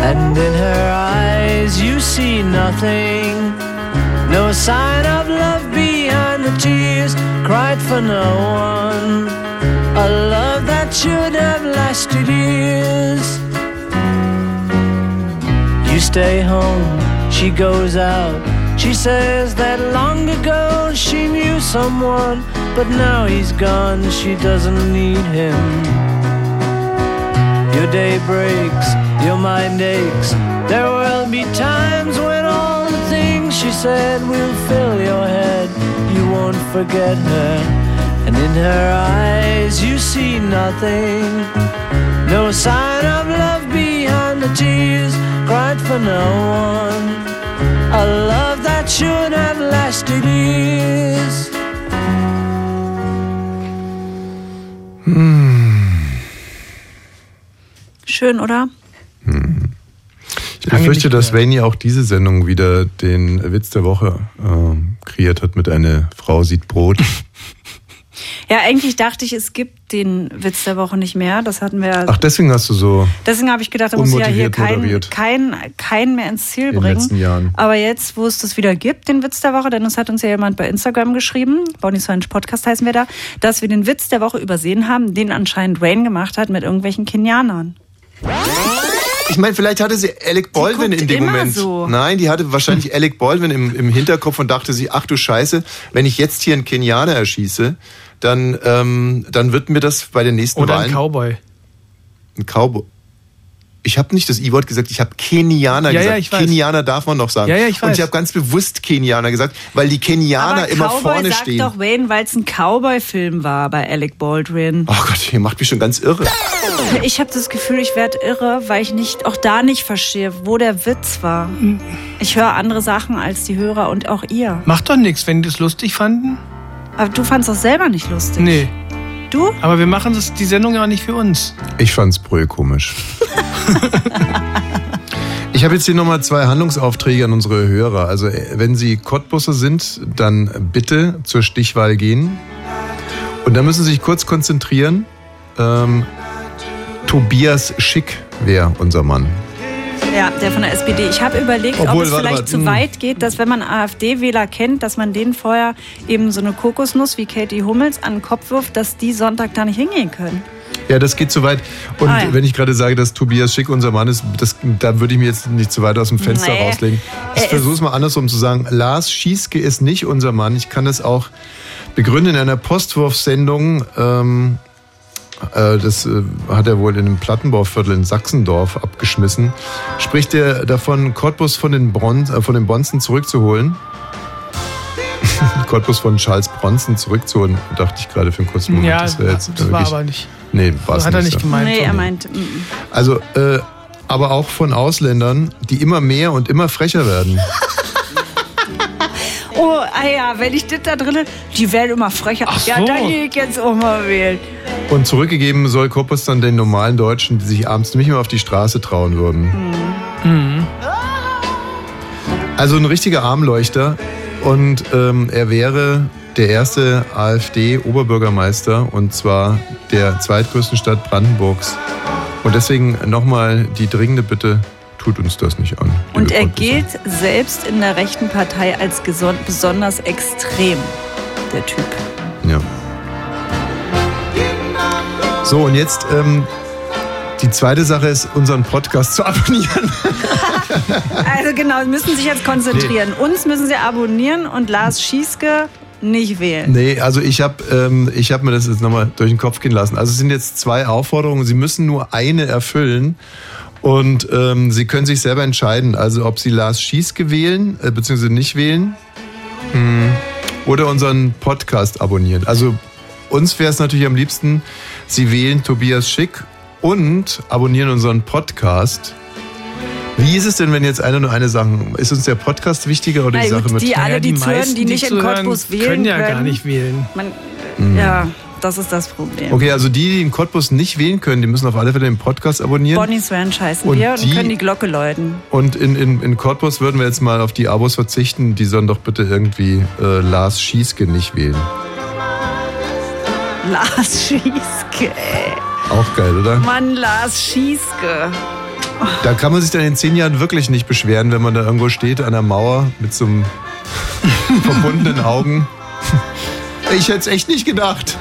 And in her eyes you see nothing. No sign of love behind tears cried for no one. A love that should have lasted years. You stay home, she goes out. She says that long ago she knew someone, but now he's gone, she doesn't need him. Your day breaks, your mind aches. There will be times when all the things she said will fill your head. You won't forget her, and in her eyes you see nothing. No sign of love behind the tears cried for no one. A love that should have lasted years. Hmm. Schön, oder? Hmm. Ich befürchte, dass Wayne auch diese Sendung wieder den Witz der Woche ähm, kreiert hat mit einer Frau sieht Brot. *laughs* Ja, eigentlich dachte ich, es gibt den Witz der Woche nicht mehr. Das hatten wir. Ach, deswegen hast du so Deswegen habe ich gedacht, da muss ich ja hier keinen kein, kein mehr ins Ziel in den bringen. letzten Jahren. Aber jetzt, wo es das wieder gibt, den Witz der Woche, denn es hat uns ja jemand bei Instagram geschrieben, Bonnie's Ranch Podcast heißen wir da, dass wir den Witz der Woche übersehen haben, den anscheinend Wayne gemacht hat mit irgendwelchen Kenianern. Ich meine, vielleicht hatte sie Alec Baldwin in dem Moment. so. Nein, die hatte wahrscheinlich Alec Baldwin im, im Hinterkopf und dachte sich, ach du Scheiße, wenn ich jetzt hier einen Kenianer erschieße, dann, ähm, dann wird mir das bei den nächsten Oder Wahlen... ein Cowboy. Ein Cowboy. Ich habe nicht das I-Wort gesagt, ich habe Kenianer Ja, gesagt. ja, ich weiß. Kenianer darf man noch sagen. Ja, ja, ich Und weiß. ich habe ganz bewusst Kenianer gesagt, weil die Kenianer Aber immer Cowboy vorne sagt stehen. doch Wayne, weil es ein Cowboy-Film war bei Alec Baldwin. Oh Gott, ihr macht mich schon ganz irre. Ich habe das Gefühl, ich werde irre, weil ich nicht auch da nicht verstehe, wo der Witz war. Ich höre andere Sachen als die Hörer und auch ihr. Macht doch nichts, wenn die es lustig fanden. Aber du fandst das selber nicht lustig. Nee. Du? Aber wir machen das, die Sendung ja auch nicht für uns. Ich fand's brüll komisch. Ich habe jetzt hier nochmal zwei Handlungsaufträge an unsere Hörer. Also wenn Sie Cottbusser sind, dann bitte zur Stichwahl gehen. Und da müssen Sie sich kurz konzentrieren. Ähm, Tobias Schick wäre unser Mann. Ja, der von der SPD. Ich habe überlegt, Obwohl, ob es vielleicht mal, zu hm. weit geht, dass wenn man AfD-Wähler kennt, dass man denen vorher eben so eine Kokosnuss wie Katie Hummels an den Kopf wirft, dass die Sonntag da nicht hingehen können. Ja, das geht zu weit. Und Ah, ja. wenn ich gerade sage, dass Tobias Schick unser Mann ist, das, da würde ich mir jetzt nicht zu weit aus dem Fenster Nee. rauslegen. Ich Er versuche es mal andersrum zu sagen. Lars Schieske ist nicht unser Mann. Ich kann das auch begründen in einer Postwurfsendung. Ähm, äh, das äh, hat er wohl in einem Plattenbauviertel in Sachsendorf abgeschmissen. Spricht er davon, Cottbus von den, Bron äh, von den Bonzen zurückzuholen? *laughs* Cottbus von Charles Bronson zurückzuholen, dachte ich gerade für einen kurzen Moment. Ja, das, jetzt das war wirklich- aber nicht. Nee, war Hat er nicht gemeint. nee, er meint. mm, mm. also, äh, aber auch von Ausländern, die immer mehr und immer frecher werden. *laughs* Oh, ah ja, wenn ich das da drin, die werden immer frecher. Ach Ja, so. dann gehe ich jetzt auch mal wählen. Und zurückgegeben soll Korpus dann den normalen Deutschen, die sich abends nicht mehr auf die Straße trauen würden. Mhm. Also ein richtiger Armleuchter. Und ähm, er wäre der erste AfD-Oberbürgermeister und zwar der zweitgrößten Stadt Brandenburgs. Und deswegen nochmal die dringende Bitte, tut uns das nicht an. Und er gilt selbst in der rechten Partei als besonders extrem, der Typ. Ja. So, und jetzt ähm, die zweite Sache ist, unseren Podcast zu *laughs* abonnieren. Also genau, Sie müssen sich jetzt konzentrieren. Uns müssen Sie abonnieren und Lars Schieske nicht wählen. Nee, also ich habe ähm, ich hab mir das jetzt nochmal durch den Kopf gehen lassen. Also es sind jetzt zwei Aufforderungen. Sie müssen nur eine erfüllen. Und ähm, Sie können sich selber entscheiden, also ob Sie Lars Schieske wählen, äh, beziehungsweise nicht wählen, hm, oder unseren Podcast abonnieren. Also uns wäre es natürlich am liebsten, Sie wählen Tobias Schick und abonnieren unseren Podcast. Wie ist es denn, wenn jetzt einer nur eine Sache, ist uns der Podcast wichtiger oder die Sache mit... die alle, die, zuhören, meisten, die die nicht in zuhören, Cottbus wählen können ja gar können. nicht wählen. Man, Mhm. Ja, das ist das Problem. Okay, also die, die in Cottbus nicht wählen können, die müssen auf alle Fälle den Podcast abonnieren. Bonnie's Ranch heißen Und wir und die- können die Glocke läuten. Und in, in, in Cottbus würden wir jetzt mal auf die Abos verzichten. Die sollen doch bitte irgendwie äh, Lars Schieske nicht wählen. Lars Schieske, ey. Auch geil, oder? Mann, Lars Schieske. Da kann man sich dann in zehn Jahren wirklich nicht beschweren, wenn man da irgendwo steht an der Mauer mit so einem *laughs* verbundenen Augen. Ich hätte es echt nicht gedacht.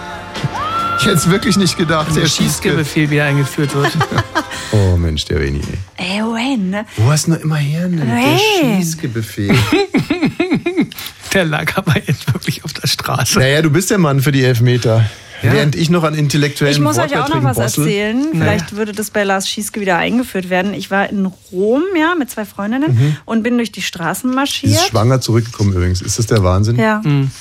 Ich hätte es wirklich nicht gedacht. Der Der Schieske. Schießgebefehl wieder eingeführt wird. *laughs* Oh Mensch, der Reni. ey. Ey, Wayne, ne? Wo hast du noch immer her? Ne? Der Wayne. Schießgebefehl. *laughs* Der lag aber jetzt wirklich auf der Straße. Naja, du bist der Mann für die Elfmeter. Während ich noch an intellektuellen Ich muss euch auch noch was bossel. erzählen. Vielleicht würde das bei Lars Schieske wieder eingeführt werden. Ich war in Rom, ja, mit zwei Freundinnen Mhm. und bin durch die Straßen Sie ist marschiert. schwanger zurückgekommen übrigens. Ist das der Wahnsinn? Ja. Mhm.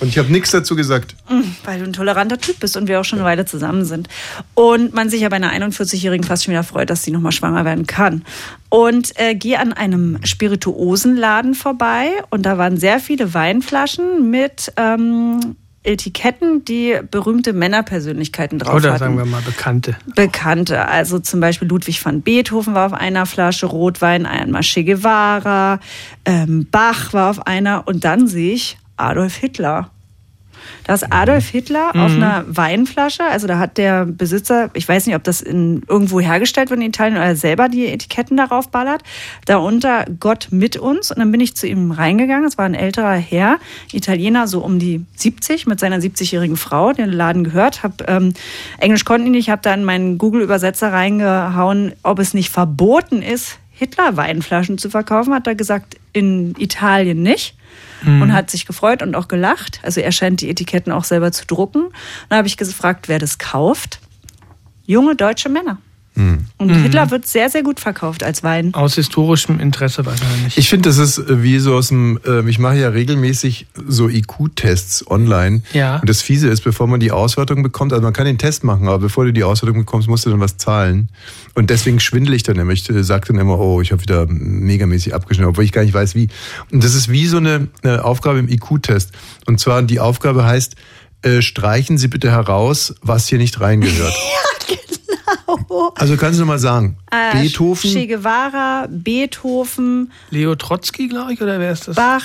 Und ich habe nichts dazu gesagt. Mhm, Weil du ein toleranter Typ bist und wir auch schon eine Weile zusammen sind. Und man sich ja bei einer 41-Jährigen fast schon wieder freut, dass sie nochmal schwanger werden kann. Und äh, gehe an einem Spirituosenladen vorbei und da waren sehr viele Weinflaschen mit ähm, Etiketten, die berühmte Männerpersönlichkeiten drauf Oder hatten. sagen wir mal Bekannte. Bekannte. Also zum Beispiel Ludwig van Beethoven war auf einer Flasche Rotwein, einmal Che Guevara, ähm, Bach war auf einer und dann sehe ich Adolf Hitler. Da ist Adolf Hitler auf Mhm. einer Weinflasche, also da hat der Besitzer, ich weiß nicht, ob das in, irgendwo hergestellt wird in Italien oder er selber die Etiketten darauf ballert, darunter Gott mit uns. Und dann bin ich zu ihm reingegangen, es war ein älterer Herr, Italiener, so um die 70 mit seiner 70-jährigen Frau, den Laden gehört, hab ähm, Englisch konnten die nicht, habe da in meinen Google-Übersetzer reingehauen, ob es nicht verboten ist, Hitler-Weinflaschen zu verkaufen, hat er gesagt, in Italien nicht Mhm. und hat sich gefreut und auch gelacht. Also er scheint die Etiketten auch selber zu drucken. Dann habe ich gefragt, wer das kauft. Junge deutsche Männer. Und Mhm. Hitler wird sehr, sehr gut verkauft als Wein. Aus historischem Interesse wahrscheinlich. Ich finde, das ist äh, wie so aus dem, äh, ich mache ja regelmäßig so IQ-Tests online. Ja. Und das Fiese ist, bevor man die Auswertung bekommt, also man kann den Test machen, aber bevor du die Auswertung bekommst, musst du dann was zahlen. Und deswegen schwindel ich dann immer. Ich äh, sag dann immer, oh, ich habe wieder megamäßig abgeschnitten, obwohl ich gar nicht weiß, wie. Und das ist wie so eine, eine Aufgabe im IQ-Test. Und zwar die Aufgabe heißt, äh, streichen Sie bitte heraus, was hier nicht reingehört. *laughs* *laughs* *laughs* Also kannst du mal sagen, Äh, Beethoven, Che Guevara, Beethoven, Leo Trotzki, glaube ich, oder wer ist das? Bach.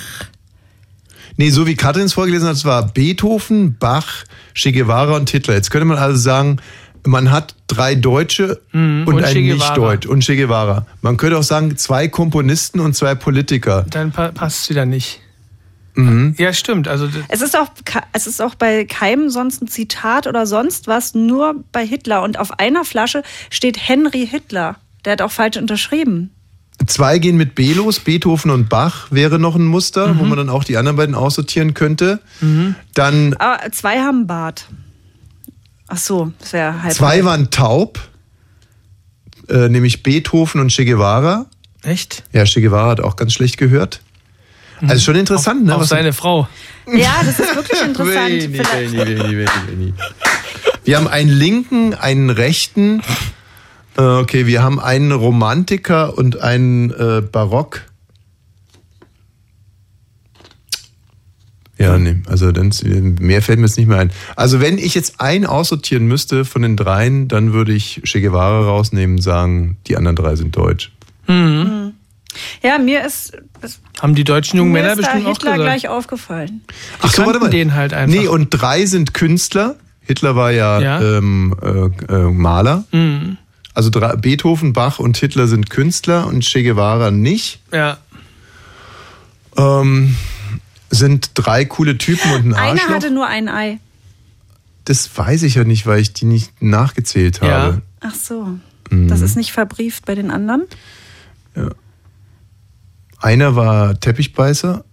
Nee, so wie Katrin es vorgelesen hat, es war Beethoven, Bach, Che Guevara und Hitler. Jetzt könnte man also sagen, man hat drei Deutsche und, Mhm, und ein Che Guevara. Nicht-Deutsch und Che Guevara. Man könnte auch sagen, zwei Komponisten und zwei Politiker. Dann pa passt es wieder nicht. Mhm. Ja, stimmt. Also Es ist, auch, es ist auch bei keinem sonst ein Zitat oder sonst was, nur bei Hitler. Und auf einer Flasche steht Henry Hitler. Der hat auch falsch unterschrieben. Zwei gehen mit B los, Beethoven und Bach wäre noch ein Muster, Mhm. wo man dann auch die anderen beiden aussortieren könnte. Dann Aber zwei haben Bart. Ach so, das wäre halb. zwei halb. waren taub, äh, nämlich Beethoven und Che Guevara. Echt? Ja, Che Guevara hat auch ganz schlecht gehört. Also schon interessant, ne? auf Was- seine Frau. Ja, das ist wirklich *laughs* interessant. Veni, veni, veni. Wir haben einen linken, einen rechten. Äh, Okay, wir haben einen Romantiker und einen äh, Barock. Ja, nee, also dann, mehr fällt mir jetzt nicht mehr ein. Also wenn ich jetzt einen aussortieren müsste von den dreien, dann würde ich Che Guevara rausnehmen und sagen, die anderen drei sind deutsch. Mhm. Ja, mir ist, Haben die deutschen jungen Männer ist da bestimmt auch Hitler gesagt. gleich aufgefallen. Ach so, warte mal. den halt einfach. Nee, und drei sind Künstler. Hitler war ja, Ja. Ähm, äh, äh, Maler. Mhm. Also drei, Beethoven, Bach und Hitler sind Künstler und Che Guevara nicht. Ja. Ähm, sind drei coole Typen und ein Einer Arschloch. hatte nur ein Ei. Das weiß ich ja nicht, weil ich die nicht nachgezählt habe. Ach so. Mhm. Das ist nicht verbrieft bei den anderen? Einer war Teppichbeißer,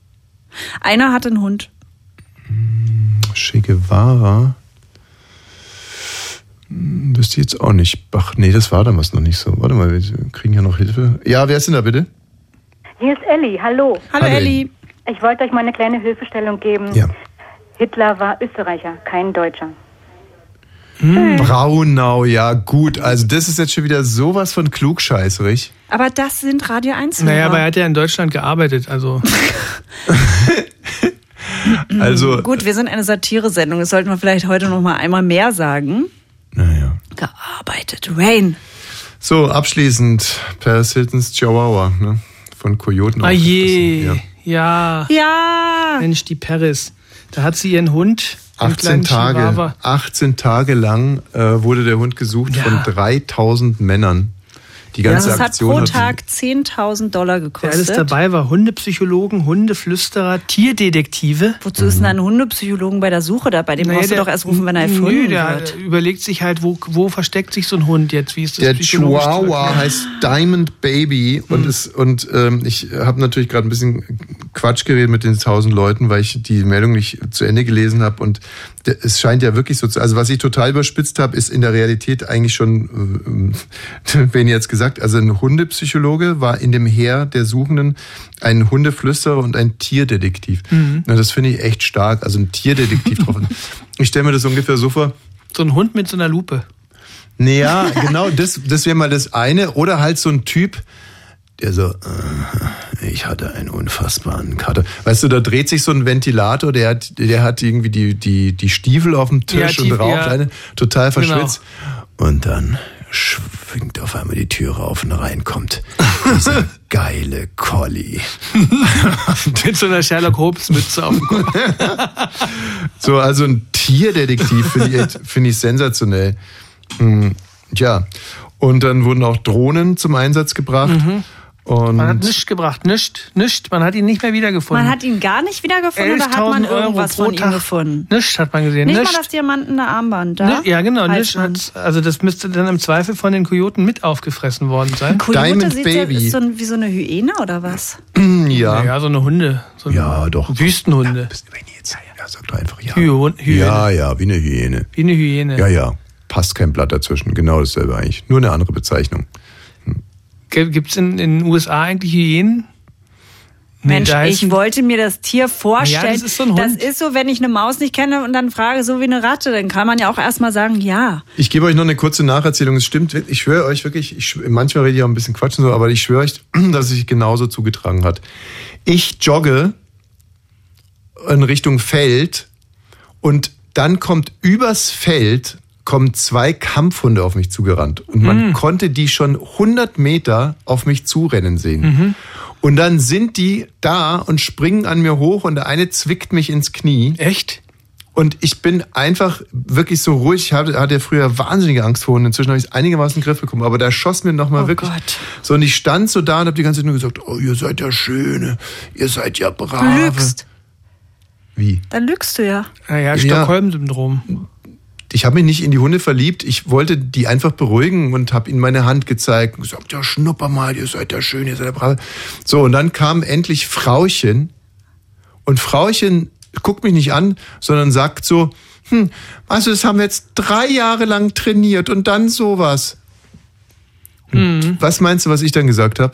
Einer hatte einen Hund. Che Guevara. Hm, Wüsste ich jetzt auch nicht. Ach nee, das war damals noch nicht so. Warte mal, wir kriegen ja noch Hilfe. Ja, wer ist denn da bitte? Hier ist Elli, hallo. Hallo, Hallo, Elli. Ich wollte euch mal eine kleine Hilfestellung geben. Ja. Hitler war Österreicher, kein Deutscher. Braunau, ja gut. Also das ist jetzt schon wieder sowas von klugscheißerig. Aber das sind Radio 1 Naja, aber er hat ja in Deutschland gearbeitet, also. *laughs* *laughs* Also Gut, wir sind eine Satire-Sendung. Das sollten wir vielleicht heute noch mal einmal mehr sagen. Naja. Gearbeitet. Rain. so abschließend Paris Hiltons Chihuahua ne? von Kojoten. Ah je. Ja. Ja. Mensch, die Paris. Da hat sie ihren Hund. den 18 kleinen Tage, Chihuahua. 18 Tage lang äh, wurde der Hund gesucht Ja. von 3000 Männern. Die Ja, ganze das hat Aktion pro hat Tag 10.000 Dollar Wer gekostet. alles dabei war. Hundepsychologen, Hundeflüsterer, Tierdetektive. Wozu ist denn ein Hundepsychologen bei der Suche dabei? Den Naja, brauchst du doch erst rufen, wenn er Nö, erfunden der wird. überlegt sich halt, wo, wo versteckt sich so ein Hund jetzt? Wie ist das Der Chihuahua heißt Diamond Baby und Hm. ist und ähm, ich habe natürlich gerade ein bisschen Quatsch geredet mit den tausend Leuten, weil ich die Meldung nicht zu Ende gelesen habe und es scheint ja wirklich so zu. Also was ich total überspitzt habe, ist in der Realität eigentlich schon, äh, *laughs* wenn jetzt gesagt, also ein Hundepsychologe war in dem Heer der Suchenden ein Hundeflüsterer und ein Tierdetektiv. Mhm. Na, das finde ich echt stark. Also ein Tierdetektiv drauf. *laughs* Ich stelle mir das ungefähr so vor. So ein Hund mit so einer Lupe. Naja, *laughs* genau, das, das wäre mal das eine. Oder halt so ein Typ, der so, äh, ich hatte einen unfassbaren Kater. Weißt du, da dreht sich so ein Ventilator, der hat, der hat irgendwie die, die, die Stiefel auf dem Tisch Ja, und tief, raucht ja. eine, total Genau. verschwitzt. Und dann schwingt auf einmal die Türe auf und reinkommt dieser *laughs* geile Collie. mit so einer Sherlock Holmes Mütze auf dem Kopf. *laughs* So, also ein Tierdetektiv finde ich, finde ich sensationell. Hm, Tja, und dann wurden auch Drohnen zum Einsatz gebracht. Und Man hat nichts gebracht, nichts, nichts. Man hat ihn nicht mehr wiedergefunden. Man hat ihn gar nicht wiedergefunden oder hat man 11.000 Euro irgendwas pro von ihm Tag. gefunden? Nichts hat man gesehen. Nicht Nichts. mal das diamantene Armband, da? Ja, genau. Nichts also das müsste dann im Zweifel von den Kojoten mit aufgefressen worden sein. Coyote sieht ja, ist so ein, wie so eine Hyäne oder was? *clears throat* ja. Ja, so eine Hunde. So eine ja, doch. Wüstenhunde. Ja, sag doch einfach ja. Hyäne. Hyäne. Ja, ja, wie eine Hyäne. Wie eine Hyäne. Ja, ja. Passt kein Blatt dazwischen. Genau dasselbe eigentlich. Nur eine andere Bezeichnung. Gibt es in, in den USA eigentlich Hyänen? Nee, Mensch, ich wollte mir das Tier vorstellen. Ja, das ist so ein Hund. Das ist so, wenn ich eine Maus nicht kenne und dann frage, so wie eine Ratte, dann kann man ja auch erstmal sagen, ja. Ich gebe euch noch eine kurze Nacherzählung. Es stimmt, ich schwöre euch wirklich, ich, manchmal rede ich auch ein bisschen Quatsch und so, aber ich schwöre euch, *clears throat* dass es sich genauso zugetragen hat. Ich jogge in Richtung Feld und dann kommt übers Feld kommen zwei Kampfhunde auf mich zugerannt und man Mhm. konnte die schon 100 Meter auf mich zurennen sehen. Mhm. Und dann sind die da und springen an mir hoch und der eine zwickt mich ins Knie. Echt? Und ich bin einfach wirklich so ruhig. Ich hatte, hatte früher wahnsinnige Angst vor Hunden. Inzwischen habe ich es einigermaßen in den Griff bekommen. Aber da schoss mir nochmal Oh wirklich. Gott. So, und ich stand so da und habe die ganze Zeit nur gesagt, oh, ihr seid ja schöne, ihr seid ja Du brave. lügst. Wie? Dann lügst du ja. Naja, Ja. Stockholm-Syndrom. Ich habe mich nicht in die Hunde verliebt. Ich wollte die einfach beruhigen und habe ihnen meine Hand gezeigt und gesagt, ja, schnupper mal, ihr seid ja schön, ihr seid ja brave. So, und dann kam endlich Frauchen und Frauchen guckt mich nicht an, sondern sagt so, hm, also das haben wir jetzt drei Jahre lang trainiert und dann sowas. Und Was meinst du, was ich dann gesagt habe?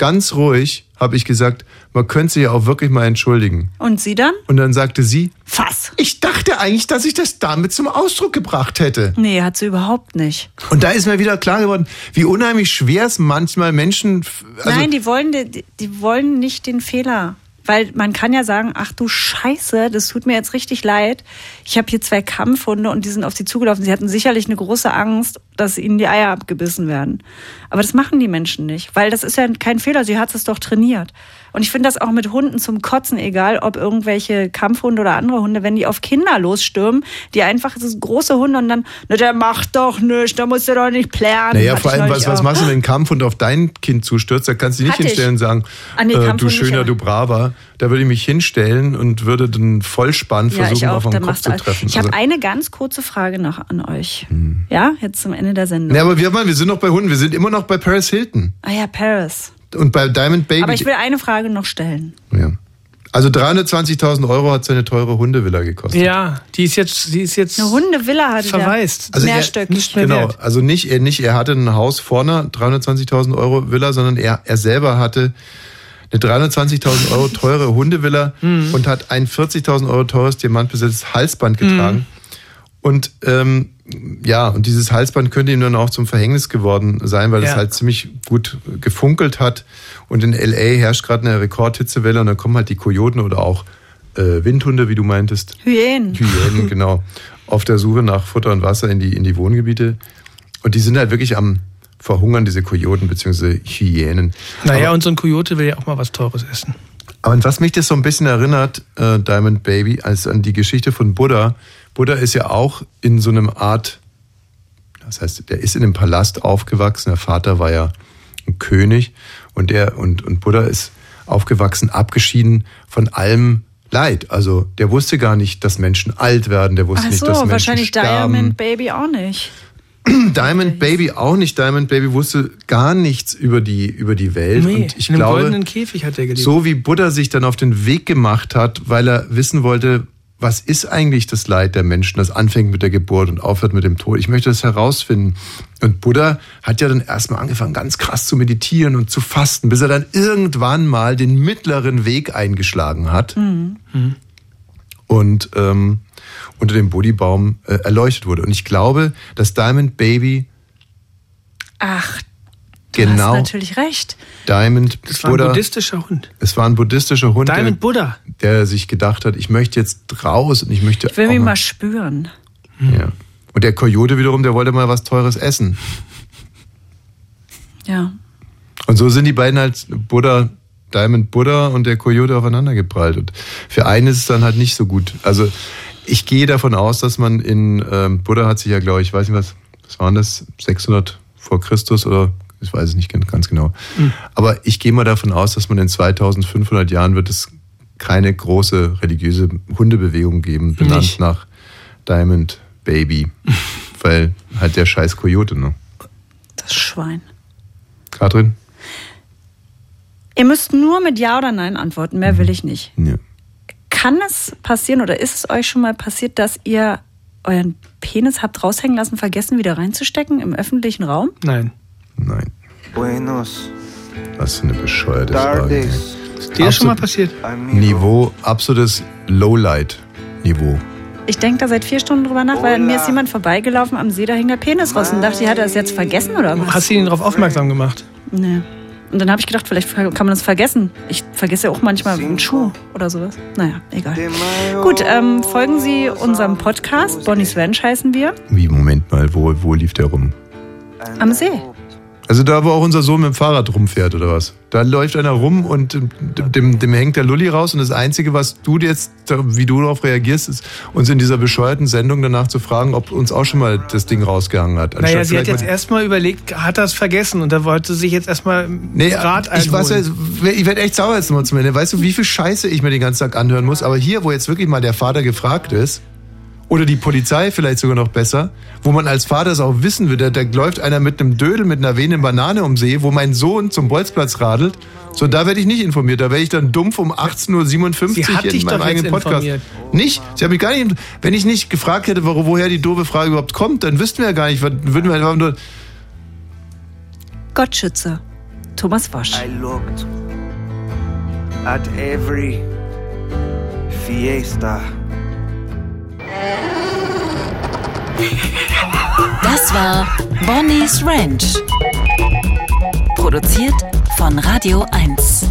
Ganz ruhig habe ich gesagt, man könnte sich ja auch wirklich mal entschuldigen. Und sie dann? Und dann sagte sie, Was? ich dachte eigentlich, dass ich das damit zum Ausdruck gebracht hätte. Nee, hat sie überhaupt nicht. Und da ist mir wieder klar geworden, wie unheimlich schwer es manchmal Menschen. Also, Nein, die wollen, die, die wollen nicht den Fehler. Weil man kann ja sagen, ach du Scheiße, das tut mir jetzt richtig leid. Ich habe hier zwei Kampfhunde und die sind auf sie zugelaufen. Sie hatten sicherlich eine große Angst, dass ihnen die Eier abgebissen werden. Aber das machen die Menschen nicht, weil das ist ja kein Fehler. Sie hat es doch trainiert. Und ich finde das auch mit Hunden zum Kotzen, egal ob irgendwelche Kampfhunde oder andere Hunde, wenn die auf Kinder losstürmen, die einfach, das große Hunde und dann, na, der macht doch nichts, da muss der doch nicht plären. Naja, Hatte vor ich allem, was, was machst du, wenn ein Kampfhund auf dein Kind zustürzt? Da kannst du dich nicht Hatte ich. hinstellen und sagen, Ah, nee, äh, du schöner, ja. du braver. Da würde ich mich hinstellen und würde den Vollspann Ja, versuchen, ich auf den dann Kopf zu du treffen. Ich habe Also- eine ganz kurze Frage noch an euch. Ja, jetzt zum Ende der Sendung. Nee, aber wir, wir sind noch bei Hunden. Wir sind immer noch bei Paris Hilton. Ah ja, Paris. Und bei Diamond Baby. Aber ich will eine Frage noch stellen. ja. Also 320.000 Euro hat seine teure Hundevilla gekostet. Ja, die ist jetzt, die ist jetzt Eine Hundevilla hatte verwaist. Also er- mehrstöckig. Genau, also nicht er, nicht, er hatte ein Haus vorne, 320.000 Euro Villa, sondern er, er selber hatte eine 320.000 Euro teure Hundevilla Mhm. und hat ein 40.000 Euro teures diamantbesetztes Halsband getragen. Und ähm, ja, und dieses Halsband könnte ihm dann auch zum Verhängnis geworden sein, weil es Ja. halt ziemlich gut gefunkelt hat. Und in LA herrscht gerade eine Rekordhitzewelle und dann kommen halt die Kojoten oder auch äh, Windhunde, wie du meintest. Hyänen. Hyänen, *laughs* genau. Auf der Suche nach Futter und Wasser in die, in die Wohngebiete. Und die sind halt wirklich am Verhungern, diese Kojoten bzw. Hyänen. Naja, aber, und so ein Kojote will ja auch mal was Teures essen. aber an was mich das so ein bisschen erinnert, äh, Diamond Baby, als an die Geschichte von Buddha. Buddha ist ja auch in so einem Art, das heißt, der ist in einem Palast aufgewachsen. Der Vater war ja ein König und der und, und Buddha ist aufgewachsen, abgeschieden von allem Leid. Also der wusste gar nicht, dass Menschen alt werden, der wusste Ach nicht, so, dass Menschen wahrscheinlich sterben. Diamond Baby auch nicht. *clears throat* Diamond Baby auch nicht. Diamond Baby wusste gar nichts über die, über die Welt. Nee, und ich in einem glaube, goldenen Käfig hat er gelebt. so wie Buddha sich dann auf den Weg gemacht hat, weil er wissen wollte, was ist eigentlich das Leid der Menschen, das anfängt mit der Geburt und aufhört mit dem Tod. Ich möchte das herausfinden. Und Buddha hat ja dann erstmal angefangen, ganz krass zu meditieren und zu fasten, bis er dann irgendwann mal den mittleren Weg eingeschlagen hat Mhm. und ähm, unter dem Bodhibaum äh, erleuchtet wurde. Und ich glaube, dass Diamond Baby Ach, du genau hast natürlich recht. Diamond Das war ein Buddha, buddhistischer Hund. es war ein buddhistischer Hund, Diamond der, Buddha. der sich gedacht hat, ich möchte jetzt raus und ich möchte Ich will mal- mal spüren. ja. Und der Kojote wiederum, der wollte mal was Teures essen. Ja. Und so sind die beiden halt Buddha, Diamond Buddha und der Kojote aufeinander geprallt. Und für einen ist es dann halt nicht so gut. Also ich gehe davon aus, dass man in ähm, Buddha hat sich ja, glaube ich, weiß nicht was, was waren das, 600 vor Christus oder ich weiß es nicht ganz genau. Hm. Aber ich gehe mal davon aus, dass man in 2500 Jahren wird es keine große religiöse Hundebewegung geben, benannt Nicht. nach Diamond Baby, *laughs* weil halt der scheiß Kojote, ne? Das Schwein. Katrin? Ihr müsst nur mit Ja oder Nein antworten, mehr will ich nicht. Ja. Kann es passieren oder ist es euch schon mal passiert, dass ihr euren Penis habt raushängen lassen, vergessen wieder reinzustecken im öffentlichen Raum? Nein. Nein. Buenos Was für eine bescheuerte Frage. Ist dir schon mal passiert? Niveau, absolutes Lowlight-Niveau. Ich denke da seit vier Stunden drüber nach, weil mir ist jemand vorbeigelaufen am See, da hing der Penis raus und dachte, hat er das jetzt vergessen oder was? Hast du ihn darauf aufmerksam gemacht? Nee. Und dann habe ich gedacht, vielleicht kann man das vergessen. Ich vergesse ja auch manchmal einen Schuh oder sowas. Naja, egal. Gut, ähm, folgen Sie unserem Podcast. Bonnie's Ranch heißen wir. Wie, Moment mal, wo, wo lief der rum? Am See. Also da, wo auch unser Sohn mit dem Fahrrad rumfährt, oder was? Da läuft einer rum und dem, dem, dem hängt der Lulli raus und das Einzige, was du jetzt, wie du darauf reagierst, ist, uns in dieser bescheuerten Sendung danach zu fragen, ob uns auch schon mal das Ding rausgehangen hat. Naja, Anstatt sie hat jetzt mal- erstmal überlegt, hat er es vergessen und da wollte sie sich jetzt erstmal Nee, Rat ich, weiß, einholen. ich werde echt sauer jetzt mal zum Ende. Weißt du, wie viel Scheiße ich mir den ganzen Tag anhören muss? Aber hier, wo jetzt wirklich mal der Vater gefragt ist, oder die Polizei vielleicht sogar noch besser, wo man als Vater es auch wissen will, da, läuft einer mit einem Dödel, mit einer wehenden Banane um See, wo mein Sohn zum Bolzplatz radelt. So, da werde ich nicht informiert. Da werde ich dann dumpf um 18.57 Uhr in meinem doch eigenen jetzt Podcast. informiert. Nicht? Sie hat mich gar nicht. Wenn ich nicht gefragt hätte, wo- woher die doofe Frage überhaupt kommt, dann wüssten wir ja gar nicht. was- Würden wir einfach nur. Gottschütze. Thomas Wosch. I looked at every fiesta. Das war Bonnie's Ranch. Produziert von Radio 1.